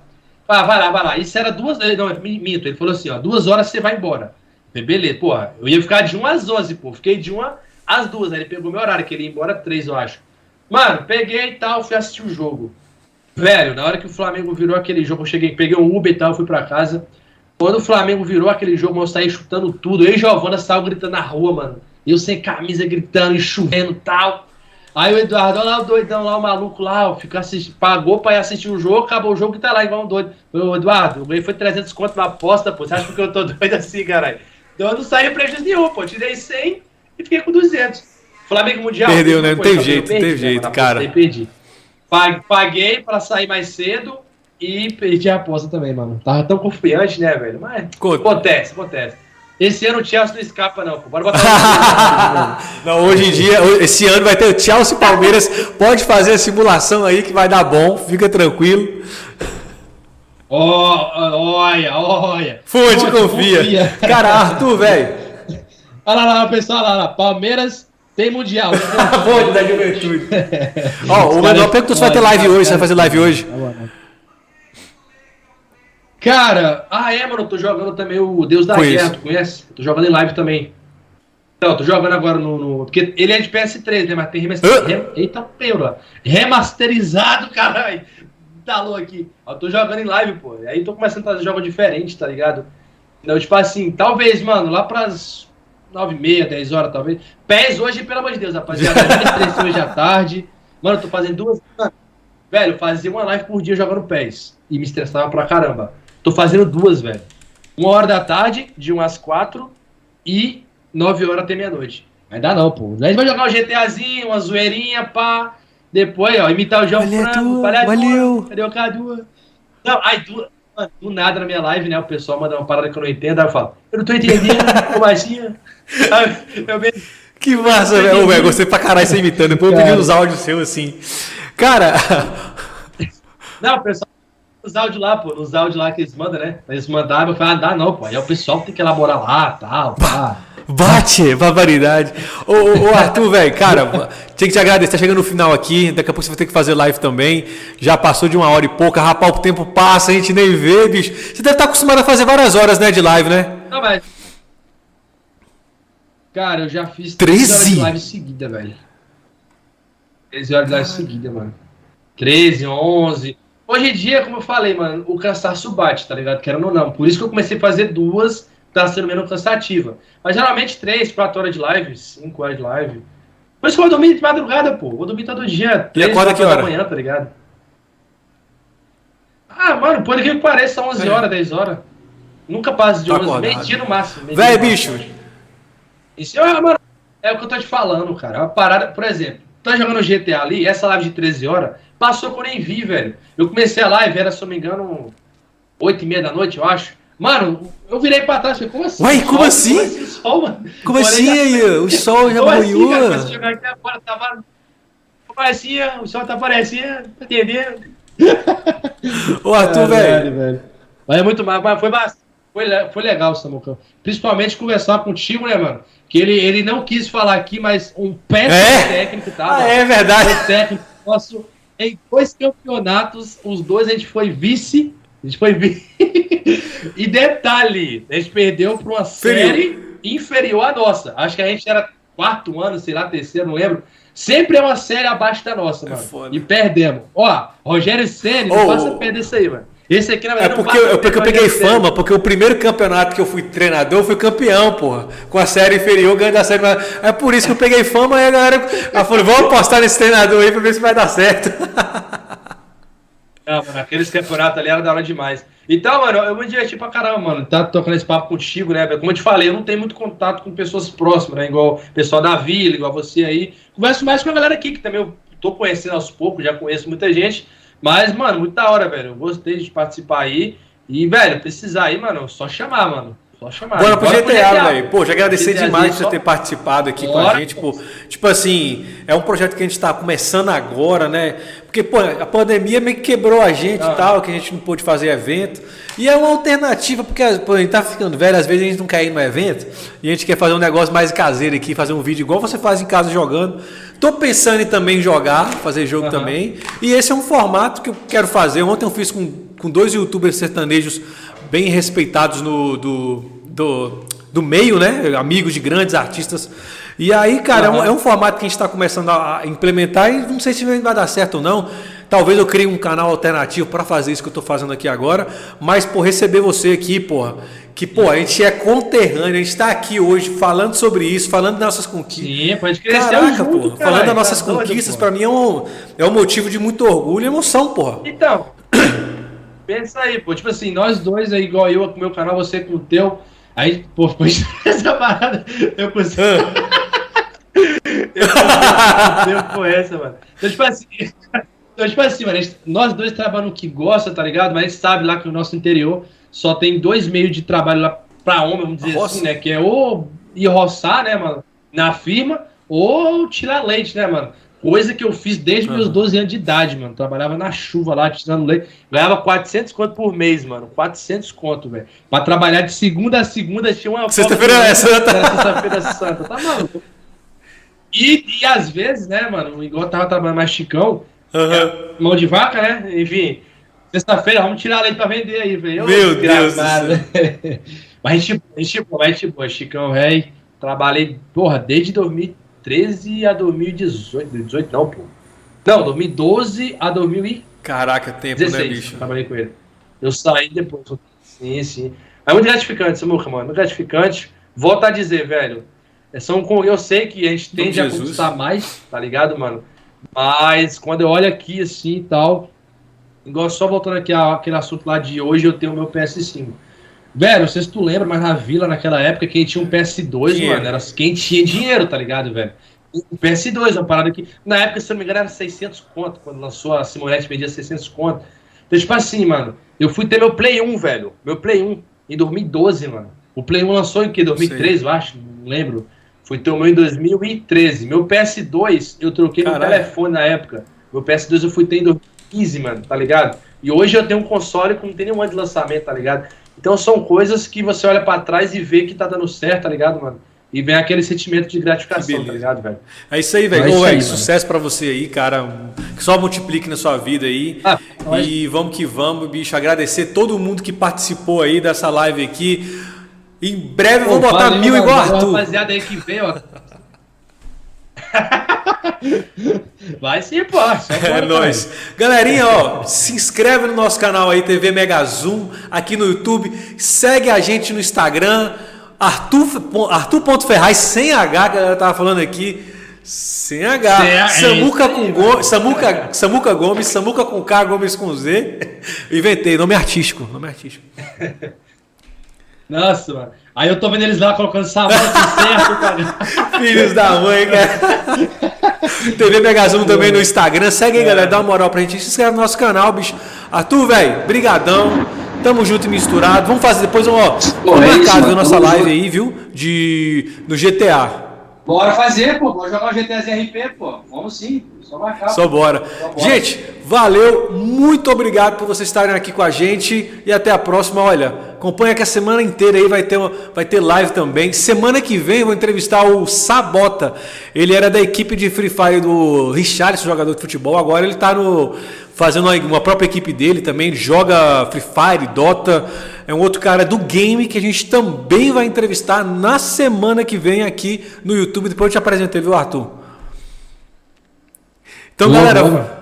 Ah, vai lá, vai lá. Isso era duas. Não, minto. Ele falou assim, ó, duas horas você vai embora. falei, beleza, porra. Eu ia ficar de 1 às 11, pô. Fiquei de 1 às 2. Aí ele pegou meu horário, que ele ia embora três, eu acho. Mano, peguei e tal, fui assistir o jogo. Velho, na hora que o Flamengo virou aquele jogo, eu cheguei, peguei um Uber e tal, fui pra casa. Quando o Flamengo virou aquele jogo, eu saí chutando tudo. Eu e Giovana saiu gritando na rua, mano. Eu sem camisa, gritando e chovendo e tal. Aí o Eduardo, olha lá o doidão lá, o maluco lá, fica assistindo, pagou pra ir assistir o jogo, acabou o jogo e tá lá igual um doido. O Eduardo, eu ganhei foi 300 conto na aposta, pô. Você acha que eu tô doido assim, caralho? Então eu não saí prejuízo nenhum, pô. Tirei 100 e fiquei com 200. Flamengo Mundial. Perdeu, né? Não teve jeito, não teve jeito, cara. perdi. Paguei para sair mais cedo e perdi a aposta também, mano. Tava tão confiante, né, velho? Mas Conta. acontece, acontece. Esse ano o Chelsea não escapa, não. Bora botar. não, hoje em dia, esse ano vai ter o Chelsea e Palmeiras. Pode fazer a simulação aí que vai dar bom, fica tranquilo. Oh, olha, olha. Fonte, confia. confia. Cara, Arthur, velho. Olha lá, lá, pessoal, lá, lá. Palmeiras tem mundial. Fonte da juventude. Ó, o Manuel perguntou se vai ter live hoje. Você vai fazer live hoje? Tá Cara, ah é, mano, eu tô jogando também o Deus da Conheço. Guerra, tu conhece? Tô jogando em live também. Então, tô jogando agora no, no, Porque ele é de PS3, né? Mas tem remasterizado. Rem... Eita, peura. Remasterizado, caralho. Talou aqui. Eu tô jogando em live, pô. Aí tô começando a fazer jogos diferentes, tá ligado? Então, tipo assim, talvez, mano, lá pras 9 e meia, 10 horas, talvez. PES hoje, pelo amor de Deus, rapaziada. hoje à tarde. Mano, eu tô fazendo duas. Velho, fazia uma live por dia jogando PES. E me estressava pra caramba. Tô fazendo duas, velho. Uma hora da tarde, de umas quatro, e nove horas até meia-noite. Mas dá não, pô. A gente vai jogar um GTAzinho, uma zoeirinha, pá. Depois, ó, imitar o João Franco. Valeu, valeu. Cadê o Cadu? Não, aí, do, do nada na minha live, né? O pessoal manda uma parada que eu não entendo, aí eu falo, eu não tô entendendo, como assim? eu mesmo. Que massa, velho. velho. Gostei pra caralho você imitando. Depois eu pedi os áudios seus assim. Cara. Não, pessoal os áudios lá, pô, os áudios lá que eles mandam, né? Eles mandavam, eu falei, ah, dá não, pô. Aí o pessoal tem que elaborar lá, tal, tá. Bate, barbaridade. Ô, ô, ô Arthur, velho, cara, tinha que te agradecer. Tá chegando no final aqui. Daqui a pouco você vai ter que fazer live também. Já passou de uma hora e pouca. Rapaz, o tempo passa, a gente nem vê, bicho. Você deve estar acostumado a fazer várias horas, né, de live, né? Não, mas. Cara, eu já fiz 13 horas de live seguida, velho. 13 horas de live seguida, mano. 13, 11. Hoje em dia, como eu falei, mano, o cansaço bate, tá ligado? Querendo ou não. Por isso que eu comecei a fazer duas, tá sendo menos cansativa. Mas geralmente três, quatro horas de live, cinco horas de live. Por isso que eu vou dormir de madrugada, pô. Vou dormir todo dia. E acorda que hora? da manhã, tá ligado? Ah, mano, por que pareça 11 é. horas, 10 horas. Nunca passa de 11, meio-dia no máximo. Véi, bicho. Isso é, mano, é o que eu tô te falando, cara. É uma parada, por exemplo, tá jogando GTA ali, essa live de 13 horas, Passou que eu nem vi, velho. Eu comecei a live, era, se eu não me engano, 8 e meia da noite, eu acho. Mano, eu virei pra trás, falei, como assim? Ué, como assim? Como assim, sol, mano? Como assim, aí? O sol já morreu? Assim, cara, aqui agora, tava... Parecia, o sol tá parecendo, tá entendendo? Ô, Arthur, velho. Mas é muito mais, mas foi bastante. Foi, foi legal, Samucão. Principalmente conversar contigo, né, mano? Que ele, ele não quis falar aqui, mas um péssimo é? técnico, tá? Ah, é verdade. técnico nosso em dois campeonatos, os dois a gente foi vice. A gente foi vice. e detalhe, a gente perdeu para uma série inferior à nossa. Acho que a gente era quarto ano, sei lá, terceiro, não lembro. Sempre é uma série abaixo da nossa, é mano. Foda. E perdemos. Ó, Rogério Senna, não oh, passa a perder isso aí, mano. Esse aqui, na verdade, é porque, eu, porque eu peguei fama, porque o primeiro campeonato que eu fui treinador, eu fui campeão, porra. Com a série inferior, ganhando a série. É por isso que eu peguei fama e a galera ela falou: vamos apostar nesse treinador aí pra ver se vai dar certo. Não, mano, aqueles campeonatos ali era da hora demais. Então, mano, eu me diverti pra caramba, mano. Tá tocando esse papo contigo, né? Como eu te falei, eu não tenho muito contato com pessoas próximas, né? Igual o pessoal da vila, igual você aí. Converso mais com a galera aqui, que também eu tô conhecendo aos poucos, já conheço muita gente. Mas, mano, muito da hora, velho. Eu gostei de participar aí. E, velho, precisar aí, mano, só chamar, mano. Só chamar. Bora pro GTA, GTA. velho. Pô, já agradecer demais por você ter participado aqui Bora, com a gente. Pô. Tipo assim, é um projeto que a gente tá começando agora, né? Porque, pô, a pandemia meio que quebrou a gente ah. e tal, que a gente não pôde fazer evento. E é uma alternativa, porque pô, a gente tá ficando velho, às vezes a gente não quer ir no evento e a gente quer fazer um negócio mais caseiro aqui, fazer um vídeo igual você faz em casa jogando. Tô pensando em também jogar, fazer jogo uhum. também. E esse é um formato que eu quero fazer. Ontem eu fiz com, com dois youtubers sertanejos bem respeitados no, do, do, do meio, né? Amigos de grandes artistas. E aí, cara, uhum. é, um, é, um, formato que a gente está começando a implementar e não sei se vai dar certo ou não. Talvez eu crie um canal alternativo para fazer isso que eu estou fazendo aqui agora, mas por receber você aqui, porra, que pô, a gente é conterrâneo, a gente está aqui hoje falando sobre isso, falando das nossas conquistas. Sim, pode crescer Caraca, junto, porra, cara, falando das nossas tá conquistas, para mim é um, é um motivo de muito orgulho e emoção, porra. Então, pensa aí, pô, tipo assim, nós dois aí, igual eu com o meu canal, você com o teu, aí, pô, essa parada, eu consigo. eu consigo essa, mano. Então, tipo assim. Então, tipo assim, mano, nós dois trabalhamos no que gosta, tá ligado? Mas a gente sabe lá que o nosso interior só tem dois meios de trabalho lá pra homem, vamos dizer assim, né? Que é ou ir roçar, né, mano, na firma, ou tirar leite, né, mano? Coisa que eu fiz desde uhum. meus 12 anos de idade, mano. Trabalhava na chuva lá, tirando leite. Ganhava 400 conto por mês, mano. 400 conto, velho. Pra trabalhar de segunda a segunda tinha uma. Sexta-feira é santa. Sexta-feira é santa. Tá maluco. E, e às vezes, né, mano, igual tava trabalhando mais Chicão, uhum. é, mão de vaca, né? Enfim, sexta-feira, vamos tirar leite pra vender aí, velho. Meu Deus! mas a gente, a gente, a gente, pô, Chicão, velho, trabalhei, porra, desde 2000 2013 a 2018. 18 não, pô. Não, 2012 a 2016. Caraca, tempo, 16, né, bicho? Trabalhei com ele. Eu saí depois. Sim, sim. É muito gratificante, Samuca, mano. Muito gratificante. Volto a dizer, velho. É, são eu sei que a gente tende a conquistar mais, tá ligado, mano? Mas quando eu olho aqui assim e tal, igual só voltando aqui àquele assunto lá de hoje, eu tenho o meu PS5. Velho, não sei se tu lembra, mas na vila, naquela época, quem tinha um PS2, dinheiro. mano, era quem tinha dinheiro, tá ligado, velho? O PS2, uma parada que, na época, se não me engano, era 600 conto, quando lançou a Simonete, vendia 600 conto. Então, tipo assim, mano, eu fui ter meu Play 1, velho, meu Play 1, em 2012, mano. O Play 1 lançou em que? 2013, eu acho, não lembro. Fui ter o meu em 2013. Meu PS2, eu troquei Caralho. meu telefone na época. Meu PS2 eu fui ter em 2015, mano, tá ligado? E hoje eu tenho um console que não tem nenhum ano de lançamento, tá ligado? Então são coisas que você olha para trás e vê que tá dando certo, tá ligado, mano? E vem aquele sentimento de gratificação, tá ligado, velho? É isso aí, velho. É Ô, aí, sucesso para você aí, cara. Que só multiplique na sua vida aí. Ah, e vamos que vamos, bicho. Agradecer todo mundo que participou aí dessa live aqui. Em breve vou botar valeu, mil igual Arthur. Rapaziada aí que veio, ó. Vai sim, pô. É nóis. Galerinha, ó, se inscreve no nosso canal aí, TV Mega Zoom, aqui no YouTube. Segue a gente no Instagram, Arthur, Arthur.ferraz, sem H, que a galera tava falando aqui. Sem H. É Samuca com Gomes, Samuca, Samuca Gomes, Samuca com K, Gomes com Z. Inventei, nome artístico, nome artístico. Nossa, mano. Aí eu tô vendo eles lá colocando sabão certo, cara. Filhos da mãe, cara. TV Megazum também no Instagram. Segue aí, é. galera. Dá uma moral pra gente. Se inscreve no nosso canal, bicho. Arthur, velho, brigadão. Tamo junto e misturado. Vamos fazer depois, ó, Pô, é marcado a nossa live junto. aí, viu? De, no GTA. Bora fazer, pô. Vamos jogar o GTA RP, pô. Vamos sim. Só marcar. Só bora. Só bora. Gente, valeu. Muito obrigado por vocês estarem aqui com a gente. E até a próxima. Olha Acompanha que a semana inteira aí vai ter, uma, vai ter live também. Semana que vem eu vou entrevistar o Sabota. Ele era da equipe de Free Fire do Richard, jogador de futebol. Agora ele está no, fazendo uma, uma própria equipe dele também. joga Free Fire, Dota. É um outro cara do game que a gente também vai entrevistar na semana que vem aqui no YouTube. Depois eu te apresentei, viu, Arthur? Então, boa, galera.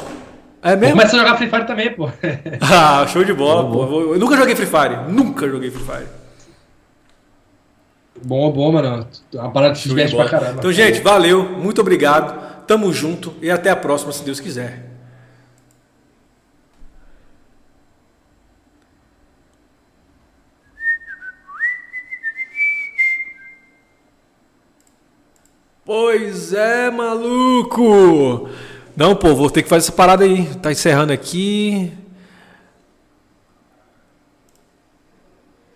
É mesmo? Começa a jogar Free Fire também, pô. ah, show de bola, pô. Eu nunca joguei Free Fire. Nunca joguei Free Fire. Bom, bom, mano. A parada se diverte pra caramba. Então, gente, valeu. Muito obrigado. Tamo junto e até a próxima, se Deus quiser. Pois é, maluco! Não, pô, vou ter que fazer essa parada aí. Tá encerrando aqui.